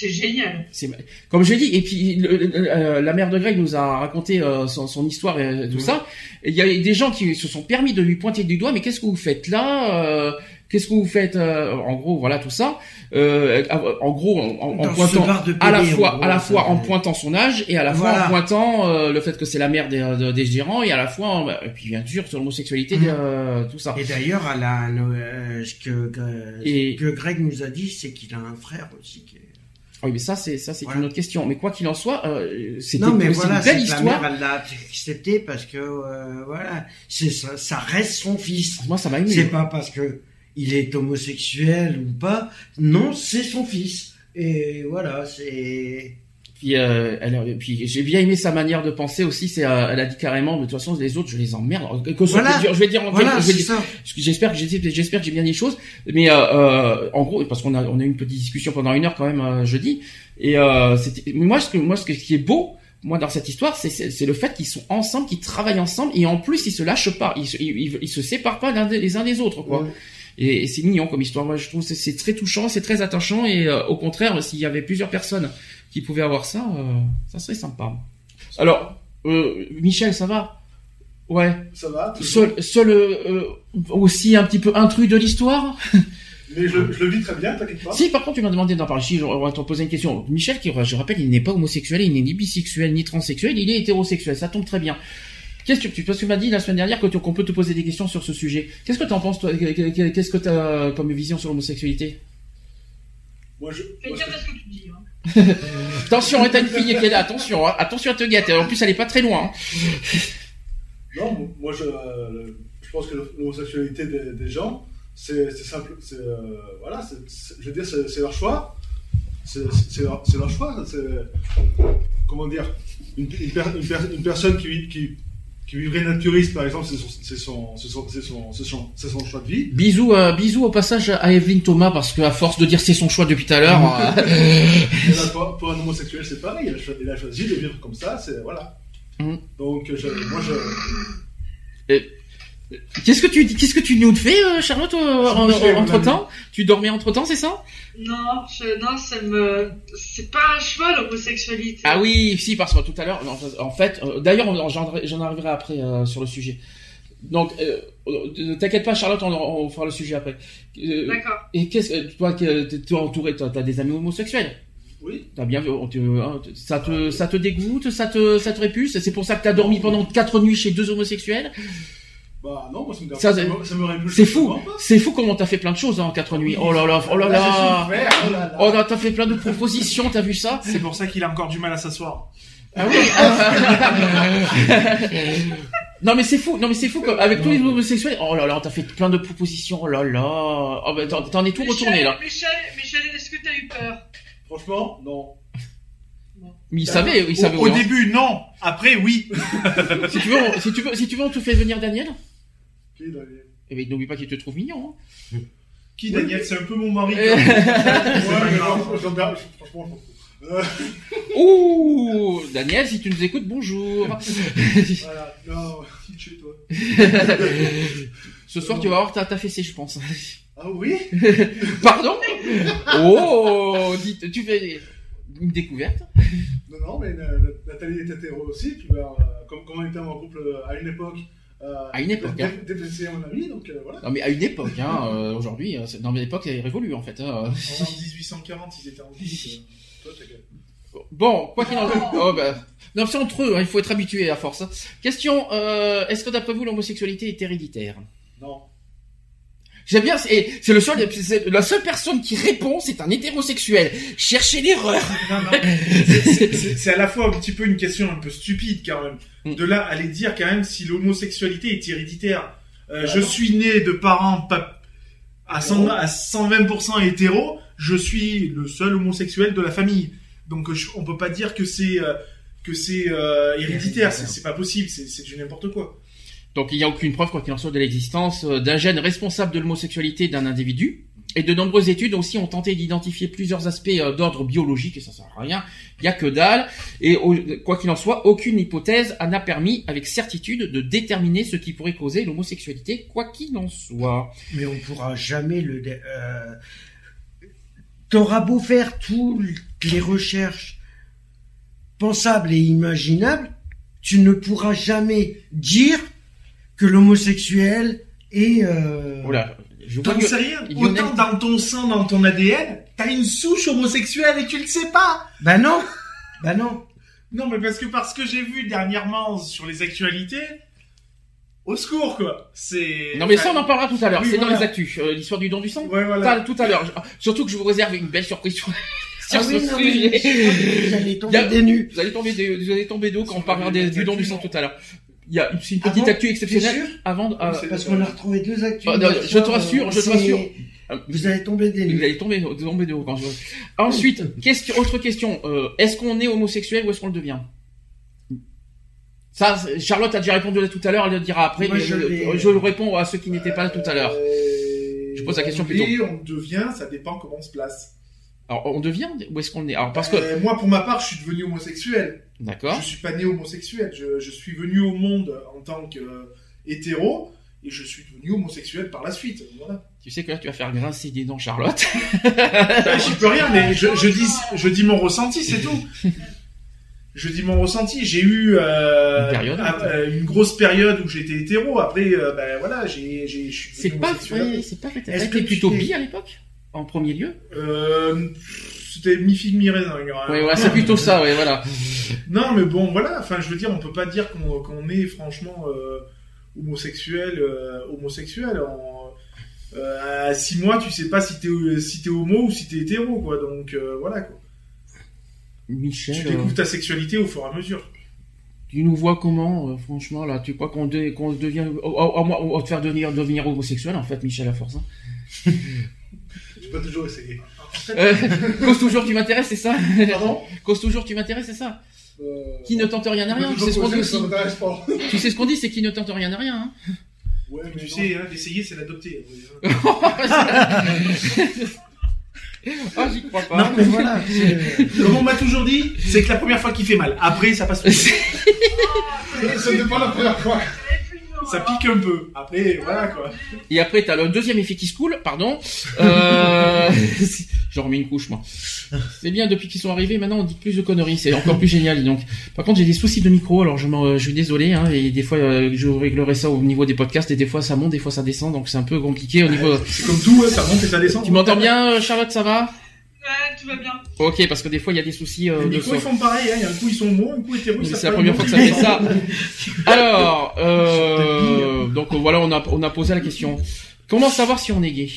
Speaker 2: C'est génial.
Speaker 1: C'est comme j'ai dit. Et puis le- le- euh, la mère de Greg nous a raconté euh, son, son histoire et tout
Speaker 3: Mhm.
Speaker 1: ça. Il y a des gens qui se sont permis de lui pointer du doigt. Mais qu'est-ce que vous faites là Euh, Qu'est-ce que vous faites euh, En gros, voilà tout ça. Euh, en gros, en, pointant à la fois,
Speaker 3: gros,
Speaker 1: à la fois en pointant son âge et à la fois
Speaker 3: Voilà.
Speaker 1: en pointant euh, le fait que c'est la mère des, de- des gérants et à la fois, en- et puis bien sûr sur l'homosexualité, euh, tout ça.
Speaker 3: Et d'ailleurs, euh, ce que,
Speaker 1: Et-
Speaker 3: Greg nous a dit, c'est qu'il a un frère aussi. Qui est...
Speaker 1: Oui, mais ça c'est ça c'est
Speaker 3: Voilà.
Speaker 1: une autre question. Mais quoi qu'il en soit, euh, c'était
Speaker 3: Non, voilà,
Speaker 1: une belle histoire.
Speaker 3: mère, elle l'a accepté parce que, euh, voilà, c'est ça, ça reste son fils.
Speaker 1: Moi, ça m'a ému.
Speaker 3: C'est pas parce que il est homosexuel ou pas. Non, c'est son fils. Et voilà, c'est.
Speaker 1: Puis, euh, elle, puis j'ai bien aimé sa manière de penser aussi. C'est, euh, elle a dit carrément, de toute façon, les autres, je les emmerde. Que
Speaker 3: Voilà.
Speaker 1: je vais dire, en
Speaker 3: Voilà,
Speaker 1: je vais
Speaker 3: c'est
Speaker 1: dire-
Speaker 3: ça.
Speaker 1: parce que j'espère que j'ai, j'espère que j'ai bien dit les choses. Mais euh, euh, en gros, parce qu'on a, on a eu une petite discussion pendant une heure quand même euh, jeudi. Et euh, c'était, moi, ce que, moi, ce qui est beau, moi, dans cette histoire, c'est, c'est, c'est le fait qu'ils sont ensemble, qu'ils travaillent ensemble, et en plus, ils se lâchent pas, ils se, ils, ils- se séparent pas des- les uns des autres, quoi.
Speaker 3: Ouais.
Speaker 1: Et, et c'est mignon comme histoire. Moi, je trouve c'est très touchant, c'est très attachant. Et euh, au contraire, s'il y avait plusieurs personnes qui pouvaient avoir ça, euh, ça serait sympa. Alors, euh, Michel, ça va? Ouais.
Speaker 4: Ça va
Speaker 1: Seul, seul euh, aussi un petit peu intrus de l'histoire? <laughs>
Speaker 4: Mais je, je le vis très bien, t'inquiète pas.
Speaker 1: Si, par contre, tu m'as demandé d'en parler. Si, on va te poser une question. Michel, qui, je rappelle, il n'est pas homosexuel, il n'est ni bisexuel, ni transsexuel, il est hétérosexuel. Ça tombe très bien. Qu'est-ce que tu, parce que tu m'as dit la semaine dernière que qu'on peut te poser des questions sur ce sujet. Qu'est-ce que tu en penses, toi? Qu'est-ce que tu as comme vision sur l'homosexualité?
Speaker 4: Moi, je,
Speaker 2: Fais
Speaker 4: moi,
Speaker 2: gaffe
Speaker 4: je-
Speaker 2: à ce que tu dis. Hein.
Speaker 1: Attention, et t'as une fille qui est là. Attention, hein, attention à te guetter. En plus, elle est pas très loin. hein.
Speaker 4: non, moi, je, euh, je pense que l'homosexualité des, des gens, c'est simple. Euh, voilà, je veux dire, c'est leur choix. C'est leur, leur choix. Comment dire, une, une, per- une per- une personne qui, qui, qui vivrait naturiste, par exemple, c'est son, son, son, son, choix de vie.
Speaker 1: Bisous, euh, bisous au passage à Evelyne Thomas parce qu'à force de dire c'est son choix depuis tout à l'heure. <laughs> euh,
Speaker 4: pour, pour un homosexuel, c'est pareil. Il a, cho- il a choisi de vivre comme ça. C'est voilà.
Speaker 1: Mhm.
Speaker 4: Donc, je, moi, je,
Speaker 1: Qu'est-ce que tu qu'est-ce que tu nous fais, euh, Charlotte,
Speaker 4: mon
Speaker 1: entre temps Tu dormais entre temps, c'est ça?
Speaker 2: Non, je, non, ça me, c'est pas un choix l'homosexualité.
Speaker 1: Ah oui, si, parce que tout à l'heure, en fait, euh, d'ailleurs, j'en j'en arriverai après euh, sur le sujet. Donc, euh, euh, t'inquiète pas, Charlotte, on, on fera le sujet après. Euh,
Speaker 2: D'accord.
Speaker 1: et qu'est-ce que toi, que t'es entouré, t'as t'as des amis homosexuels?
Speaker 4: Oui.
Speaker 1: T'as bien vu, on te- hein, ça te ça te dégoûte, ça te ça te répuce. C'est pour ça que t'as dormi pendant quatre nuits chez deux homosexuels?
Speaker 4: Bah non, moi ça me dérange
Speaker 1: Ça,
Speaker 4: pas, ça me
Speaker 1: C'est fou, c'est fou comment t'as fait plein de choses hein, en quatre nuits. Oh là là, oh là
Speaker 4: Là, j'ai
Speaker 1: là.
Speaker 4: souffert, oh là là.
Speaker 1: Oh là, t'as fait plein de propositions, t'as vu ça
Speaker 5: C'est pour ça qu'il a encore du mal à s'asseoir.
Speaker 1: Ah oui. <laughs> non mais c'est fou, non mais c'est fou avec tous les homosexuels. Oh là là, t'as fait plein de propositions. Oh là là. Oh bah t'en t'en es tout retourné là.
Speaker 2: Michel, Michel, est-ce que t'as eu peur?
Speaker 4: Franchement, non.
Speaker 1: Mais il savait, il savait.
Speaker 5: Au, au début, non. Après, oui.
Speaker 1: Si tu veux, on- si tu veux, si tu veux, on te fait venir Daniel?
Speaker 4: Qui, Daniel
Speaker 1: Eh ben n'oublie pas qu'il te trouve mignon. hein. <laughs>
Speaker 5: Qui, Daniel? C'est un peu mon mari. <laughs>
Speaker 4: Ouais, franchement, je m'en fous. Euh,
Speaker 1: Ouh, Daniel, si tu nous écoutes, bonjour. <laughs>
Speaker 4: voilà, non, chez toi.
Speaker 1: Ce soir, tu vas avoir ta, ta fessée, je pense.
Speaker 4: Ah oui?
Speaker 1: Pardon? Oh, dites, tu fais une découverte.
Speaker 4: Non, non, mais Nathalie est hétéro aussi, puis bah, euh, comme, comme on était en couple euh, à une époque. Euh,
Speaker 1: À une époque, hein.
Speaker 4: donc euh, voilà.
Speaker 1: Non mais à une époque, hein, euh, aujourd'hui, c'est- dans une époque, elle révolue en fait. hein.
Speaker 5: En 1840, ils étaient en vie. <laughs>
Speaker 4: Toi.
Speaker 1: Bon, quoi qu'il en soit. Oh, bah. Non, c'est entre eux, hein, il faut être habitué à force. hein. Question, euh, est-ce que d'après vous, l'homosexualité est héréditaire?
Speaker 4: Non.
Speaker 1: J'aime bien, c'est c'est le seul, c'est la seule personne qui répond, c'est un hétérosexuel. Cherchez l'erreur.
Speaker 5: Non, non. C'est- c'est- C'est c'est à la fois un petit peu une question un peu stupide quand même.
Speaker 1: Mm.
Speaker 5: De là, aller dire quand même si l'homosexualité est héréditaire. Euh,
Speaker 4: Ah
Speaker 5: je suis né de parents à, 100 à 120% hétéros. je suis le seul homosexuel de la famille. Donc je- on peut pas dire que c'est euh, que c'est euh, héréditaire, c'est pas possible, c'est du n'importe quoi.
Speaker 1: Donc il n'y a aucune preuve, quoi qu'il en soit, de l'existence euh, d'un gène responsable de l'homosexualité d'un individu. Et de nombreuses études aussi ont tenté d'identifier plusieurs aspects euh, d'ordre biologique, et ça sert à rien. Il y a que dalle. Et quoi qu'il en soit, aucune hypothèse n'a permis avec certitude de déterminer ce qui pourrait causer l'homosexualité, quoi qu'il en soit.
Speaker 3: Mais on pourra jamais le. Euh... T'auras beau faire toutes les recherches pensables et imaginables, tu ne pourras jamais dire que l'homosexuel est. Euh...
Speaker 1: Voilà. Je que-
Speaker 5: sais rien.
Speaker 1: Lionel-
Speaker 5: Autant dans ton sang, dans ton ADN, t'as une souche homosexuelle et tu le sais pas.
Speaker 3: Bah non, bah non.
Speaker 5: Non, mais parce que parce que j'ai vu dernièrement sur les actualités, au secours quoi. C'est.
Speaker 1: Non mais ça on en parlera tout à l'heure,
Speaker 5: Oui,
Speaker 1: c'est dans les actus, Euh, l'histoire du don du sang.
Speaker 5: Ouais,
Speaker 1: Ça,
Speaker 5: voilà.
Speaker 1: tout à l'heure. Surtout que je vous réserve une belle surprise sur, <laughs> sur
Speaker 3: Ah
Speaker 1: ce
Speaker 3: oui, non, mais
Speaker 1: sujet.
Speaker 3: vous allez tomber
Speaker 1: Y a-
Speaker 3: des.
Speaker 1: Vous allez tomber des, vous allez tomber d'eau quand on parlera des- du don du sang tout à l'heure. Il y a c'est une
Speaker 3: Ah
Speaker 1: petite
Speaker 3: bon
Speaker 1: actu exceptionnelle
Speaker 3: sûr
Speaker 1: avant. euh,
Speaker 5: C'est-
Speaker 3: Parce qu'on a retrouvé deux actus.
Speaker 1: Ah, non, je te rassure, je te rassure.
Speaker 3: Vous allez tomber des
Speaker 1: vous allez tomber, tomber de haut quand je. Ensuite, <laughs> question, autre question. Euh, est-ce qu'on est homosexuel ou est-ce qu'on le devient? Ça, Charlotte a déjà répondu là tout à l'heure. Elle le dira après.
Speaker 3: Moi,
Speaker 1: mais
Speaker 3: je
Speaker 1: je,
Speaker 3: l'ai-
Speaker 1: je le réponds à ceux qui n'étaient pas là tout à l'heure.
Speaker 5: Euh,
Speaker 1: Je pose la question
Speaker 5: on
Speaker 1: plutôt.
Speaker 5: est, on devient, ça dépend comment on se place.
Speaker 1: Alors, on devient ou est-ce qu'on est? Alors, parce que,
Speaker 5: Euh, moi, pour ma part, je suis devenu homosexuel.
Speaker 1: d'accord.
Speaker 5: Je suis pas né homosexuel. Je, je suis venu au monde en tant que euh, hétéro et je suis devenu homosexuel par la suite. Voilà.
Speaker 1: Tu sais que là, tu vas faire grincer des dents, Charlotte. <laughs>
Speaker 5: Bah, J'y peux rien, mais je, je dis, je dis mon ressenti, c'est tout. Je dis mon ressenti. J'ai eu euh,
Speaker 1: Une période.
Speaker 5: euh, une grosse période où j'étais hétéro. Après, euh, ben voilà, j'ai, j'ai, je suis
Speaker 1: C'est
Speaker 5: devenu
Speaker 1: pas c'est pas
Speaker 3: Est-ce que tu
Speaker 1: plutôt bi à l'époque? En premier lieu
Speaker 5: Euh, c'était mi figue mi raisin. il y aura-
Speaker 1: Ouais, ouais, c'est plutôt ça, ouais, voilà. <laughs>
Speaker 5: Non, mais bon, voilà. Enfin, je veux dire, on peut pas dire qu'on qu'on est franchement euh, homosexuel, euh, homosexuel. En, euh, à six mois, tu sais pas si t'es si t'es homo ou si t'es hétéro, quoi. Donc euh, voilà, quoi.
Speaker 1: Michel,
Speaker 5: Tu découvres ta sexualité au fur et à mesure.
Speaker 1: tu nous vois comment, euh, franchement, là? Tu crois qu'on de- qu'on devient. oh, oh, oh, moi, on va te faire devenir, devenir homosexuel, en fait, Michel, à force. Hein? <laughs>
Speaker 4: Pas toujours essayé.
Speaker 1: Euh, cause toujours, tu m'intéresses, c'est ça
Speaker 4: Pardon
Speaker 1: Cause toujours, tu m'intéresses, c'est ça
Speaker 4: Euh,
Speaker 1: Qui ne tente rien à rien, c'est ce qu'on dit aussi. Tu sais ce qu'on dit, c'est qui ne tente rien à rien. Hein
Speaker 4: Ouais, mais
Speaker 5: Tu
Speaker 4: non.
Speaker 5: sais, hein, d'essayer, c'est l'adopter. <laughs>
Speaker 1: Ah, j'y crois pas.
Speaker 3: Non, mais voilà. c'est-
Speaker 5: Comme on m'a toujours dit, c'est que la première fois qu'il fait mal. Après, ça passe.
Speaker 4: Ce n'est pas la première fois.
Speaker 5: Ça pique un peu. Après, voilà, quoi.
Speaker 1: Et après, t'as le deuxième effet qui se coule, pardon. Euh... <laughs> J'en remets une couche, moi. C'est bien, depuis qu'ils sont arrivés, maintenant, on dit plus de conneries. C'est encore plus génial, donc. Par contre, j'ai des soucis de micro, alors je, m'en- je suis désolé, hein, et des fois, euh, je réglerai ça au niveau des podcasts, et des fois, ça monte, des fois, ça descend, donc c'est un peu compliqué au niveau...
Speaker 5: C'est comme tout, hein, ça monte et ça descend.
Speaker 1: Tu m'entends bien, Charlotte, ça va?
Speaker 2: Ouais, tout va bien.
Speaker 1: Ok, parce que des fois, il y a des soucis euh,
Speaker 5: Les
Speaker 1: de son.
Speaker 5: ils font pareil, hein. Il y a un coup, ils sont homo, un coup, hétéro.
Speaker 1: C'est la première fois que ça fait ça. Alors, euh, donc voilà, on a, on a posé la question. Comment savoir si on est gay?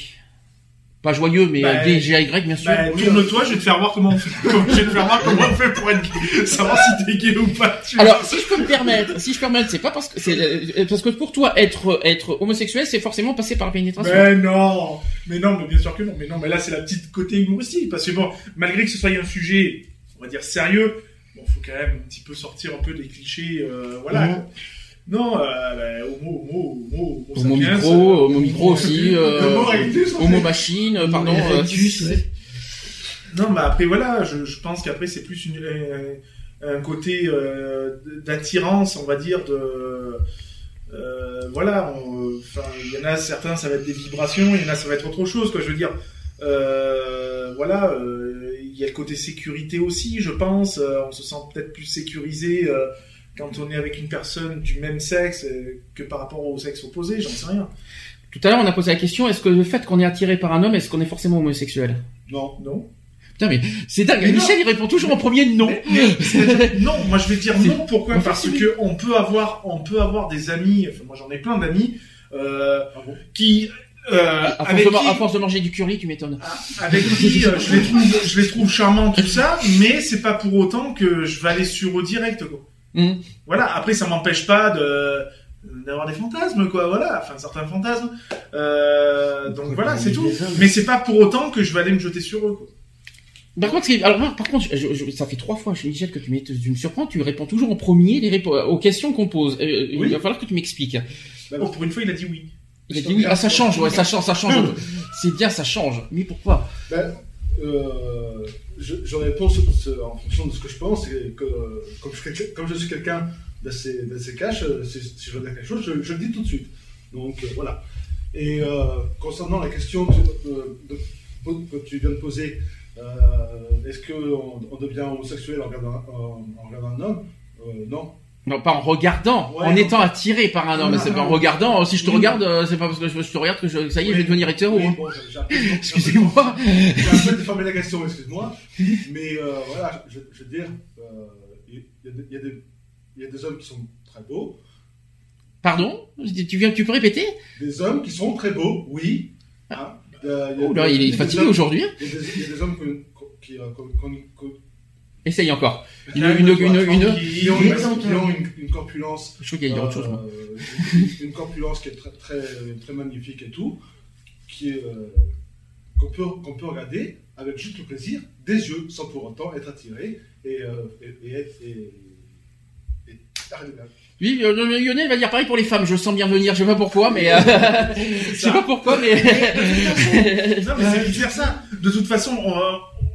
Speaker 1: Pas joyeux, mais
Speaker 5: Bah,
Speaker 1: euh, bien sûr.
Speaker 5: Bah, tourne-toi, je vais te faire voir comment on fait. je vais te faire voir comment on fait pour être gay. Savoir si t'es gay ou pas. Tu
Speaker 1: Alors, si je peux me permettre, si je peux me permettre, c'est pas parce que c'est euh, parce que pour toi être être homosexuel, c'est forcément passer par la pénétration.
Speaker 5: Mais non, mais non, mais bien sûr que non. Mais non, mais là c'est la petite côté humoristique parce que bon, malgré que ce soit un sujet, on va dire sérieux, bon, faut quand même un petit peu sortir un peu des clichés, euh, voilà. Quoi. Non, euh, bah, homo, homo, homo, homo,
Speaker 1: Homo
Speaker 5: sapiens,
Speaker 1: micro,
Speaker 5: euh,
Speaker 1: homo micro aussi, <laughs> euh,
Speaker 4: Homo erectus,
Speaker 1: homo machine, euh, pardon. euh,
Speaker 3: Erectus, ouais.
Speaker 5: Non, mais après voilà, je, je pense qu'après c'est plus une, un, un côté euh, d'attirance, on va dire de euh, voilà. Enfin, il y en a certains, ça va être des vibrations, il y en a ça va être autre chose, quoi. Je veux dire, euh, voilà, euh, il y a le côté sécurité aussi, je pense. euh, on se sent peut-être plus sécurisé. euh, quand on est avec une personne du même sexe euh, que par rapport au sexe opposé, j'en sais rien.
Speaker 1: Tout à l'heure, on a posé la question est-ce que le fait qu'on est attiré par un homme, est-ce qu'on est forcément homosexuel?
Speaker 4: Non.
Speaker 5: Non
Speaker 1: Putain, mais c'est dingue.
Speaker 5: Mais non.
Speaker 1: Michel, il répond toujours en premier non.
Speaker 5: Mais- mais c'est-à-dire- <laughs> non, moi je vais dire non. Pourquoi? Parce que on peut avoir, on peut avoir des amis. Enfin, moi j'en ai plein d'amis euh,
Speaker 4: Ah bon?
Speaker 5: qui, euh,
Speaker 1: À force,
Speaker 5: avec
Speaker 1: de,
Speaker 5: qui,
Speaker 1: ma- à force de manger du curry, tu m'étonnes.
Speaker 5: avec qui euh, je les trouve, je les trouve charmants tout ça, mais c'est pas pour autant que je vais aller sur eux direct quoi.
Speaker 1: Mhm.
Speaker 5: Voilà. Après ça m'empêche pas de d'avoir des fantasmes, quoi. Voilà, enfin certains fantasmes. Euh, donc voilà, c'est
Speaker 3: a
Speaker 5: tout.
Speaker 3: hommes.
Speaker 5: Mais c'est pas pour autant que je vais aller me jeter sur eux. Quoi.
Speaker 1: Par contre, alors par contre, je- je- ça fait trois fois Michel que tu, me surprends, tu réponds toujours en premier les aux questions qu'on pose. Euh,
Speaker 5: Oui.
Speaker 1: Il va falloir que tu m'expliques.
Speaker 5: Oh, pour une fois, il a dit oui.
Speaker 1: Il a dit oui, ah ça change, ouais, ça change, ça change. <laughs> C'est bien, ça change. Mais pourquoi?
Speaker 4: Ben, euh, je, réponds en fonction de ce que je pense et que comme je, suis quelqu'un- d'assez d'assez cash, euh, si, si je veux dire quelque chose, je, le dis tout de suite. Donc euh, voilà. Et concernant la question que, tu viens de poser, est-ce qu'on on devient homosexuel en regardant, en, regardant un homme? Non.
Speaker 1: Non, pas en regardant,
Speaker 4: Ouais,
Speaker 1: en étant attiré par un homme. C'est pas en regardant. Si je te
Speaker 4: Oui.
Speaker 1: regarde, euh, c'est pas parce que je, te regarde que je, ça y est, je vais devenir hétéro.
Speaker 4: Oui,
Speaker 1: hein.
Speaker 4: bon, <laughs>
Speaker 1: Excusez-moi.
Speaker 4: J'ai un peu déformé la question, excuse-moi. Mais euh, voilà, je, je veux dire, euh, il y, a des- y y a hommes qui sont très beaux,
Speaker 1: Pardon? Tu viens, tu peux répéter?
Speaker 4: Des hommes qui sont très beaux, oui. Hein. Euh, il y a-
Speaker 1: Oh là, il est fatigué aujourd'hui.
Speaker 4: Il y, a des- hommes qu'on- qu'on- qui,
Speaker 1: Essaye encore. Une, une, une, une,
Speaker 4: qui ont, une, qui ont une- une corpulence,
Speaker 1: Je crois qu'il y a autre chose. moi.
Speaker 4: euh, une, corpulence qui est très, très, très magnifique et tout, qui est euh, qu'on peut, qu'on peut regarder avec juste le plaisir des yeux, sans pour autant être attiré et, euh, et, et être. Et, et- arrêtez là.
Speaker 1: Oui, euh, Lionel va dire pareil pour les femmes. Je le sens bien venir. Je sais pas pourquoi, mais euh, <laughs> <laughs> je sais pas pourquoi, mais
Speaker 5: Non, mais c'est <laughs> ça. De toute façon, on,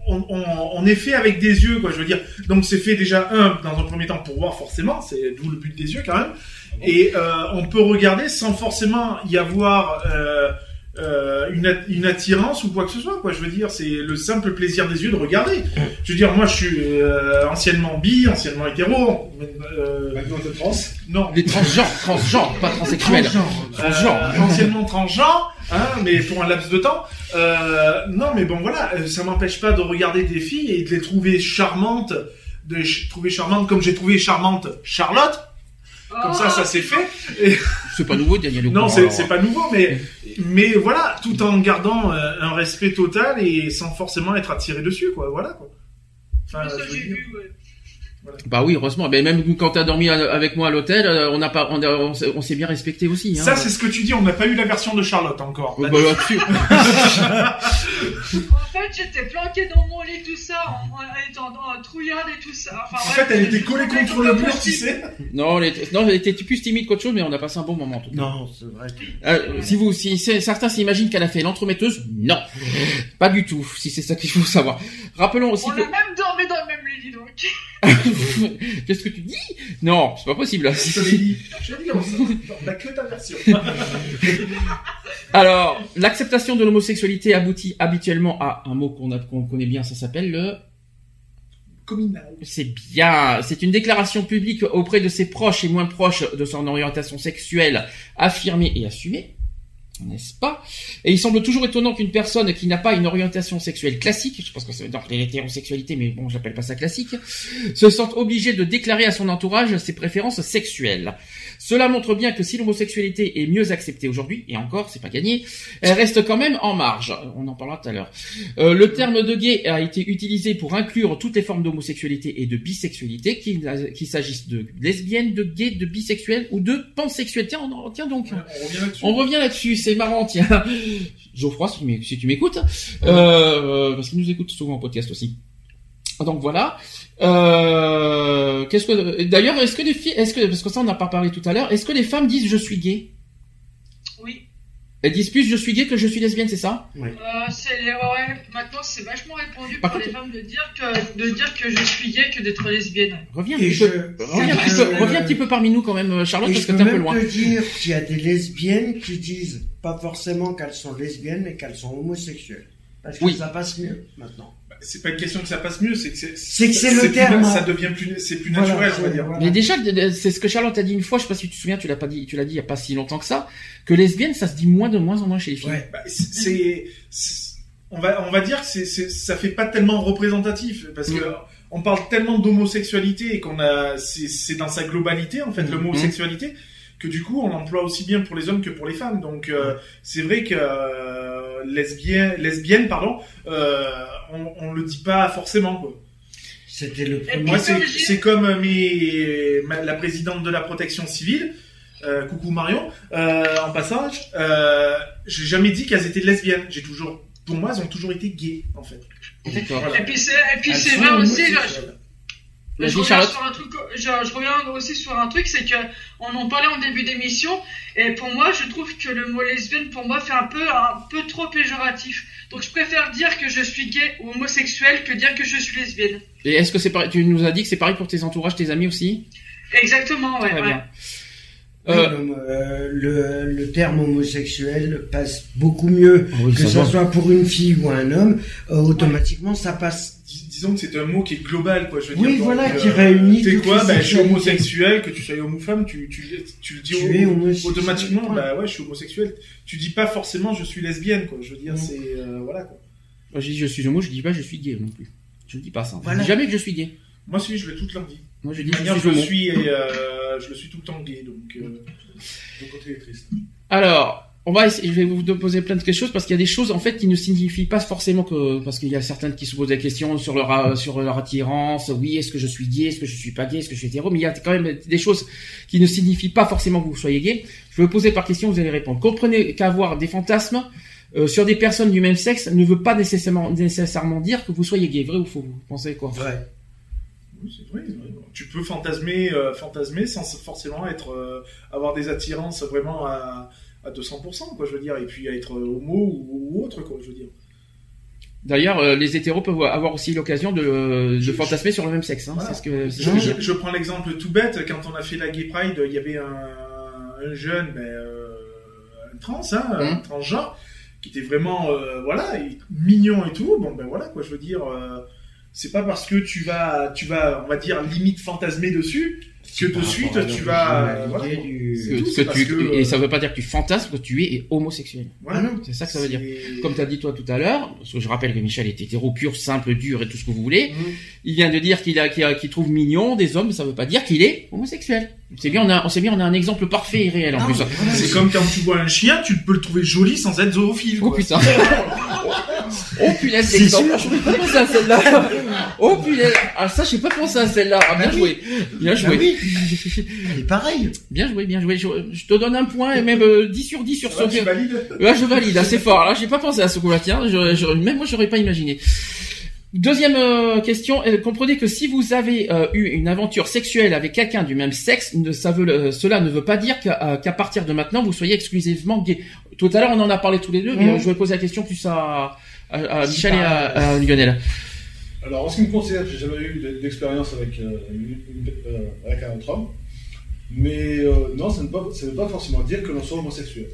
Speaker 5: on, on, on est fait avec des yeux, quoi. Je veux dire, donc c'est fait déjà un dans un premier temps pour voir forcément, c'est d'où le but des yeux quand même. Et euh, on peut regarder sans forcément y avoir euh, une, at- une attirance ou quoi que ce soit, quoi. Je veux dire, c'est le simple plaisir des yeux de regarder. Je veux dire, moi, je suis euh, anciennement bi, anciennement hétéro. Euh,
Speaker 4: Maintenant, t'es trans.
Speaker 5: non,
Speaker 1: les transgenres, transgenres, pas transsexuels.
Speaker 3: Transgenre.
Speaker 1: Transgenre.
Speaker 5: euh, anciennement transgenre, hein, mais pour un laps de temps. Euh, non, mais bon, voilà, ça m'empêche pas de regarder des filles et de les trouver charmantes, de les ch- trouver charmantes comme j'ai trouvé charmante Charlotte. Comme ça, ça s'est fait.
Speaker 1: C'est pas nouveau, Daniel.
Speaker 5: Non, c'est c'est pas nouveau, mais mais voilà, tout en gardant euh, un respect total et sans forcément être attiré dessus, quoi. Voilà, quoi. Enfin,
Speaker 2: ça, j'ai vu, ouais.
Speaker 1: Bah oui, heureusement. Mais même quand t'as dormi avec moi à l'hôtel, euh, on n'a pas, on, on s'est- on s'est bien respecté aussi. Hein.
Speaker 5: Ça, c'est ce que tu dis. On n'a pas eu la version de Charlotte encore.
Speaker 1: Euh, bah, là-dessus. <laughs>
Speaker 2: En fait, j'étais planqué dans mon lit, tout ça, en, en étant dans trouillarde et tout ça. Enfin,
Speaker 5: En fait, elle était collée contre le mur, tu sais.
Speaker 1: non, elle était, non, elle était plus timide qu'autre chose, mais on a passé un bon moment. en tout cas.
Speaker 3: Non, c'est vrai.
Speaker 1: Euh, si vous, si certains s'imaginent qu'elle a fait l'entremetteuse, non, pas du tout. Si c'est ça qu'il faut savoir. Rappelons aussi
Speaker 2: On
Speaker 1: que.
Speaker 2: a même dormi dans <laughs>
Speaker 1: Qu'est-ce que tu dis? Non, c'est pas possible.
Speaker 5: Je te l'ai dit. Je l'ai dit, on s'en- on n'a que ta version. <laughs>
Speaker 1: Alors, l'acceptation de l'homosexualité aboutit habituellement à un mot qu'on connaît bien, ça s'appelle le. C'est bien. C'est une déclaration publique auprès de ses proches et moins proches de son orientation sexuelle affirmée et assumée. N'est-ce pas? Et il semble toujours étonnant qu'une personne qui n'a pas une orientation sexuelle classique, je pense que c'est dans l'hétérosexualité, mais bon, j'appelle pas ça classique, se sente obligée de déclarer à son entourage ses préférences sexuelles. Cela montre bien que si l'homosexualité est mieux acceptée aujourd'hui, et encore, c'est pas gagné, elle reste quand même en marge. On en parlera tout à l'heure. Euh, le terme de gay a été utilisé pour inclure toutes les formes d'homosexualité et de bisexualité, qu'il s'agisse de lesbiennes, de gays, de bisexuels ou de pansexuels. Tiens, on en- tiens donc.
Speaker 5: On revient là-dessus.
Speaker 1: On revient là-dessus, c'est marrant, tiens. Geoffroy, si tu m'éc- si tu m'écoutes, euh, parce qu'il nous écoute souvent en podcast aussi. Donc voilà. Euh, qu'est-ce que d'ailleurs est-ce que les filles, est-ce que parce que ça on n'a pas parlé tout à l'heure, est-ce que les femmes disent je suis gay
Speaker 2: Oui.
Speaker 1: Elles disent plus je suis gay que je suis lesbienne, c'est ça?
Speaker 2: Euh, c'est les- ouais, maintenant c'est vachement répandu
Speaker 1: Par
Speaker 2: pour les femmes de dire que de dire que je suis gay que d'être lesbienne.
Speaker 1: Reviens un
Speaker 3: Et
Speaker 1: petit
Speaker 3: je,
Speaker 1: peu. Reviens un,
Speaker 3: et
Speaker 1: petit
Speaker 3: je-
Speaker 1: peu, reviens un petit peu parmi nous quand même, Charlotte,
Speaker 3: et
Speaker 1: parce
Speaker 3: je
Speaker 1: que
Speaker 3: peux
Speaker 1: t'es un peu
Speaker 3: même
Speaker 1: loin.
Speaker 3: te dire qu'il y a des lesbiennes qui disent pas forcément qu'elles sont lesbiennes, mais qu'elles sont homosexuelles. Parce que
Speaker 1: Oui.
Speaker 3: ça passe mieux maintenant.
Speaker 5: C'est pas une question que ça passe mieux, c'est que c'est.
Speaker 3: C'est que c'est le
Speaker 5: plus-
Speaker 3: terme.
Speaker 5: Ça devient plus, c'est plus
Speaker 3: Voilà,
Speaker 5: naturel, on va
Speaker 3: c'est-
Speaker 5: dire.
Speaker 3: voilà.
Speaker 1: Mais déjà, c'est ce que Charlotte a dit une fois, je sais pas si tu te souviens, tu l'as pas dit, tu l'as dit il y a pas si longtemps que ça, que lesbienne, ça se dit moins de moins en moins chez les filles.
Speaker 3: Ouais.
Speaker 5: Bah, c'est- on va, on va dire que c'est, c'est, ça fait pas tellement représentatif parce que
Speaker 1: Mm.
Speaker 5: on parle tellement d'homosexualité et qu'on a, c'est, c'est dans sa globalité en fait
Speaker 1: Mm.
Speaker 5: l'homosexualité que du coup on l'emploie aussi bien pour les hommes que pour les femmes. Donc euh, c'est vrai que euh, lesbienne, lesbienne pardon, euh, on, on le dit pas forcément quoi.
Speaker 3: C'était le premier.
Speaker 5: Moi, c'est,
Speaker 2: comme
Speaker 5: comme mes, ma- la présidente de la protection civile. euh, coucou Marion, euh, en passage, euh, j'ai jamais dit qu'elles étaient lesbiennes. J'ai toujours, pour moi, elles ont toujours été gays, en fait. Voilà.
Speaker 2: Et puis c'est, et puis
Speaker 3: Elles
Speaker 2: c'est
Speaker 3: sont
Speaker 2: vrai aussi, je, reviens
Speaker 1: Charlotte.
Speaker 2: sur un truc, je, je reviens aussi sur un truc, c'est que on en parlait en début d'émission, et pour moi, je trouve que le mot lesbienne, pour moi, fait un peu, un peu trop péjoratif. Donc je préfère dire que je suis gay ou homosexuel que dire que je suis lesbienne.
Speaker 1: Et est-ce que c'est pareil Tu nous as dit que c'est pareil pour tes entourages, tes amis aussi?
Speaker 2: Exactement, ouais.
Speaker 1: Très
Speaker 2: ouais.
Speaker 1: bien.
Speaker 3: Oui,
Speaker 1: Euh,
Speaker 3: euh, le, le terme homosexuel passe beaucoup mieux
Speaker 1: oui,
Speaker 3: que
Speaker 1: ça
Speaker 3: ce soit pour une fille ou un homme. euh, automatiquement, ça passe.
Speaker 5: Dis- disons que c'est un mot qui est global, quoi. Je veux
Speaker 3: Oui,
Speaker 5: dire,
Speaker 3: voilà,
Speaker 5: donc,
Speaker 3: qui réunit
Speaker 5: C'est quoi? Ben, Je suis homosexuel, que tu sois homme ou femme, tu, tu, tu le dis
Speaker 3: Tu
Speaker 5: automatiquement. Bah ouais, je suis homosexuel. Tu dis pas forcément je suis lesbienne, quoi. Je veux dire, c'est euh, voilà. Quoi.
Speaker 1: Moi, je dis je suis homo, je dis pas je suis gay non plus. Je ne dis pas ça.
Speaker 3: Voilà.
Speaker 1: Je dis jamais que je suis gay.
Speaker 5: Moi, celui, je l'ai toute leur vie.
Speaker 1: Moi, je dis
Speaker 5: manière,
Speaker 1: je
Speaker 5: je
Speaker 1: suis
Speaker 5: le suis et euh, je le suis tout le temps gay, donc. euh,
Speaker 4: Donc, quand il est triste.
Speaker 1: Alors, on va je vais vous poser plein de choses parce qu'il y a des choses en fait qui ne signifient pas forcément que parce qu'il y a certaines qui se posent des questions sur leur euh, sur leur attirance. Oui, est-ce que je suis gay, est-ce que je suis pas gay, est-ce que je suis hétéro? Mais il y a quand même des choses qui ne signifient pas forcément que vous soyez gay. Je vais vous poser par question, vous allez répondre. Comprenez qu'avoir des fantasmes euh, sur des personnes du même sexe ne veut pas nécessairement nécessairement dire que vous soyez gay. Vrai ou faux? Vous pensez quoi?
Speaker 3: Vrai.
Speaker 5: Oui, c'est vrai. Tu peux fantasmer, euh, fantasmer sans forcément être, avoir des attirances vraiment à, à 200%, quoi, je veux dire, et puis à être homo ou, ou autre, quoi, je veux dire.
Speaker 1: D'ailleurs, euh, les hétéros peuvent avoir aussi l'occasion de, de
Speaker 5: Je-
Speaker 1: fantasmer sur le même sexe. Hein.
Speaker 5: Voilà.
Speaker 1: Ce que
Speaker 5: Je,
Speaker 1: que
Speaker 5: je-
Speaker 1: j'ai-
Speaker 5: je prends l'exemple tout bête, quand on a fait la Gay Pride, il y avait un, un jeune, ben, euh, un trans, hein, un
Speaker 1: Mhm.
Speaker 5: transgenre, qui était vraiment, euh, voilà, il- mignon et tout, bon ben voilà, quoi, je veux dire, euh, c'est pas parce que tu vas, tu vas, on va dire, limite fantasmer dessus, que de suite tu vas,
Speaker 3: l'originalité
Speaker 5: voilà.
Speaker 3: du-
Speaker 5: C'est
Speaker 1: que-
Speaker 5: tout,
Speaker 1: que
Speaker 5: c'est parce
Speaker 1: tu-
Speaker 5: que,
Speaker 1: et
Speaker 5: euh,
Speaker 1: ça veut pas dire que tu fantasmes que tu es homosexuel.
Speaker 5: Voilà.
Speaker 3: Ah non.
Speaker 1: C'est ça que ça veut dire. Comme tu as dit toi tout à l'heure, parce que je rappelle que Michel est hétéro pur, simple, dur et tout ce que vous voulez.
Speaker 5: Mhm.
Speaker 1: Il vient de dire qu'il a, qu'il trouve mignon des hommes, mais ça veut pas dire qu'il est homosexuel. C'est bien, on a, on sait bien, on a un exemple parfait et réel en
Speaker 3: Ah,
Speaker 1: plus.
Speaker 3: voilà,
Speaker 5: C'est comme quand tu vois un chien, tu peux le trouver joli sans être zoophile.
Speaker 1: Oh
Speaker 5: quoi.
Speaker 1: putain. <laughs> oh punaise,
Speaker 3: C'est sûr.
Speaker 1: Je pas pensé à celle-là. Oh punaise. Ah ça, j'ai pas pensé à celle-là. Ah, bien
Speaker 3: Ah oui.
Speaker 1: joué. Bien
Speaker 3: Ah
Speaker 1: joué.
Speaker 3: oui. Elle est pareille.
Speaker 1: Bien joué, bien joué. Je, je te donne un point et même euh, 10 sur 10 sur
Speaker 5: va,
Speaker 1: ce
Speaker 5: tu valides
Speaker 1: Là, je valide, c'est fort. Là, j'ai pas pensé à ce coup-là. Tiens, je, je- même moi, j'aurais pas imaginé. Deuxième euh, question. euh, comprenez que si vous avez euh, eu une aventure sexuelle avec quelqu'un du même sexe, ne, ça veut, euh, cela ne veut pas dire qu'à euh, partir de maintenant, vous soyez exclusivement gay. Tout à l'heure, on en a parlé tous les deux, mais euh, je vais poser la question plus à, à, à
Speaker 3: C'est
Speaker 1: Michel et à, à Lionel.
Speaker 4: Alors, en ce qui me concerne, j'ai jamais eu d'expérience avec, euh, euh, avec un autre homme. Mais euh, non, ça ne, veut pas, ça ne veut pas forcément dire que l'on soit homosexuel.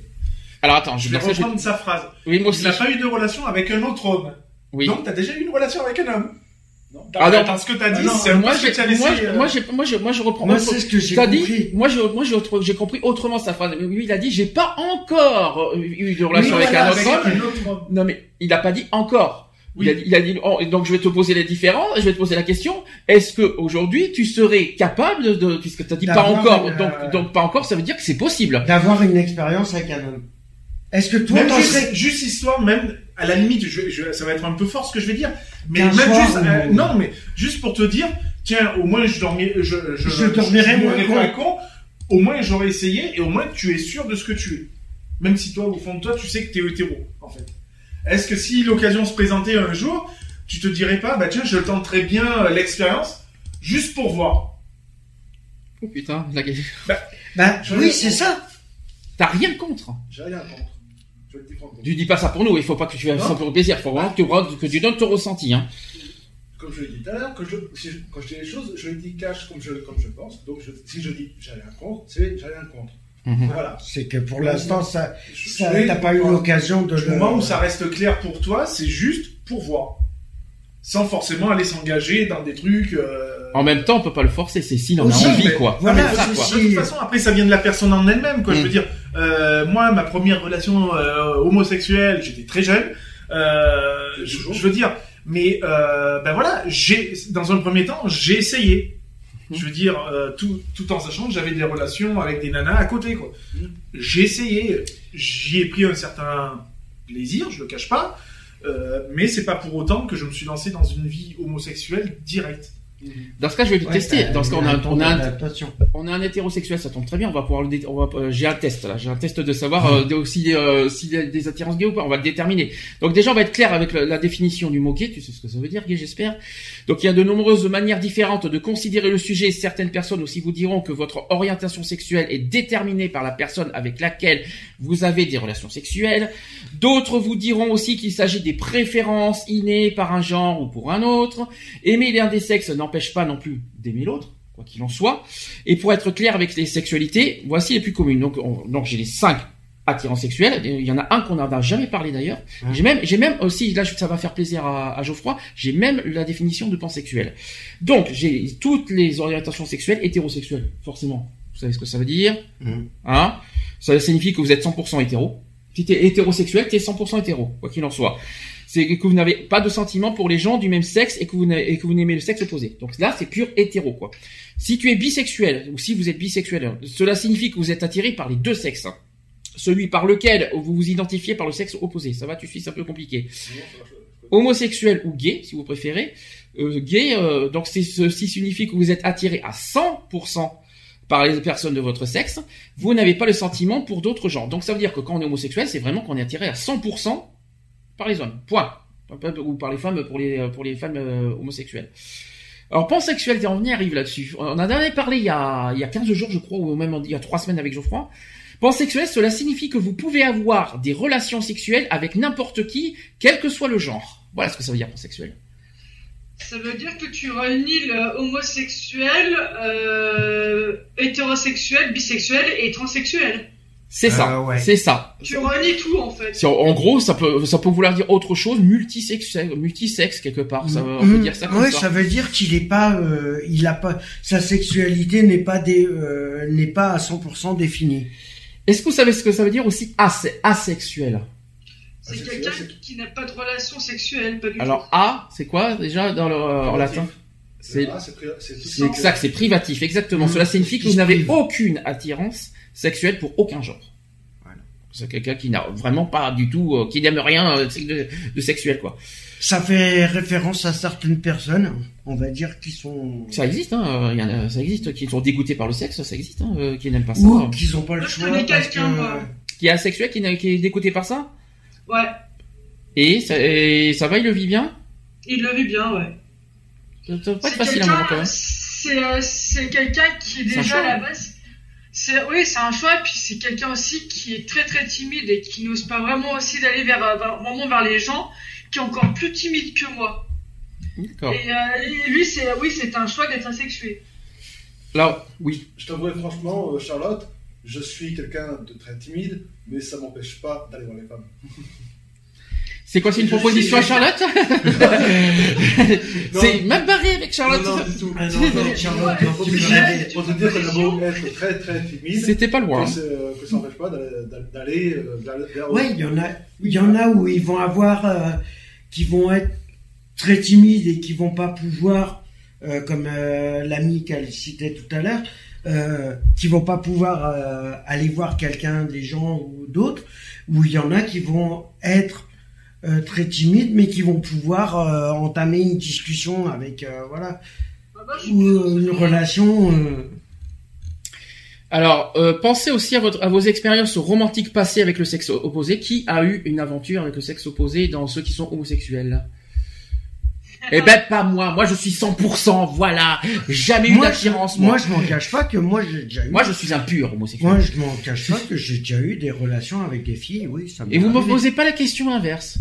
Speaker 1: Alors attends, je
Speaker 5: Je
Speaker 1: vais
Speaker 5: reprendre sa phrase.
Speaker 1: Oui, moi
Speaker 5: Il n'a pas eu de relation avec un autre homme.
Speaker 1: Oui.
Speaker 5: Donc, t'as déjà eu une relation avec un homme.
Speaker 4: Non.
Speaker 1: Ah non.
Speaker 5: Attends, ce que t'as dit,
Speaker 4: Ah non,
Speaker 5: c'est
Speaker 1: moi,
Speaker 5: ce que as laissé.
Speaker 1: moi,
Speaker 5: euh,
Speaker 1: moi, je, moi, je reprends.
Speaker 3: Moi, c'est ce que j'ai
Speaker 1: dit,
Speaker 3: compris.
Speaker 1: moi, je, moi, j'ai, compris autrement sa phrase. Lui, il a dit, j'ai pas encore eu de relation
Speaker 5: Oui,
Speaker 1: avec
Speaker 5: voilà,
Speaker 1: un autre. Non, mais il a pas dit encore.
Speaker 5: Oui.
Speaker 1: Il a dit, il a dit oh, donc je vais te poser les différents, je vais te poser la question. Est-ce que aujourd'hui tu serais capable de, puisque t'as dit pas encore,
Speaker 3: une,
Speaker 1: donc
Speaker 3: euh,
Speaker 1: donc pas encore, ça veut dire que c'est possible.
Speaker 3: D'avoir une expérience avec un homme. Est-ce que toi,
Speaker 5: Même juste,
Speaker 3: serais...
Speaker 5: juste histoire, même à la limite, je, je- ça va être un peu fort ce que je vais dire, mais même
Speaker 3: soir,
Speaker 5: juste,
Speaker 3: ou-
Speaker 5: euh, non, mais juste pour te dire, tiens, au moins je dormirai, je, je,
Speaker 3: Je dormirai con.
Speaker 5: Au moins j'aurais essayé et au moins tu es sûr de ce que tu es, même si toi au fond de toi tu sais que tu es hétéro en fait. Est-ce que si l'occasion se présentait un jour, tu te dirais pas, bah tiens, je tenterais bien euh, l'expérience juste pour voir?
Speaker 1: Oh putain, la...
Speaker 3: Bah,
Speaker 5: Je-
Speaker 3: oui, c'est ça.
Speaker 1: t'as rien contre.
Speaker 4: J'ai rien contre. Je.
Speaker 1: Tu dis pas ça pour nous, il faut pas que tu fasses ça pour le plaisir, il faut vraiment que tu, re- que tu donnes ton ressenti. Hein.
Speaker 4: Comme je l'ai dit tout à l'heure, quand je, si je- quand je dis les choses, je les dis cash comme je, comme je pense. Donc, je- si je dis j'ai rien contre, c'est j'ai rien contre.
Speaker 1: Mhm.
Speaker 4: Voilà.
Speaker 3: C'est que pour l'instant, ça, ça t'as pas eu l'occasion de
Speaker 5: Le
Speaker 3: le...
Speaker 5: moment où ça reste clair pour toi, c'est juste pour voir. Sans forcément aller s'engager dans des trucs. euh,
Speaker 1: En même temps, on peut pas le forcer, c'est s'il en a envie, quoi.
Speaker 3: Voilà,
Speaker 1: ça, quoi.
Speaker 3: si-
Speaker 5: De toute façon, après, ça vient de la personne en elle-même, quoi. Je
Speaker 1: Mm.
Speaker 5: veux dire, euh, moi, ma première relation euh, homosexuelle, j'étais très jeune. Euh, je, je veux dire, mais ben voilà, j'ai dans un premier temps, j'ai essayé.
Speaker 1: Mm.
Speaker 5: Je veux dire, tout, tout en sachant que j'avais des relations avec des nanas à côté, quoi.
Speaker 4: Mm.
Speaker 5: J'ai essayé, j'y ai pris un certain plaisir, je le cache pas, mais c'est pas pour autant que je me suis lancé dans une vie homosexuelle directe.
Speaker 1: Dans ce cas, je vais le
Speaker 3: Ouais,
Speaker 1: tester.
Speaker 3: t'as
Speaker 1: Dans ce cas, on a,
Speaker 3: un
Speaker 1: on a un,
Speaker 3: d'adaptation.
Speaker 1: on a un hétérosexuel, ça tombe très bien. On va pouvoir le, dé- on va, euh, j'ai un test là, j'ai un test de savoir euh, de- si euh, s'il y a des attirances gays ou pas. On va le déterminer. Donc déjà, on va être clair avec la, la définition du mot gay. Tu sais ce que ça veut dire, gay, j'espère. Donc il y a de nombreuses manières différentes de considérer le sujet. Certaines personnes aussi vous diront que votre orientation sexuelle est déterminée par la personne avec laquelle vous avez des relations sexuelles. D'autres vous diront aussi qu'il s'agit des préférences innées par un genre ou pour un autre. Aimer l'un des sexes n'empêche pas non plus d'aimer l'autre, quoi qu'il en soit. Et pour être clair avec les sexualités, voici les plus communes. Donc, on- donc j'ai les cinq attirants sexuels. Et Il y en a un qu'on n'a jamais parlé d'ailleurs. J'ai même, j'ai même aussi, là ça va faire plaisir à, à Geoffroy, j'ai même la définition de pansexuel. Donc j'ai toutes les orientations sexuelles hétérosexuelles, forcément. Vous savez ce que ça veut dire
Speaker 3: Mhm.
Speaker 1: Hein Ça signifie que vous êtes 100% hétéro. Si t'es hétérosexuel, t'es 100% hétéro, quoi qu'il en soit. C'est que vous n'avez pas de sentiments pour les gens du même sexe et que vous et que vous n'aimez le sexe opposé. Donc là, c'est pur hétéro, quoi. Si tu es bisexuel, ou si vous êtes bisexuel, cela signifie que vous êtes attiré par les deux sexes. Celui par lequel vous vous identifiez par le sexe opposé. Ça va, tu suis, c'est un peu compliqué. Homosexuel ou gay, si vous préférez. Euh, gay, euh, donc ceci signifie que vous êtes attiré à 100% par les personnes de votre sexe. Vous n'avez pas le sentiment pour d'autres gens. Donc ça veut dire que quand on est homosexuel, c'est vraiment qu'on est attiré à 100% par les hommes. Point. Ou par les femmes, pour les, les femmes euh, homosexuelles. Alors, pansexuel, on y arrive là-dessus. On en avait parlé il y, a, il y a 15 jours, je crois, ou même il y a 3 semaines avec Geoffroy. Pansexuel, cela signifie que vous pouvez avoir des relations sexuelles avec n'importe qui, quel que soit le genre. Voilà ce que ça veut dire pansexuel.
Speaker 2: Ça veut dire que tu réunis le homosexuel, euh, hétérosexuel, bisexuel et transsexuel.
Speaker 1: C'est ça,
Speaker 3: Euh, ouais.
Speaker 1: c'est ça.
Speaker 2: Tu réunis tout en fait.
Speaker 1: En gros, ça peut, ça peut vouloir dire autre chose, multisexe, multisexe quelque part. Ça, on peut
Speaker 3: Mm,
Speaker 1: dire ça comme
Speaker 3: ouais,
Speaker 1: ça.
Speaker 3: ça veut dire qu'il est pas, euh, il a pas, sa sexualité n'est pas des, euh, n'est pas à 100% définie.
Speaker 1: Est-ce que vous savez ce que ça veut dire aussi ase- asexuel?
Speaker 2: C'est
Speaker 4: Asexuel,
Speaker 2: quelqu'un
Speaker 4: c'est-
Speaker 2: qui n'a pas de relation sexuelle, pas du
Speaker 1: Alors a, c'est quoi déjà dans le euh, en latin? C'est exact, c'est privatif, exactement.
Speaker 3: Mm.
Speaker 1: Cela signifie que
Speaker 3: Qui
Speaker 1: vous n'avez aucune attirance sexuelle pour aucun genre. C'est quelqu'un qui n'a vraiment pas du tout, euh, qui n'aime rien euh, de, de sexuel quoi.
Speaker 3: Ça fait référence à certaines personnes, on va dire, qui sont,
Speaker 1: Ça existe, hein, euh, il y en a- ça existe, qui sont dégoûtés par le sexe, ça existe, hein, euh, qui n'aiment pas ça.
Speaker 3: ou qui n'ont pas le choix
Speaker 2: connais
Speaker 3: parce que,
Speaker 2: quelqu'un, moi.
Speaker 1: Qui est asexuel, qui, est dégoûté par ça?
Speaker 2: Ouais,
Speaker 1: et ça, et ça va, il le vit bien?
Speaker 2: Il le vit bien, ouais.
Speaker 1: Ça ça va pas être
Speaker 2: C'est
Speaker 1: facile à un moment quand
Speaker 2: quelqu'un,
Speaker 1: même.
Speaker 2: c'est euh, c'est quelqu'un qui est
Speaker 1: C'est
Speaker 2: déjà à la base. C'est oui, c'est un choix. Puis c'est quelqu'un aussi qui est très très timide et qui n'ose pas vraiment aussi d'aller vers, euh, vers- vraiment vers les gens, qui est encore plus timide que moi.
Speaker 1: D'accord.
Speaker 2: Et, euh, et lui, c'est oui, c'est un choix d'être asexué.
Speaker 1: Là, oui.
Speaker 4: Je t'avouerai franchement, euh, Charlotte, je suis quelqu'un de très timide, mais ça m'empêche pas d'aller voir les femmes. <laughs>
Speaker 1: C'est quoi, c'est une proposition à. Charlotte <laughs> <laughs> C'est mal barré avec Charlotte.
Speaker 4: Non, non, du tout.
Speaker 3: Ah <laughs> non, non, Charlotte,
Speaker 2: Ouais,
Speaker 3: non,
Speaker 4: Pour
Speaker 3: tu
Speaker 4: te
Speaker 3: peux
Speaker 4: dire,
Speaker 3: jamais-
Speaker 4: pour te dire que j'ai beau être très très timide,
Speaker 1: C'était pas loin.
Speaker 4: que, c'est- euh, que ça n'empêche pas d'aller- d'aller euh, vers,
Speaker 3: Ouais, il y en a, il y en a où ils vont avoir, euh, qui vont être très timides et qui vont pas pouvoir, euh, comme euh, l'ami qu'elle citait tout à l'heure, euh, qui vont pas pouvoir euh, aller voir quelqu'un, des gens ou d'autres, où il y en a qui vont être euh, très timides, mais qui vont pouvoir euh, entamer une discussion avec, euh, voilà,
Speaker 2: Ah bah,
Speaker 3: ou euh, une relation. euh,
Speaker 1: Alors, euh, pensez aussi à, votre, à vos expériences romantiques passées avec le sexe opposé. Qui a eu une aventure avec le sexe opposé dans ceux qui sont homosexuels? Eh ben, pas moi. Moi, je suis 100%. Voilà. Jamais eu
Speaker 3: moi,
Speaker 1: d'attirance,
Speaker 3: je,
Speaker 1: moi.
Speaker 3: moi, je m'en cache pas que moi, j'ai déjà eu.
Speaker 1: Moi, je suis un pur homosexuel.
Speaker 3: Moi, je m'en cache pas que j'ai déjà eu des relations avec des filles, oui, ça
Speaker 1: Et vous me posez pas la question inverse.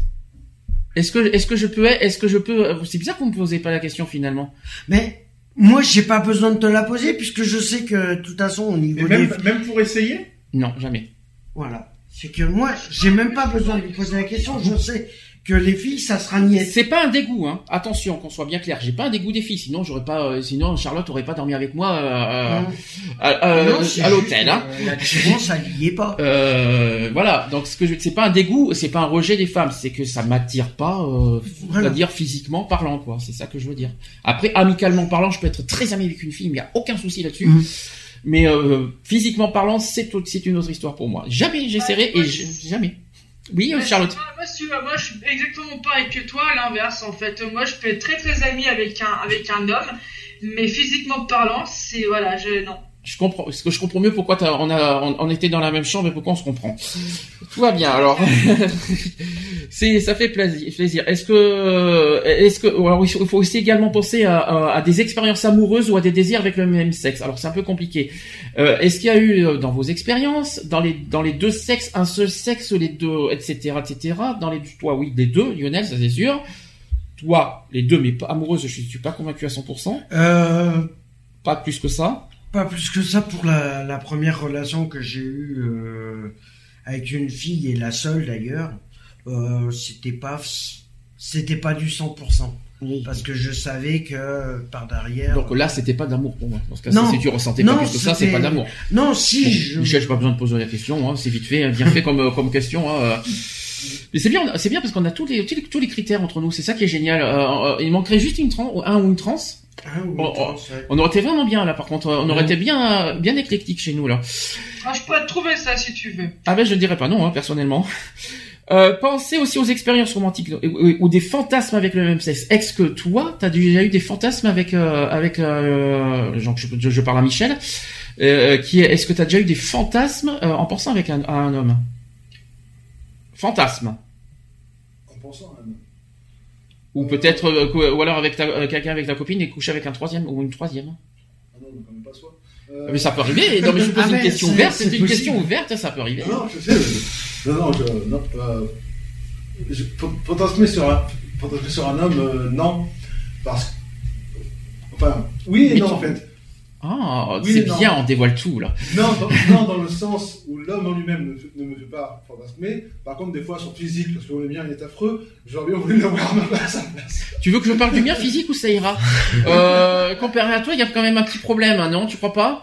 Speaker 1: Est-ce que, est-ce que je peux, est-ce que je peux, c'est bizarre que vous me posez pas la question finalement.
Speaker 3: Mais moi, j'ai pas besoin de te la poser puisque je sais que de toute façon, au niveau
Speaker 5: même,
Speaker 3: des
Speaker 5: même pour essayer?
Speaker 1: Non, jamais.
Speaker 3: voilà, c'est que moi, j'ai même pas besoin de lui poser la question. Je sais que les filles, ça sera niette.
Speaker 1: C'est pas un dégoût, hein. Attention, qu'on soit bien clair. J'ai pas un dégoût des filles. Sinon, j'aurais pas, euh, sinon Charlotte aurait pas dormi avec moi euh,
Speaker 3: Non.
Speaker 1: à, euh,
Speaker 3: Non,
Speaker 1: à l'hôtel, hein.
Speaker 3: euh, L'attirance, ça y est pas. <laughs>
Speaker 1: Euh, voilà. Donc, ce que je, c'est pas un dégoût, c'est pas un rejet des femmes, c'est que ça m'attire pas, euh,
Speaker 3: Voilà.
Speaker 1: c'est-à-dire physiquement parlant, quoi. C'est ça que je veux dire. Après, amicalement parlant, je peux être très ami avec une fille, mais y a aucun souci là-dessus.
Speaker 3: Mhm.
Speaker 1: Mais euh, physiquement parlant, c'est c'est une autre histoire pour moi. Jamais j'essaierai et je- jamais. Oui, Charlotte.
Speaker 2: Moi, moi, tu je suis exactement pareil que toi, l'inverse, en fait. Moi, je peux être très très ami avec un, avec un homme, Mais physiquement parlant, c'est voilà, je non.
Speaker 1: Je comprends, parce que je comprends mieux pourquoi on a, on, on était dans la même chambre et pourquoi on se comprend? Tout va bien, alors. <laughs> c'est, ça fait plaisir. Est-ce que, est-ce que, alors il faut aussi également penser à, à- à des expériences amoureuses ou à des désirs avec le même sexe. Alors c'est un peu compliqué. Euh, est-ce qu'il y a eu euh, dans vos expériences, dans les, dans les deux sexes, un seul sexe, les deux, etc., etc. Dans les, toi, oui, les deux, Lionel, ça c'est sûr. Toi, les deux, mais pas amoureuse, je suis pas convaincu à 100%.
Speaker 3: Euh,
Speaker 1: Pas plus que ça.
Speaker 3: pas plus que ça pour la, la première relation que j'ai eue euh, avec une fille et la seule d'ailleurs. Euh, c'était pas c'était pas du 100% parce que je savais que par derrière.
Speaker 1: Donc là, c'était pas d'amour pour moi. Dans ce cas,
Speaker 3: Non.
Speaker 1: si tu ressentais
Speaker 3: Non,
Speaker 1: pas plus que ça, c'est pas d'amour.
Speaker 3: non, si
Speaker 1: Bon,
Speaker 3: je.
Speaker 1: Michel, j'ai pas besoin de poser la question. Hein, c'est vite fait, bien fait comme euh, comme question. Hein, euh. Mais c'est bien, on c'est bien parce qu'on a tous les, tous les tous les critères entre nous. C'est ça qui est génial. Euh, euh, il manquerait juste une trans, un ou une trans.
Speaker 3: Ah, oui,
Speaker 1: Oh, oh.
Speaker 3: je sais.
Speaker 1: On aurait été vraiment bien là. Par contre, on aurait été bien bien éclectique chez nous là.
Speaker 2: Ah, je peux te trouver ça si tu veux.
Speaker 1: Ah ben je ne dirais pas non, hein, personnellement. Euh, pensez aussi aux expériences romantiques ou, des fantasmes avec le même sexe. Est-ce que toi, t'as déjà eu des fantasmes avec euh, avec euh, genre, je, je- je parle à Michel, euh, qui est, est-ce que t'as déjà eu des fantasmes euh, en pensant avec un, à un homme? Fantasme
Speaker 4: En pensant à un homme.
Speaker 1: ou peut-être euh, ou alors avec ta, euh, quelqu'un avec ta copine et coucher avec un troisième ou une troisième.
Speaker 4: Un homme, quand même pas soi. Euh,
Speaker 1: Mais ça peut arriver. Non mais je pose
Speaker 3: Ah,
Speaker 1: une question ouverte.
Speaker 3: c'est
Speaker 1: une
Speaker 3: possible.
Speaker 1: question ouverte, ça peut arriver.
Speaker 4: Non, non, je sais. je- Non, non, je. Non, euh, je- fan- fantasmer sur un, fantasmer sur un homme, euh, non. Parce que. Enfin, oui et
Speaker 1: Mais
Speaker 4: non,
Speaker 1: tu-
Speaker 4: en fait.
Speaker 1: Ah,
Speaker 4: Oui,
Speaker 1: c'est
Speaker 4: non.
Speaker 1: bien, on dévoile tout là.
Speaker 4: Non, <laughs> dans, non, dans le sens où l'homme en lui-même ne, me fait pas fantasmer. Par contre, des fois, son physique, parce que le mien, il est affreux, j'aurais bien voulu l'avoir à ma place. à sa place.
Speaker 1: Tu veux que je parle du mien physique ou ça ira? Euh, Comparé à toi, il y a quand même un petit problème, hein, non? Tu crois pas?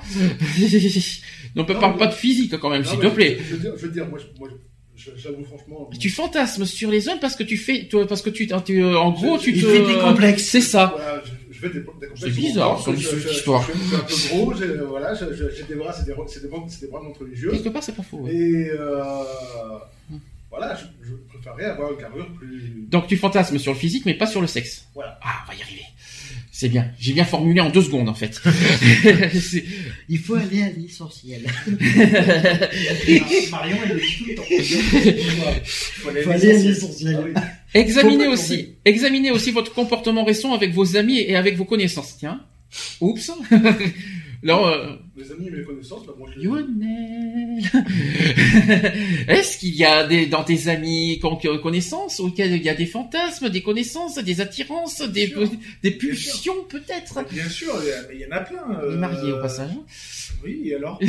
Speaker 1: Donc, ne <laughs>
Speaker 4: Non,
Speaker 1: parle
Speaker 4: mais-
Speaker 1: pas de physique quand même,
Speaker 4: Non,
Speaker 1: s'il te plaît.
Speaker 4: Je, je veux dire, je veux dire, moi, je- moi je- j'avoue franchement.
Speaker 1: Tu fantasmes sur les hommes parce que tu fais, toi, parce que tu, tu euh, en gros, tu
Speaker 3: Il
Speaker 1: te.
Speaker 3: fait des complexes.
Speaker 1: C'est ça.
Speaker 4: Voilà, je, fais des, des
Speaker 1: C'est bizarre, comme
Speaker 4: je-
Speaker 1: histoire.
Speaker 4: Je, je suis un peu gros, j'ai voilà, j'ai des bras, c'est des, des, bras- bras montre religieux.
Speaker 1: Quelque part, c'est pas faux. ouais.
Speaker 4: Et euh, voilà, je, je préférerais avoir une carrure plus.
Speaker 1: Donc, tu fantasmes sur le physique, mais pas sur le sexe.
Speaker 4: Voilà.
Speaker 1: Ah, on va y arriver. C'est bien. J'ai bien formulé en deux secondes, en fait. <laughs>
Speaker 3: Il faut aller à l'essentiel. <laughs>
Speaker 5: Marion, elle le dit tout le temps. Il <laughs> faut aller à
Speaker 3: aller à
Speaker 5: l'essentiel.
Speaker 1: Examinez aussi, examinez aussi votre comportement récent avec vos amis et avec vos connaissances. Tiens. Oups. <laughs> Alors, euh,
Speaker 4: Mes amis et mes connaissances, bah, moi je les
Speaker 1: Lionel. <laughs> Est-ce qu'il y a des, dans tes amis con- connaissances auxquels il y a des fantasmes, des connaissances, des attirances, des, des pulsions peut-être?
Speaker 5: Bien sûr, il y a- mais il y en a plein.
Speaker 1: Il est
Speaker 5: euh,
Speaker 1: marié au passage.
Speaker 5: Oui, et alors? <laughs> <laughs> Le,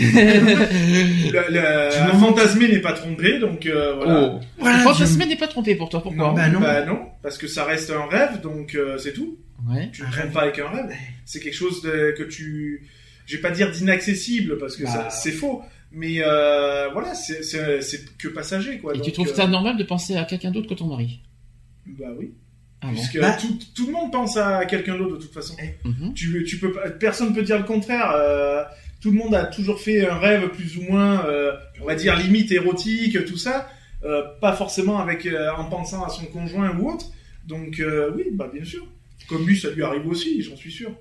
Speaker 5: le,
Speaker 3: Tu
Speaker 5: un
Speaker 3: m'en
Speaker 5: fantasmé n'est pas trompé, donc euh, voilà.
Speaker 1: Oh.
Speaker 3: Voilà,
Speaker 1: Le fantasme
Speaker 3: je-
Speaker 1: n'est pas trompé pour toi, pourquoi?
Speaker 5: Non,
Speaker 3: Bah non.
Speaker 5: bah non, parce que ça reste un rêve, donc euh, c'est tout.
Speaker 1: Ouais.
Speaker 5: Tu ne
Speaker 3: Un
Speaker 5: trompes
Speaker 3: rêve.
Speaker 5: pas avec un rêve. C'est quelque chose de, que tu, je vais pas dire d'inaccessible parce que
Speaker 3: Bah.
Speaker 5: c'est faux, mais euh, voilà, c'est que passager quoi.
Speaker 1: Et tu trouves
Speaker 5: euh,
Speaker 1: ça normal de penser à quelqu'un d'autre que ton mari?
Speaker 5: Bah oui,
Speaker 1: Ah bon?
Speaker 5: Puisque
Speaker 3: Bah.
Speaker 5: tout, tout le monde pense à quelqu'un d'autre de toute façon.
Speaker 1: Mhm.
Speaker 5: Tu, tu peux pas, personne peut dire le contraire. euh, tout le monde a toujours fait un rêve plus ou moins, euh, on va dire limite érotique, tout ça, euh, pas forcément avec euh, en pensant à son conjoint ou autre. Donc euh, oui, bah bien sûr. Comme lui, ça lui arrive aussi, j'en suis sûr.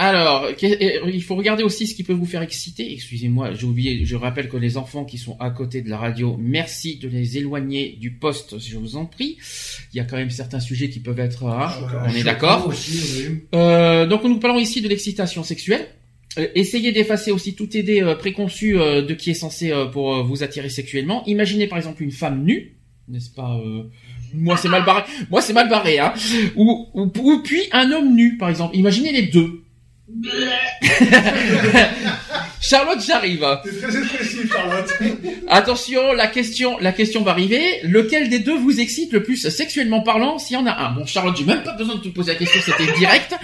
Speaker 1: Alors, euh, il faut regarder aussi ce qui peut vous faire exciter. Excusez-moi, j'ai oublié, je rappelle que les enfants qui sont à côté de la radio, merci de les éloigner du poste, je vous en prie. Il y a quand même certains sujets qui peuvent être... hein,
Speaker 5: Choquant.
Speaker 1: on est d'accord
Speaker 3: oui.
Speaker 1: Euh, donc nous parlons ici de l'excitation sexuelle. Euh, essayez d'effacer aussi toute idée euh, préconçue de qui est censé pour vous attirer sexuellement. Imaginez par exemple une femme nue, n'est-ce pas euh, Moi c'est mal barré. Moi c'est mal barré, hein. Ou, ou, ou puis un homme nu par exemple. Imaginez les deux. <laughs> Charlotte, j'arrive.
Speaker 4: T'es très expressif, Charlotte. <laughs>
Speaker 1: Attention, la question, la question va arriver. Lequel des deux vous excite le plus sexuellement parlant S'il y en a un? Bon, Charlotte, j'ai même pas besoin de te poser la question, c'était direct.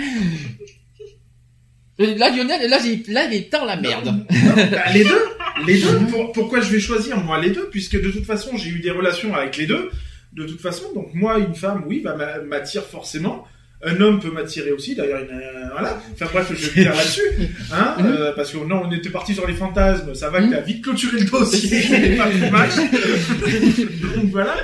Speaker 1: Euh, Là, Lionel, là, là, il est dans la merde.
Speaker 5: Bah, les deux, les deux. Pour- pourquoi je vais choisir moi les deux? Puisque de toute façon, j'ai eu des relations avec les deux. De toute façon, donc moi, une femme, oui, bah, m'a- m'attire forcément. Un homme peut m'attirer aussi. D'ailleurs, a- voilà. Enfin bref, je vais dire là-dessus, hein, <laughs>
Speaker 1: Mhm.
Speaker 5: euh, parce que non, on était parti sur les fantasmes. Ça va
Speaker 1: Mhm.
Speaker 5: que t'as vite clôturé le dossier. pas plus mal. <laughs> donc voilà.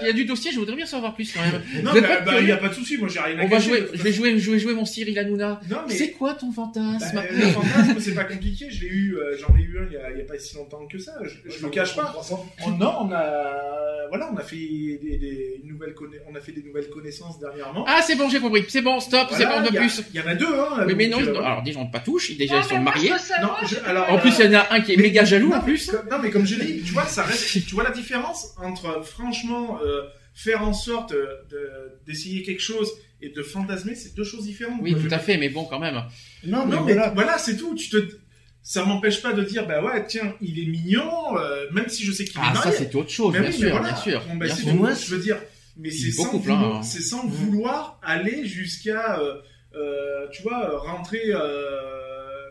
Speaker 1: Il y a du dossier, je voudrais bien savoir plus quand même.
Speaker 5: Non, mais
Speaker 1: pas
Speaker 5: bah, il n'y a pas de souci, moi j'ai rien à
Speaker 1: On va
Speaker 5: cacher,
Speaker 1: jouer, je vais jouer, je vais jouer mon Cyril Hanouna.
Speaker 5: Non, mais-
Speaker 1: C'est quoi ton fantasme
Speaker 5: Bah, le fantasme, c'est pas compliqué. Je l'ai eu, euh, j'en ai eu un il y, a, il y a pas si longtemps que ça. Je, je le cache pas. Oh, non, on a, voilà, on a fait des, des nouvelles conna- on a fait des nouvelles connaissances dernièrement.
Speaker 1: Ah, c'est bon, j'ai compris. C'est bon, stop, c'est bon, de
Speaker 5: a-
Speaker 1: plus.
Speaker 5: Il y en a deux, hein.
Speaker 1: Mais, mais non,
Speaker 5: euh,
Speaker 1: alors déjà on pas touche, ils déjà ils sont mariés. En plus, il y en a un qui est méga jaloux en
Speaker 5: Non,
Speaker 1: plus.
Speaker 5: non, mais comme je dis, tu vois, ça reste. Tu vois la différence entre, franchement, euh, faire en sorte euh, de- d'essayer quelque chose et de fantasmer, c'est deux choses différentes.
Speaker 1: Oui, tout
Speaker 5: je-
Speaker 1: à fait, mais bon, quand même.
Speaker 3: Non, mais
Speaker 5: Non, mais
Speaker 3: voilà.
Speaker 5: voilà, c'est tout. Tu te, ça m'empêche pas de dire, bah ouais, tiens, il est mignon, euh, même si je sais qu'il est
Speaker 1: Ah, ça
Speaker 5: marié.
Speaker 1: c'est autre chose,
Speaker 5: Mais
Speaker 1: bien
Speaker 5: oui,
Speaker 1: sûr,
Speaker 5: voilà.
Speaker 1: bien sûr.
Speaker 5: Bon, bah,
Speaker 1: bien sûr.
Speaker 3: Moi,
Speaker 5: je veux dire, mais
Speaker 1: Il
Speaker 5: c'est
Speaker 1: est
Speaker 5: sans,
Speaker 1: beaucoup
Speaker 5: vouloir,
Speaker 1: hein.
Speaker 5: sans aller jusqu'à, euh, euh, tu vois, rentrer, euh,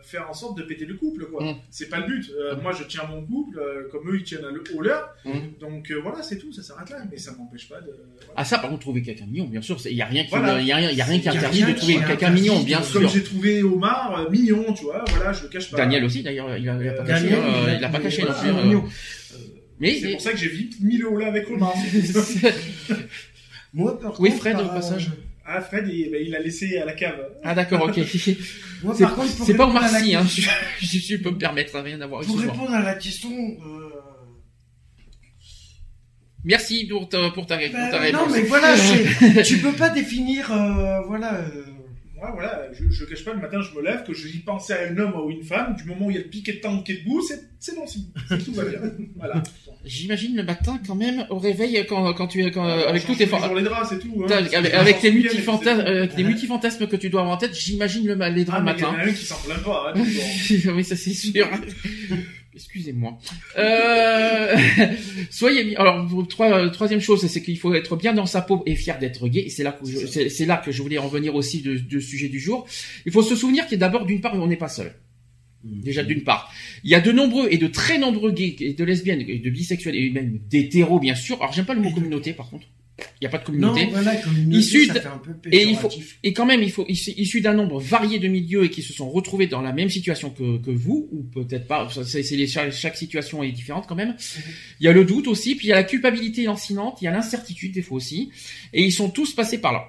Speaker 5: faire en sorte de péter le couple, quoi.
Speaker 1: Mm.
Speaker 5: C'est pas le but. Euh,
Speaker 1: Mm.
Speaker 5: Moi, je tiens mon couple, euh, comme eux, ils tiennent à le- au leur.
Speaker 1: Mm.
Speaker 5: Donc euh, voilà, c'est tout, ça s'arrête là. Mais ça m'empêche pas de. voilà.
Speaker 1: Ah ça par contre trouver quelqu'un mignon bien sûr, il y a rien qui
Speaker 5: Voilà.
Speaker 1: y a rien il y a rien qui
Speaker 3: Y a
Speaker 1: interdit
Speaker 3: rien
Speaker 1: de trouver quelqu'un mignon bien
Speaker 5: Comme
Speaker 1: sûr.
Speaker 5: j'ai trouvé Omar euh, mignon, tu vois, voilà, je le cache pas.
Speaker 1: Daniel aussi d'ailleurs, il a, il a pas caché,
Speaker 3: il a
Speaker 1: il a pas caché non plus. euh. Mais
Speaker 5: C'est pour ça que j'ai vite mis le haut là avec Omar. <laughs>
Speaker 3: Moi, par
Speaker 1: Oui,
Speaker 3: contre,
Speaker 1: Fred, au passage.
Speaker 5: Ah, Fred, il, bah, il a laissé à la cave.
Speaker 1: ah d'accord, OK. <laughs> <laughs>
Speaker 3: Moi,
Speaker 1: C'est
Speaker 3: par contre, pour
Speaker 1: c'est pas
Speaker 3: la
Speaker 1: Sy hein, je, <laughs> je, je peux me permettre, ça n'a rien à voir.
Speaker 3: Pour répondre à la question, euh,
Speaker 1: Merci pour ta pour ta, pour
Speaker 3: ben,
Speaker 1: ta réponse.
Speaker 3: non mais voilà, tu peux pas définir, euh, voilà. euh,
Speaker 5: Moi, voilà, je, je cache pas, le matin, je me lève, que j'y pensais à un homme ou une femme, du moment où il y a le piquet de temps qui est debout, c'est, bon, c'est, c'est tout va bien. <laughs> Voilà.
Speaker 1: J'imagine le matin quand même au réveil quand quand tu quand, euh, avec tous tes
Speaker 5: Change
Speaker 1: fan-
Speaker 5: toujours les draps, c'est tout. Hein.
Speaker 1: avec, avec tes multifantasmes, euh, multifantasmes que tu dois avoir en tête, j'imagine le les draps
Speaker 5: Ah,
Speaker 1: le
Speaker 5: mais il y en
Speaker 1: matin.
Speaker 5: a un qui s'en plaint pas, hein, <laughs>
Speaker 1: oui, ça c'est sûr. <laughs> Excusez-moi. Euh... <laughs> Soyez. Alors, trois- troisième chose, c'est qu'il faut être bien dans sa peau et fier d'être gay. Et c'est là que je, c'est là que je voulais en venir aussi de, de sujet du jour. Il faut se souvenir qu'il y a d'abord, d'une part, on n'est pas seul. Déjà d'une part, il y a de nombreux et de très nombreux gays et de lesbiennes et de bisexuels et même d'hétéros bien sûr. Alors j'aime pas le mot communauté par contre. Il n'y a pas de
Speaker 3: Non,
Speaker 1: communauté.
Speaker 3: voilà, communauté, ça fait un peu
Speaker 1: et il faut
Speaker 3: péjoratif.
Speaker 1: et quand même il faut issu issu d'un nombre varié de milieux et qui se sont retrouvés dans la même situation que, que vous ou peut-être pas. C'est, chaque situation est différente quand même. Il y a le doute aussi, puis il y a la culpabilité lancinante, il y a l'incertitude des fois aussi, et ils sont tous passés par là.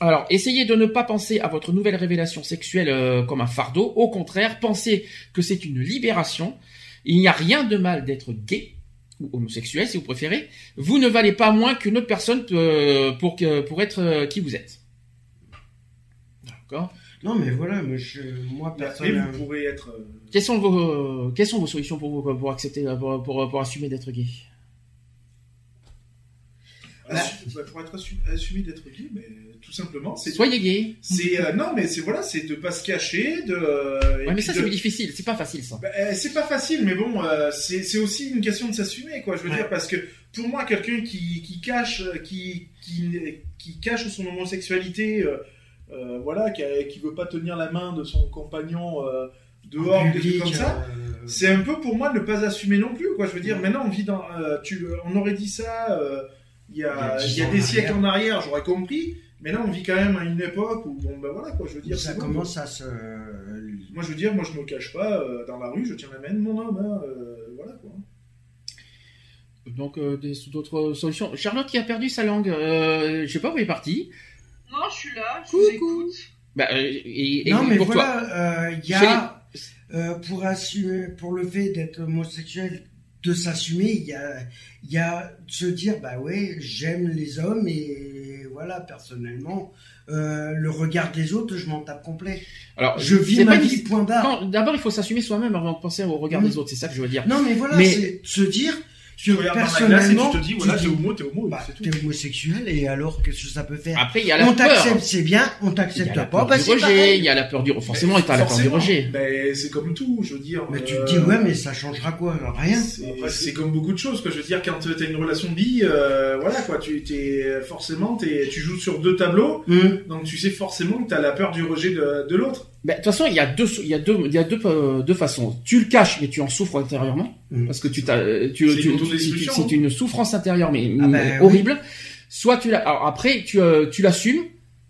Speaker 1: Alors, essayez de ne pas penser à votre nouvelle révélation sexuelle euh, comme un fardeau. Au contraire, pensez que c'est une libération. Il n'y a rien de mal d'être gay ou homosexuel, si vous préférez. Vous ne valez pas moins qu'une autre personne euh, pour que pour être euh, qui vous êtes. D'accord.
Speaker 3: Non, mais voilà, moi, je, moi
Speaker 5: Mais
Speaker 3: personnellement.
Speaker 5: vous pourrez être. euh,
Speaker 1: Quelles sont vos quelles sont vos solutions pour vous pour accepter pour pour, pour assumer d'être gay?
Speaker 5: Assu- bah, pour être assu- assumé d'être gay, mais tout simplement, c'est.
Speaker 1: Soyez gay.
Speaker 5: C'est euh, non, mais c'est voilà, c'est de pas se cacher, de. euh,
Speaker 1: Ouais, mais ça
Speaker 5: de-
Speaker 1: c'est difficile, c'est pas facile ça.
Speaker 5: Bah, euh, c'est pas facile, mais bon, euh, c'est c'est aussi une question de s'assumer, quoi. Je veux
Speaker 3: Ouais.
Speaker 5: dire, parce que pour moi, quelqu'un qui, qui cache, qui, qui, qui cache son homosexualité, euh, euh, voilà, qui, a- qui veut pas tenir la main de son compagnon euh, dehors,
Speaker 3: en
Speaker 5: des trucs
Speaker 3: public,
Speaker 5: comme ça.
Speaker 3: euh,
Speaker 5: C'est un peu pour moi ne pas assumer non plus, quoi. Je veux dire, maintenant on vit dans, euh, tu, on aurait dit ça euh, il y a,
Speaker 3: Il y a dix
Speaker 5: il y a
Speaker 3: ans
Speaker 5: des siècles en arrière, j'aurais compris. Mais là, on vit quand même à une époque où, bon, ben voilà, quoi. Je veux dire,
Speaker 3: ça commence à se.
Speaker 5: moi, je veux dire, moi, je me cache pas euh, dans la rue, je tiens la main de mon homme, hein, euh, voilà quoi.
Speaker 1: Donc euh, d'autres solutions. Charlotte qui a perdu sa langue, euh, je sais pas où elle est partie.
Speaker 2: Non, je suis là, je
Speaker 1: Coucou.
Speaker 2: vous écoute.
Speaker 1: Bah, euh, et, et
Speaker 3: non, mais
Speaker 1: pour toi.
Speaker 3: voilà, euh, il y a. euh, pour assumer, pour le fait d'être homosexuel, de s'assumer, il y a, il y a de se dire, bah ouais, j'aime les hommes et voilà, personnellement, euh, le regard des autres, je m'en tape complet.
Speaker 1: Alors,
Speaker 3: Je vis ma vie,
Speaker 1: une-
Speaker 3: point barre.
Speaker 1: D'abord, il faut s'assumer soi-même avant de penser au regard des autres. C'est ça que je veux dire.
Speaker 3: Non, mais voilà,
Speaker 1: Mais-
Speaker 3: c'est de se dire
Speaker 5: Tu
Speaker 3: que
Speaker 5: regardes dans la glace et
Speaker 3: personnellement,
Speaker 5: tu te dis, voilà,
Speaker 3: tu
Speaker 5: t'es homo, t'es homo, et
Speaker 3: bah, t'es homosexuel et alors qu'est-ce que ça peut faire
Speaker 1: Après, il y a la
Speaker 3: On
Speaker 1: peur.
Speaker 3: t'accepte, c'est bien, on
Speaker 1: Il y a
Speaker 3: t'accepte
Speaker 1: la
Speaker 3: pas,
Speaker 1: peur
Speaker 3: bah
Speaker 1: du
Speaker 3: c'est
Speaker 1: rejet. Il y a la peur du forcément, t'as la peur du rejet.
Speaker 5: Ben, c'est comme tout, je veux dire.
Speaker 3: Mais tu
Speaker 5: euh,
Speaker 3: te dis, ouais, mais ça changera quoi Rien.
Speaker 5: C'est comme beaucoup de choses, quoi. Je veux dire, quand t'as une relation de vie, euh, voilà, quoi. Tu t'es forcément, t'es, tu joues sur deux tableaux,
Speaker 3: Hum.
Speaker 5: donc tu sais forcément que t'as la peur du rejet de, de l'autre.
Speaker 1: Ben, De toute façon, il y a deux, il y a deux, il y a deux, euh, deux façons. Tu le caches, mais tu en souffres intérieurement,
Speaker 3: Mm.
Speaker 1: parce que tu t'as, euh, tu,
Speaker 5: C'est
Speaker 1: tu-
Speaker 5: une
Speaker 1: tu-
Speaker 5: hein.
Speaker 1: une souffrance intérieure, mais
Speaker 3: Ah
Speaker 1: mais
Speaker 3: ben,
Speaker 1: horrible. Soit tu l'as, alors après, tu, euh, tu l'assumes,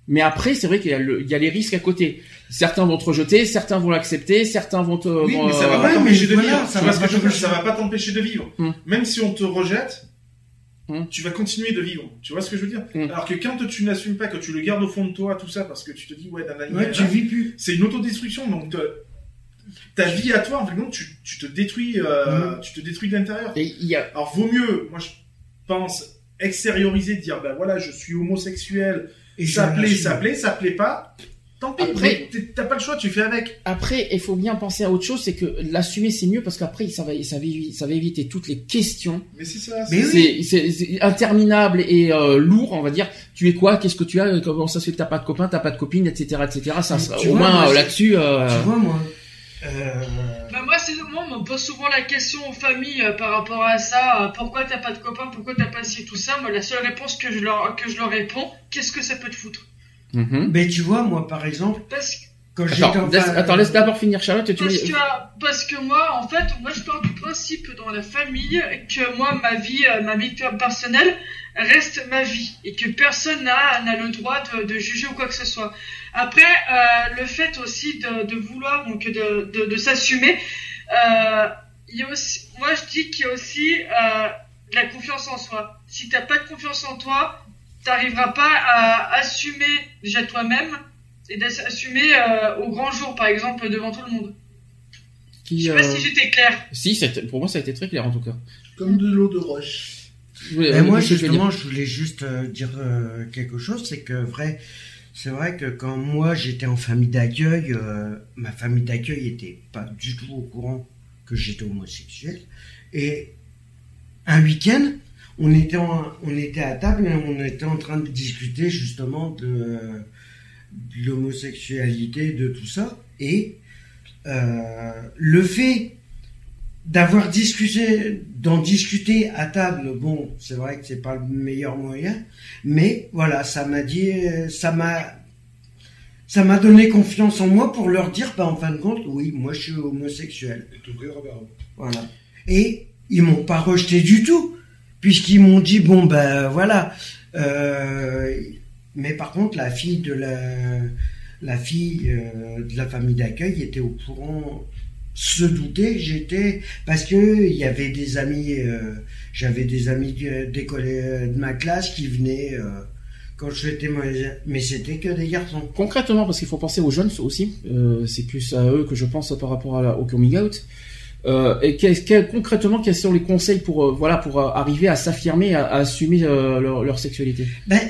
Speaker 1: mais après, c'est vrai qu'il y a le, il y a les risques à côté. Certains vont te rejeter, certains vont l'accepter, certains vont te.
Speaker 5: Oui,
Speaker 1: vont,
Speaker 5: mais ça va
Speaker 1: euh,
Speaker 5: pas t'empêcher
Speaker 3: mais
Speaker 5: de vivre.
Speaker 3: ça va pas t'empêcher.
Speaker 5: De vivre.
Speaker 1: Hmm.
Speaker 5: Même si on te rejette,
Speaker 1: Hum.
Speaker 5: tu vas continuer de vivre. Tu vois ce que je veux dire
Speaker 1: Hum.
Speaker 5: Alors que quand tu n'assumes pas, que tu le gardes au fond de toi, tout ça, parce que tu te dis, ouais, nanana,
Speaker 3: Ouais, tu vis plus.
Speaker 5: c'est une autodestruction. Donc, te- ta vie à toi, en fait, non, tu, tu te détruis, euh,
Speaker 3: Mhm.
Speaker 5: tu te détruis de l'intérieur.
Speaker 1: Et il y a,
Speaker 5: Alors, vaut mieux, moi, je pense, extérioriser, dire, ben voilà, je suis homosexuel,
Speaker 3: Et
Speaker 5: ça plaît, ça plaît, ça plaît pas. Tant pis,
Speaker 1: Après-
Speaker 5: t'as pas le choix, tu fais avec.
Speaker 1: Après, il faut bien penser à autre chose, c'est que l'assumer c'est mieux parce qu'après ça va, ça va, ça va éviter toutes les questions.
Speaker 5: Mais c'est ça.
Speaker 3: Mais
Speaker 5: c'est-
Speaker 3: oui.
Speaker 1: Interminable et euh, lourd, on va dire. Tu es quoi? Qu'est-ce que tu as? Comment ça se fait que t'as pas de copain, t'as pas de copine, etc., etc. Ça, ça- au
Speaker 3: vois,
Speaker 1: moins
Speaker 3: moi,
Speaker 1: euh, là-dessus. euh,
Speaker 3: Tu vois, moi. euh,
Speaker 2: Bah moi, c'est moi, on me pose souvent la question aux familles euh, par rapport à ça. euh, pourquoi t'as pas de copain Pourquoi t'as pas ci tout ça Moi, la seule réponse que je leur que je leur réponds, qu'est-ce que ça peut te foutre?
Speaker 1: Mhm.
Speaker 3: Mais tu vois, moi, par exemple,
Speaker 2: Parce que
Speaker 3: quand
Speaker 1: Attends,
Speaker 3: en
Speaker 1: laisse, attends, laisse d'abord finir Charlotte. Tu
Speaker 2: parce que parce que moi, en fait, moi, je pars du principe dans la famille que moi, ma vie, euh, ma vie personnelle reste ma vie et que personne n'a n'a le droit de, de juger ou quoi que ce soit. Après, euh, le fait aussi de, de vouloir donc de, de, de s'assumer, euh, moi je dis qu'il y a aussi euh, de la confiance en soi. Si t'as pas de confiance en toi, t'arriveras pas à assumer déjà toi-même et d'assumer euh, au grand jour, par exemple, devant tout le monde. Je
Speaker 1: qui,
Speaker 2: sais pas
Speaker 1: euh,
Speaker 2: si j'étais claire.
Speaker 1: Si, pour moi ça a été très clair en tout cas.
Speaker 4: Comme de l'eau de roche.
Speaker 1: Oui,
Speaker 3: Et
Speaker 1: euh,
Speaker 3: moi,
Speaker 1: je
Speaker 3: justement,
Speaker 1: dire
Speaker 3: je voulais juste euh, dire euh, quelque chose, c'est que vrai, c'est vrai que quand moi j'étais en famille d'accueil, euh, ma famille d'accueil était pas du tout au courant que j'étais homosexuel. Et un week-end, on était en- on était à table et on était en train de discuter justement de, de l'homosexualité, de tout ça. Et euh, le fait d'avoir discuté, d'en discuter à table, bon, c'est vrai que c'est pas le meilleur moyen, mais voilà, ça m'a dit, ça m'a, ça m'a donné confiance en moi pour leur dire, bah, en fin de compte, oui, moi je suis homosexuel.
Speaker 4: Et eux.
Speaker 3: Voilà. Et ils m'ont pas rejeté du tout, puisqu'ils m'ont dit bon ben voilà. Euh, mais par contre, la fille de la la fille euh, de la famille d'accueil était au courant, se que j'étais parce que il y avait des amis, euh, j'avais des amis d'école de ma classe qui venaient quand je faisais mais c'était que des garçons.
Speaker 1: Concrètement, parce qu'il faut penser aux jeunes aussi, c'est plus à eux que je pense par rapport à au coming out. Euh, et quel- quel- concrètement, quels sont les conseils pour euh, voilà pour euh, arriver à s'affirmer, à, à assumer euh, leur, leur sexualité?
Speaker 3: Ben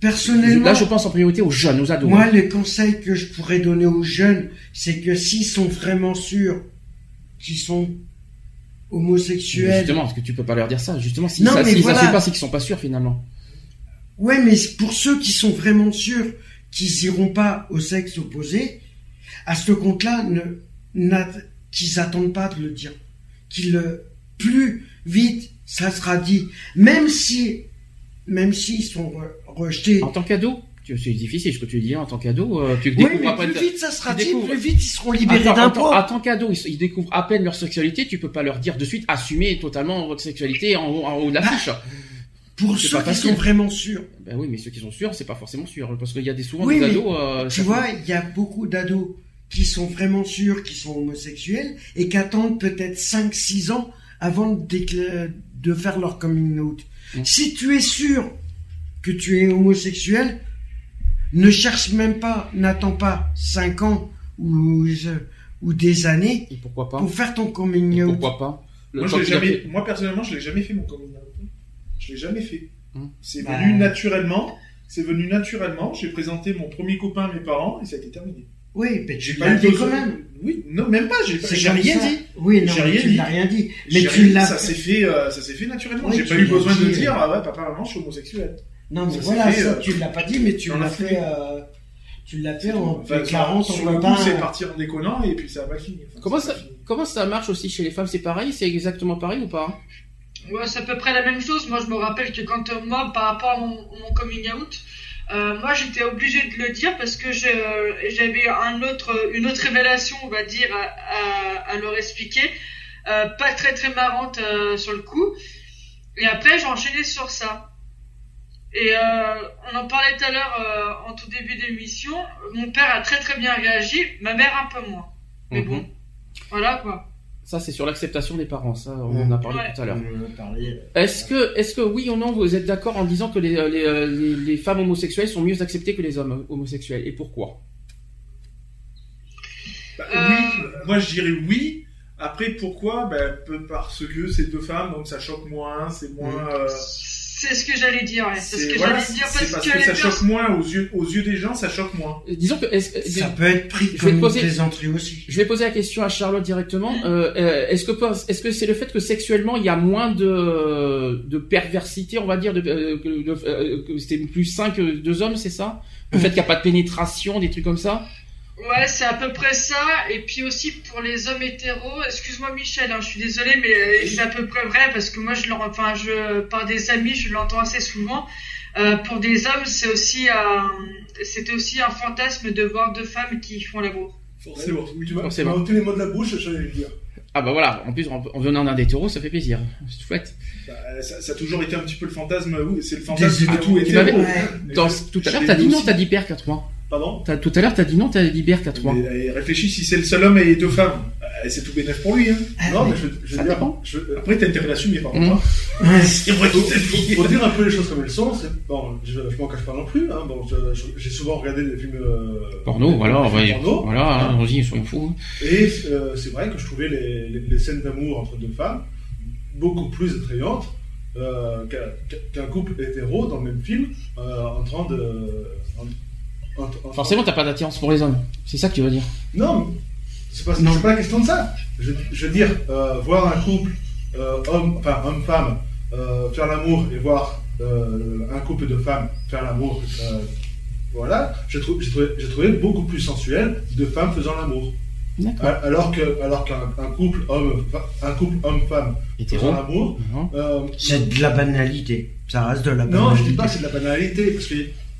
Speaker 3: personnellement.
Speaker 1: Là, je pense en priorité aux jeunes, aux ados.
Speaker 3: Moi,
Speaker 1: hein.
Speaker 3: le conseil que je pourrais donner aux jeunes, c'est que s'ils sont vraiment sûrs qu'ils sont homosexuels,
Speaker 1: Justement, parce que tu peux pas leur dire ça. Justement, si
Speaker 3: Non,
Speaker 1: ça, s'ils
Speaker 3: voilà.
Speaker 1: pas, c'est qu'ils sont pas sûrs finalement.
Speaker 3: ouais, mais pour ceux qui sont vraiment sûrs qu'ils iront pas au sexe opposé, à ce compte-là, ne, n'a- qu'ils attendent pas de le dire, qu'ils le plus vite ça sera dit, même si, même s'ils sont re- rejetés.
Speaker 1: En tant qu'ado, c'est difficile ce que tu dis. En tant qu'ado, euh, tu
Speaker 3: Oui,
Speaker 1: découvres
Speaker 3: mais plus vite ça sera dit,
Speaker 1: découvres-
Speaker 3: plus vite ils seront libérés d'impôts.
Speaker 1: en tant qu'ado, ils, ils découvrent à peine leur sexualité. Tu peux pas leur dire de suite assumer totalement votre sexualité en, haut- en haut de
Speaker 3: Bah,
Speaker 1: l'affiche.
Speaker 3: Pour ceux qui sont vraiment sûrs.
Speaker 1: Ben oui, mais ceux qui sont sûrs, c'est pas forcément sûr, parce qu'il y a des souvent
Speaker 3: Oui,
Speaker 1: des ados. euh,
Speaker 3: Tu vois, il y a beaucoup d'ados qui sont vraiment sûrs qu'ils sont homosexuels et qui attendent peut-être 5-6 ans avant de, faire leur coming out.
Speaker 1: Mm.
Speaker 3: Si tu es sûr que tu es homosexuel, ne cherche même pas, n'attends pas 5 ans ou, ou des années
Speaker 1: Et pourquoi pas
Speaker 3: pour faire ton coming
Speaker 1: Et
Speaker 3: out.
Speaker 1: Pourquoi pas Le-
Speaker 5: Moi, je jamais, moi, personnellement, je l'ai jamais fait, mon coming out. Je l'ai jamais fait.
Speaker 1: Hum.
Speaker 5: C'est
Speaker 3: Bah.
Speaker 5: venu naturellement. C'est venu naturellement. J'ai présenté mon premier copain à mes parents et ça a été terminé.
Speaker 3: Oui, mais
Speaker 5: J'ai
Speaker 3: tu
Speaker 5: pas
Speaker 3: l'as
Speaker 5: eu
Speaker 3: dit
Speaker 5: besoin-
Speaker 3: quand même.
Speaker 5: Oui, non, même pas. J'ai rien
Speaker 3: ça.
Speaker 5: dit.
Speaker 3: Oui, non,
Speaker 5: rien
Speaker 3: tu
Speaker 5: dit.
Speaker 3: l'as rien dit. Mais tu l'as
Speaker 5: Ça s'est fait, euh, ça s'est fait naturellement.
Speaker 3: Oui,
Speaker 5: J'ai pas eu besoin de dire,
Speaker 3: euh.
Speaker 5: ah ouais, papa, maman, je suis homosexuel.
Speaker 3: Non, mais
Speaker 5: Ça
Speaker 3: voilà,
Speaker 5: fait,
Speaker 3: ça,
Speaker 5: euh,
Speaker 3: tu l'as pas dit, mais tu l'as
Speaker 5: la
Speaker 3: fait,
Speaker 5: foulée.
Speaker 3: euh, tu l'as fait en
Speaker 5: Enfin,
Speaker 3: déclarant ton
Speaker 5: sur le coup, c'est parti en déconnant et puis ça a pas fini. Enfin,
Speaker 1: Comment
Speaker 5: ça
Speaker 1: comment marche aussi chez les femmes? C'est pareil C'est exactement pareil ou pas?
Speaker 2: Ouais, c'est à peu près la même chose. Moi, je me rappelle que quand euh, moi, par rapport à mon, mon coming out, euh, moi, j'étais obligée de le dire parce que j'avais un autre, une autre révélation, on va dire, à, à, à leur expliquer. Euh, pas très très marrante euh, sur le coup. Et après, j'ai enchaîné sur ça. Et euh, on en parlait tout à l'heure euh, en tout début d'émission. Mon père a très très bien réagi, ma mère un peu moins. Mais
Speaker 1: Mhm.
Speaker 2: bon, voilà quoi.
Speaker 1: Ça, c'est sur l'acceptation des parents. Ça, on en a parlé
Speaker 2: Ouais.
Speaker 1: tout à l'heure.
Speaker 3: Parlé.
Speaker 1: Est-ce que, est-ce que oui ou non, vous êtes d'accord en disant que les, les, les, les femmes homosexuelles sont mieux acceptées que les hommes homosexuels Et pourquoi?
Speaker 5: Bah,
Speaker 2: Euh,
Speaker 5: Oui, moi je dirais oui. Après, pourquoi? Ben, peu- Parce que c'est deux femmes, donc ça choque moins, c'est moins. euh,
Speaker 2: C'est ce que j'allais dire, ouais. C'est ce que
Speaker 5: voilà,
Speaker 2: j'allais dire
Speaker 5: c'est
Speaker 2: parce,
Speaker 5: parce
Speaker 2: que,
Speaker 5: que,
Speaker 2: les
Speaker 5: ça choque moins aux yeux, aux yeux des gens, ça choque moins.
Speaker 1: Euh, Disons que, est-ce-
Speaker 3: Ça peut être pris
Speaker 1: Je vais
Speaker 3: comme une
Speaker 1: poser-
Speaker 3: plaisanterie aussi.
Speaker 1: Je vais poser la question à Charlotte directement. Euh, euh, est-ce que est-ce que c'est le fait que sexuellement il y a moins de de perversité, on va dire, de- euh, que c'était plus sain que deux hommes, c'est ça? Le fait qu'il n'y a pas de pénétration, des trucs comme ça?
Speaker 2: Ouais, c'est à peu près ça. Et puis aussi pour les hommes hétéros, excuse-moi Michel, hein, je suis désolée, mais c'est à peu près vrai parce que moi, je leur, enfin, je, par des amis, je l'entends assez souvent. Euh, pour des hommes, c'est aussi un, c'était aussi un fantasme de voir deux femmes qui font l'amour.
Speaker 4: Forcément. Tu m'as tu
Speaker 1: Forcément.
Speaker 4: m'as ôté les mots de la bouche, j'allais le dire.
Speaker 1: Ah bah voilà. En plus, en, en venant d'un hétéro, ça fait plaisir. C'est chouette.
Speaker 5: Bah, ça, ça a toujours été un petit peu le fantasme, oui, c'est le fantasme
Speaker 3: Des
Speaker 5: de tout hétéro.
Speaker 3: Ouais.
Speaker 1: Dans- tout à l'heure, t'as dit non, t'as dit Berk à trois.
Speaker 4: Pardon
Speaker 1: T'as- Tout à l'heure, t'as dit non, t'as dit Berk à trois.
Speaker 5: Mais, euh, réfléchis si c'est le seul homme et deux femmes. Euh, c'est tout bénéf pour lui. Hein.
Speaker 4: Non, mais je, je
Speaker 1: Ça
Speaker 4: veux dire,
Speaker 1: dépend.
Speaker 4: je,
Speaker 5: Après, t'as intérêt à l'assumer par
Speaker 1: Mmh.
Speaker 5: contre. hein.
Speaker 3: Ouais.
Speaker 5: C'est vrai
Speaker 4: faut, dire un peu les choses comme elles sont. Bon, je, je m'en cache pas non plus. Hein. Bon, j'ai souvent regardé des films euh,
Speaker 1: Porno,
Speaker 4: des-
Speaker 1: voilà,
Speaker 4: films
Speaker 1: ouais,
Speaker 4: porno.
Speaker 1: voilà, hein, vas-y, soyons fous.
Speaker 4: Et euh, c'est vrai que je trouvais les, les- les scènes d'amour entre deux femmes beaucoup plus attrayantes euh, qu'un couple hétéro dans le même film euh, en train de. en-
Speaker 1: Forcément, t'as pas d'attirance pour les hommes. C'est ça que tu veux dire.
Speaker 4: Non, c'est pas,
Speaker 3: Non.
Speaker 4: c'est pas la question de ça. Je, je veux dire, euh, voir un couple, euh, homme, enfin homme-femme, euh, faire l'amour et voir euh, un couple de femmes faire l'amour, euh, voilà, j'ai trou- j'ai trouvé, beaucoup plus sensuel de femmes faisant l'amour. Alors que, alors qu'un un couple homme, un couple homme-femme
Speaker 1: Hétéro.
Speaker 4: faisant l'amour, euh,
Speaker 3: C'est de la banalité. Ça reste de la banalité.
Speaker 4: non, je dis pas que c'est de la banalité, parce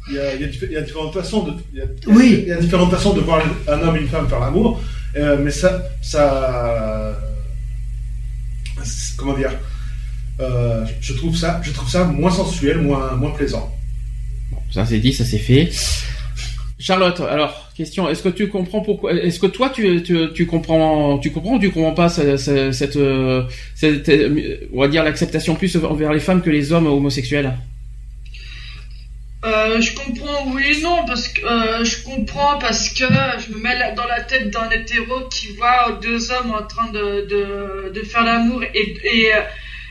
Speaker 4: qu'il y a, il y, a, diffé- il y a différentes façons de, il y a,
Speaker 3: Oui.
Speaker 4: il y a différentes façons de voir un homme et une femme faire l'amour, euh, mais ça, ça, comment dire, euh, je trouve ça, je trouve ça moins sensuel, moins, moins plaisant.
Speaker 1: Ça c'est dit, ça c'est fait. Charlotte, alors question, est-ce que tu comprends pourquoi Est-ce que toi tu, tu, tu comprends, tu comprends ou tu comprends pas ce- ce- cette, cette, euh, on va dire l'acceptation plus envers les femmes que les hommes homosexuels?
Speaker 2: Euh, je comprends oui et non parce que euh, je comprends parce que je me mets dans la tête d'un hétéro qui voit deux hommes en train de, de, de faire l'amour et, et euh,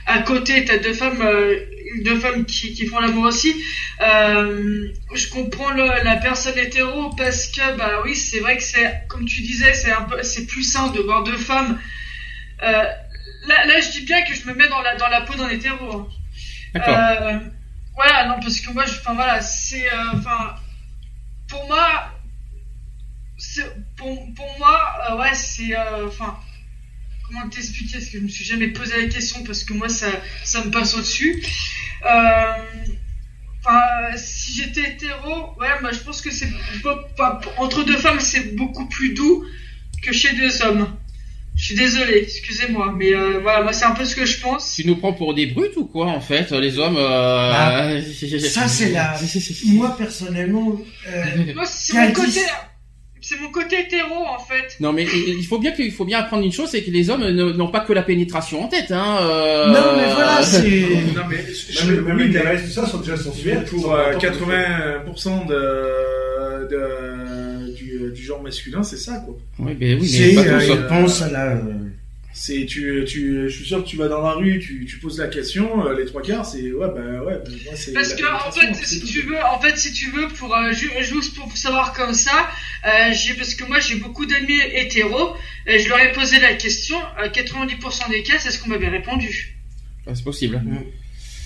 Speaker 2: à côté t'as deux femmes euh, deux femmes qui, qui font l'amour aussi euh, je comprends le, la personne hétéro parce que bah oui c'est vrai que c'est comme tu disais c'est un peu c'est plus sain de voir deux femmes euh, là, là je dis bien que je me mets dans la dans la peau d'un hétéro hein.
Speaker 1: D'accord.
Speaker 2: Voilà, non, parce que moi, enfin voilà, c'est, euh, enfin, pour moi, pour, pour moi, euh, ouais, c'est, euh, enfin, comment t'expliquer? Parce que je me suis jamais posé la question parce que moi, ça, ça me passe au-dessus. Euh, Enfin, si j'étais hétéro, ouais, moi, je pense que c'est, entre deux femmes, c'est beaucoup plus doux que chez deux hommes. Je suis désolé, excusez-moi, mais euh, voilà, moi, c'est un peu ce que je pense.
Speaker 1: Tu nous prends pour des brutes ou quoi en fait Les hommes. Euh...
Speaker 3: Ah, ça, c'est la- <laughs> Moi, personnellement, euh,
Speaker 2: Moi, c'est mon côté, c'est mon côté hétéro en fait.
Speaker 1: Non mais il faut bien qu'il faut bien apprendre une chose, c'est que les hommes n'ont pas que la pénétration en tête. Hein, euh,
Speaker 3: non, mais voilà, c'est.
Speaker 5: Non, mais je-
Speaker 4: Même, même
Speaker 5: oui,
Speaker 4: les
Speaker 5: mais
Speaker 4: tout ça sont déjà sensuels.
Speaker 5: pour
Speaker 4: sont
Speaker 5: euh,
Speaker 4: importants.
Speaker 5: 80% de, de- du, du genre masculin, c'est ça, quoi.
Speaker 1: Oui, mais oui, mais
Speaker 3: c'est,
Speaker 1: pas
Speaker 3: euh, il
Speaker 1: hein.
Speaker 3: pense à la.
Speaker 5: C'est, tu, tu, je suis sûr que tu vas dans la rue, tu, tu poses la question, euh, les trois quarts, c'est, ouais, bah, ouais, bah, moi, c'est.
Speaker 2: Parce que en fait, si
Speaker 5: tout.
Speaker 2: tu veux, en fait, si tu veux, pour euh, ju- juste pour savoir comme ça, euh, j'ai parce que moi j'ai beaucoup d'amis hétéros, et je leur ai posé la question. À 90% des cas, c'est ce qu'on m'avait répondu.
Speaker 1: Ah, C'est possible.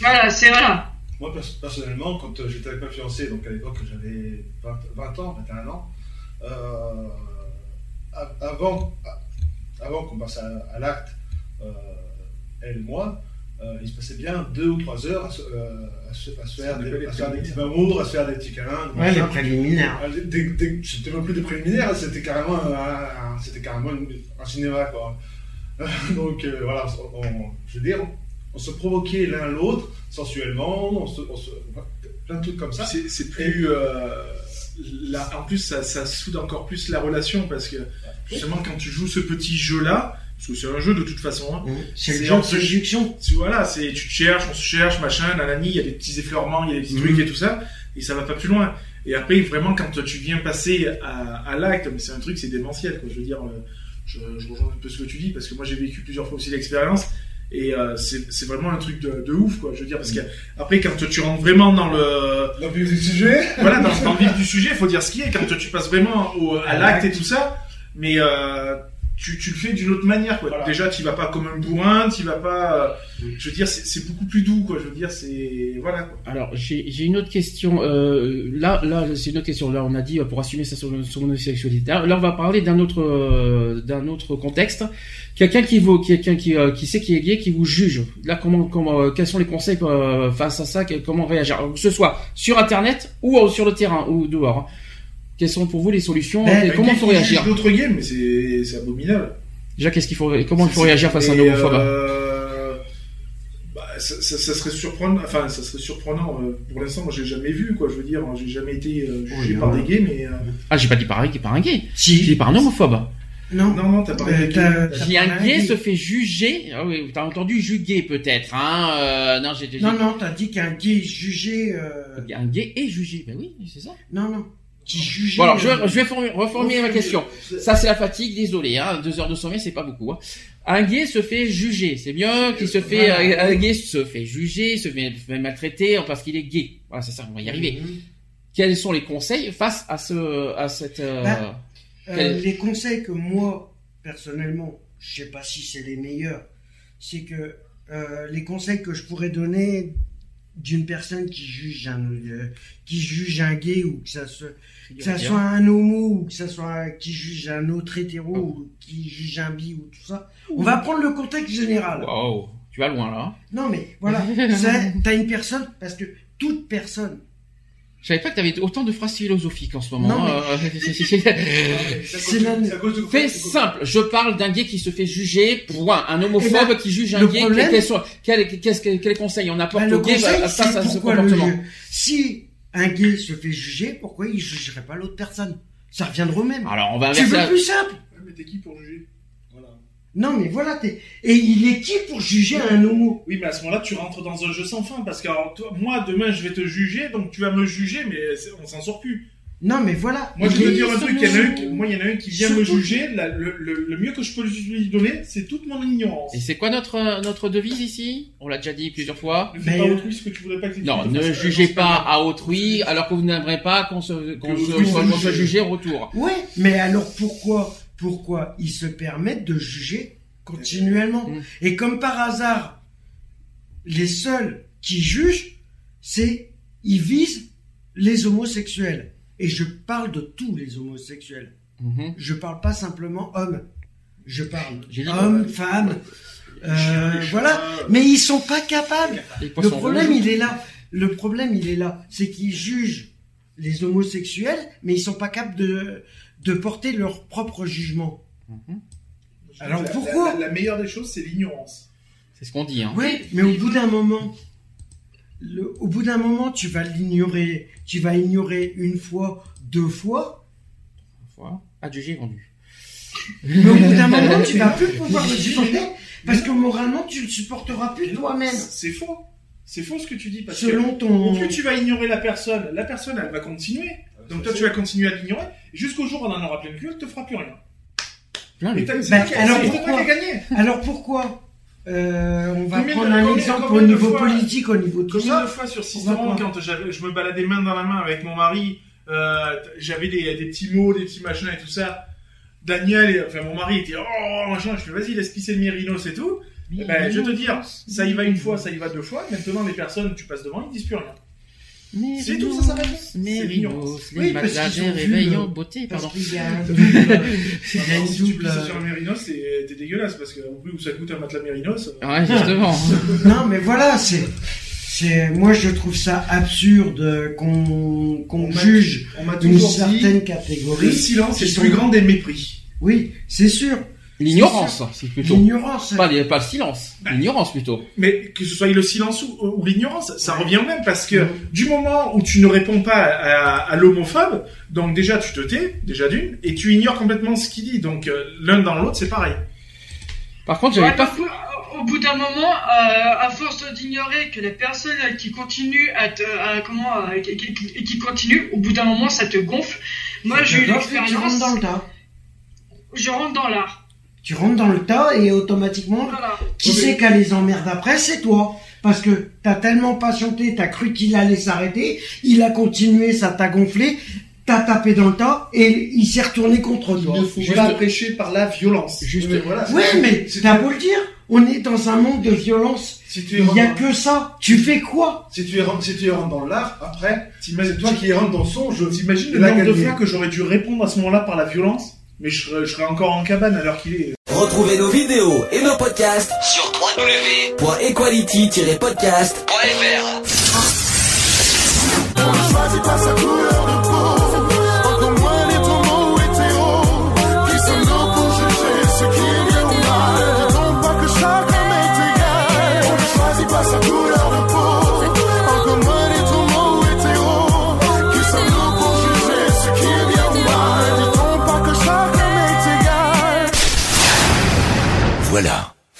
Speaker 2: Voilà, c'est voilà.
Speaker 4: Moi, pers- personnellement, quand euh, j'étais avec ma fiancée, donc à l'époque j'avais 20, 20 ans, 21 ans, euh, avant, avant qu'on passe à, à l'acte, euh, elle et moi, euh, il se passait bien deux ou trois heures à se, euh, à se- à se faire, des,
Speaker 5: s'appelle
Speaker 4: à se faire des petits amours, à se faire des petits câlins. des
Speaker 3: Ouais, les préliminaires.
Speaker 4: Ah, C'était même plus des préliminaires, c'était carrément, un, un- c'était carrément une- un cinéma. Quoi. <laughs> Donc euh, voilà, on- on- je veux dire, on se provoquait l'un l'autre sensuellement, on se, on se- plein de trucs comme ça.
Speaker 5: C'est, plus. euh, là, en plus, ça, ça soude encore plus la relation parce que justement, quand tu joues ce petit jeu-là, Parce que c'est un jeu de toute façon. Hein.
Speaker 3: C'est le
Speaker 5: C'est
Speaker 3: jeu de séduction.
Speaker 5: Tu- Voilà, c'est tu te cherches, on se cherche, machin, nanani, il y a des petits effleurements, il y a des petits
Speaker 3: Mhm.
Speaker 5: trucs et tout ça, et ça va pas plus loin. Et après, vraiment, quand tu viens passer à, à l'acte, mais c'est un truc, c'est démentiel, quoi. Je veux dire, euh, je, je rejoins un peu ce que tu dis, parce que moi j'ai vécu plusieurs fois aussi l'expérience, et euh, c'est c'est vraiment un truc de, de ouf, quoi. Je veux dire, parce que après, quand tu rentres vraiment dans le,
Speaker 4: Dans le vif du sujet.
Speaker 5: voilà, dans, dans le vif du sujet, il faut dire ce qui est, quand tu passes vraiment au, à l'acte et tout ça, mais euh, tu, tu le fais d'une autre manière, quoi.
Speaker 4: Voilà.
Speaker 5: Déjà, tu vas pas comme un bourrin, tu vas pas, euh, je veux dire, c'est c'est beaucoup plus doux, quoi. Je veux dire, c'est, voilà, quoi.
Speaker 1: Alors, j'ai j'ai une autre question. Euh, là, là, c'est une autre question. Là, on a dit euh, pour assumer sa son son homosexualité. Là, on va parler d'un autre, euh, d'un autre contexte. Quelqu'un qui vous, quelqu'un qui, euh, qui sait qui est gay, qui vous juge. Là, comment, comment, euh, quels sont les conseils euh, face à ça? Comment réagir? Alors, Que ce soit sur Internet ou euh, sur le terrain ou dehors. hein. Quelles sont pour vous les solutions
Speaker 3: Ben,
Speaker 1: et
Speaker 5: Un
Speaker 1: Comment il faut réagir
Speaker 5: juge d'autres gays, mais c'est, abominable.
Speaker 1: Déjà, qu'est-ce qu'il faut Comment il faut réagir face à un homophobe
Speaker 5: euh, bah, ça, ça- ça serait surprenant, enfin, ça serait surprenant. euh, pour l'instant, moi, j'ai jamais vu, quoi. Je veux dire, j'ai jamais été euh, jugé
Speaker 3: Oui,
Speaker 5: par
Speaker 3: ouais.
Speaker 5: des gays, mais euh,
Speaker 1: Ah, j'ai pas dit par un, par un gay. J'ai
Speaker 3: Si.
Speaker 1: dit par un homophobe.
Speaker 3: Non.
Speaker 5: non, non, t'as
Speaker 3: Euh,
Speaker 5: gay.
Speaker 3: t'as
Speaker 1: Si un
Speaker 3: parlé
Speaker 1: gay
Speaker 3: gay.
Speaker 1: se fait juger, ah oui, t'as entendu juguer peut-être, hein euh, Non, j'ai j'ai-
Speaker 3: Non, non, t'as dit qu'un gay jugé. Euh...
Speaker 1: Un gay est jugé, ben oui, c'est ça.
Speaker 3: Non, non. Qui jugeait.
Speaker 1: Bon alors, je vais, je vais formu- reformuler ma question. Ça, c'est la fatigue, désolé, hein, deux heures de sommeil, c'est pas beaucoup. Hein. Un gay se fait juger, c'est bien qu'il se fait,
Speaker 3: Voilà.
Speaker 1: euh, un gay se fait juger, se fait, fait maltraiter parce qu'il est gay. Voilà, c'est ça, on va y arriver.
Speaker 3: Mhm.
Speaker 1: Quels sont les conseils face à ce, à cette, euh,
Speaker 3: Bah, Euh,
Speaker 1: Quel-
Speaker 3: les conseils que moi, personnellement, je sais pas si c'est les meilleurs, c'est que euh, les conseils que je pourrais donner d'une personne qui juge un euh, qui juge un gay ou que ça se que ça soit un homo ou que ça soit qui juge un autre hétéro ou qui juge un bi ou tout ça on va prendre le contexte général.
Speaker 1: Wow, tu vas loin là.
Speaker 3: non mais voilà <laughs> c'est- t'as une personne parce que toute personne
Speaker 1: Je savais pas que t'avais autant de phrases philosophiques en ce moment.
Speaker 3: Non, mais- <laughs>
Speaker 1: c'est- c'est- c'est-
Speaker 3: C'est
Speaker 1: simple, je parle d'un gay qui se fait juger, point. Un homophobe
Speaker 3: Eh ben,
Speaker 1: qui juge un gay,
Speaker 3: problème-
Speaker 1: quel, quel, quel, conseil on apporte
Speaker 3: Bah, le
Speaker 1: au gay
Speaker 3: conseil,
Speaker 1: face
Speaker 3: c'est
Speaker 1: à ce
Speaker 3: le
Speaker 1: comportement.
Speaker 3: Si un gay se fait juger, pourquoi il jugerait pas l'autre personne? Ça reviendra au même.
Speaker 1: Alors on va
Speaker 3: tu
Speaker 1: inverser
Speaker 3: veux
Speaker 1: la...
Speaker 3: plus simple?
Speaker 5: Ouais, mais t'es qui pour juger?
Speaker 3: Non, mais voilà, t'es... Et il est qui pour juger un homo?
Speaker 5: Oui, mais à ce moment-là, tu rentres dans un jeu sans fin, parce que alors, toi, moi, demain, je vais te juger, donc tu vas me juger, mais c'est- on s'en sort plus.
Speaker 3: Non, mais voilà.
Speaker 5: Moi, je veux dire un truc, il y en a un, qui- moi, il y en a un qui vient me juger, la- le, le- le mieux que je peux lui donner, c'est toute mon ignorance.
Speaker 1: Et c'est quoi notre, euh, notre devise ici? On l'a déjà dit plusieurs fois.
Speaker 5: Ne fais
Speaker 3: Mais,
Speaker 5: pas
Speaker 3: euh,
Speaker 5: autrui ce que tu voudrais pas que
Speaker 1: Non, ne jugez pas à autrui alors que vous n'aimerez pas qu'on se, qu'on se, qu'on en retour.
Speaker 3: Ouais, mais alors pourquoi? Pourquoi ils se permettent de juger continuellement
Speaker 1: Mm.
Speaker 3: Et comme par hasard, les seuls qui jugent, c'est ils visent les homosexuels. Et je parle de tous les homosexuels.
Speaker 1: Mhm.
Speaker 3: Je parle pas simplement hommes. Je parle hommes, femmes. euh, voilà. Mais ils sont pas capables.
Speaker 1: Les
Speaker 3: Le problème, il est là. Le problème, il est là. C'est qu'ils jugent les homosexuels, mais ils sont pas capables de, de porter leur propre jugement.
Speaker 1: Mhm.
Speaker 3: Alors
Speaker 5: la-
Speaker 3: pourquoi
Speaker 5: la, la meilleure des choses, c'est l'ignorance.
Speaker 1: C'est ce qu'on dit. Hein.
Speaker 3: Oui, mais au bout d'un moment, le- au bout d'un moment, tu vas l'ignorer. Tu vas ignorer une fois, deux fois.
Speaker 1: Voilà. Adjugé vendu.
Speaker 3: Mais au bout d'un moment, <laughs> tu vas plus pouvoir le supporter parce que moralement, tu le supporteras plus toi-même.
Speaker 5: C'est faux. C'est faux ce que tu dis, parce
Speaker 3: Selon
Speaker 5: que
Speaker 3: ton.
Speaker 5: au plus tu vas ignorer la personne, la personne, elle va continuer. Donc toi, tu vas continuer à l'ignorer, jusqu'au jour où on en aura plein le cul, elle te fera plus rien.
Speaker 1: Plein le-
Speaker 5: qui-
Speaker 3: alors pourquoi. Alors pourquoi Euh, On va
Speaker 5: Combien de-
Speaker 3: prendre un
Speaker 5: combien-
Speaker 3: exemple
Speaker 5: combien
Speaker 3: au niveau
Speaker 5: fois-
Speaker 3: politique, au niveau de tout
Speaker 5: Combien
Speaker 3: ça.
Speaker 5: de fois sur
Speaker 3: On va
Speaker 5: Sisteron,
Speaker 3: voir.
Speaker 5: quand je me baladais main dans la main avec mon mari, euh, j'avais des, des petits mots, des petits machins et tout ça. Daniel, et- enfin mon mari était oh machin, je fais vas-y laisse pisser le mérinos et tout. Eh ben, je vais te dire, ça y va une fois, ça y va deux fois. Maintenant les personnes, tu passes devant, ils disent plus rien. C'est tout, ça s'arrête l'ignorance.
Speaker 1: les
Speaker 3: vu
Speaker 1: réveillants
Speaker 3: le-
Speaker 1: beauté,
Speaker 3: Parce
Speaker 1: pardon. <laughs>
Speaker 5: si tu
Speaker 3: double.
Speaker 5: pisses sur un mérinos, c'est- t'es dégueulasse parce que au plus où ça coûte un matelas mérinos.
Speaker 1: Ouais, justement. <laughs>
Speaker 3: Non, mais voilà, c'est. C'est, moi, je trouve ça absurde qu'on qu'on
Speaker 5: On m'a-
Speaker 3: juge
Speaker 5: On
Speaker 3: une
Speaker 5: dit,
Speaker 3: certaine
Speaker 5: le
Speaker 3: catégorie.
Speaker 5: silence
Speaker 3: qui
Speaker 5: est le plus grand des mépris.
Speaker 3: Oui, c'est sûr.
Speaker 1: L'ignorance, c'est plutôt.
Speaker 3: L'ignorance.
Speaker 1: Pas, les- pas le silence. L'ignorance plutôt.
Speaker 5: Mais que ce soit le silence ou, ou l'ignorance, ça revient au même parce que du moment où tu ne réponds pas à, à l'homophobe, donc déjà tu te tais, déjà d'une, et tu ignores complètement ce qu'il dit. Donc euh, l'un dans l'autre, c'est pareil.
Speaker 1: Par contre, j'avais
Speaker 2: Ouais,
Speaker 1: pas.
Speaker 2: que, au- bout d'un moment, euh, à force d'ignorer que la personne qui continue à, te, à comment, euh, qui, qui- qui- qui continue, au bout d'un moment, ça te gonfle. Moi, j'ai eu l'expérience.
Speaker 3: rentres dans le tas.
Speaker 2: Je rentre dans l'art.
Speaker 3: Tu rentres dans le tas et automatiquement,
Speaker 2: Voilà.
Speaker 3: qui
Speaker 4: Oui,
Speaker 3: c'est qui a les emmerdes après C'est toi. Parce que t'as tellement patienté, t'as cru qu'il allait s'arrêter, il a continué, ça t'a gonflé, t'as tapé dans le tas et il s'est retourné contre
Speaker 5: Il
Speaker 3: toi.
Speaker 5: ne faut
Speaker 1: Juste-
Speaker 5: pas prêcher par la violence.
Speaker 1: Juste-
Speaker 4: Mais voilà,
Speaker 3: t'as beau le dire, on est dans un monde de violence.
Speaker 4: Si tu
Speaker 3: Il y a que ça. Tu fais quoi?
Speaker 4: Si tu rentres, si tu rentres dans l'art, après, c'est toi qui rentres dans son jeu.
Speaker 5: T'imagines
Speaker 4: Il
Speaker 5: le nombre de fois que j'aurais dû répondre à ce moment-là par la violence Mais je serais, je serais encore en cabane à l'heure qu'il est.
Speaker 6: Retrouvez nos vidéos et nos podcasts sur www.equality-podcast.fr.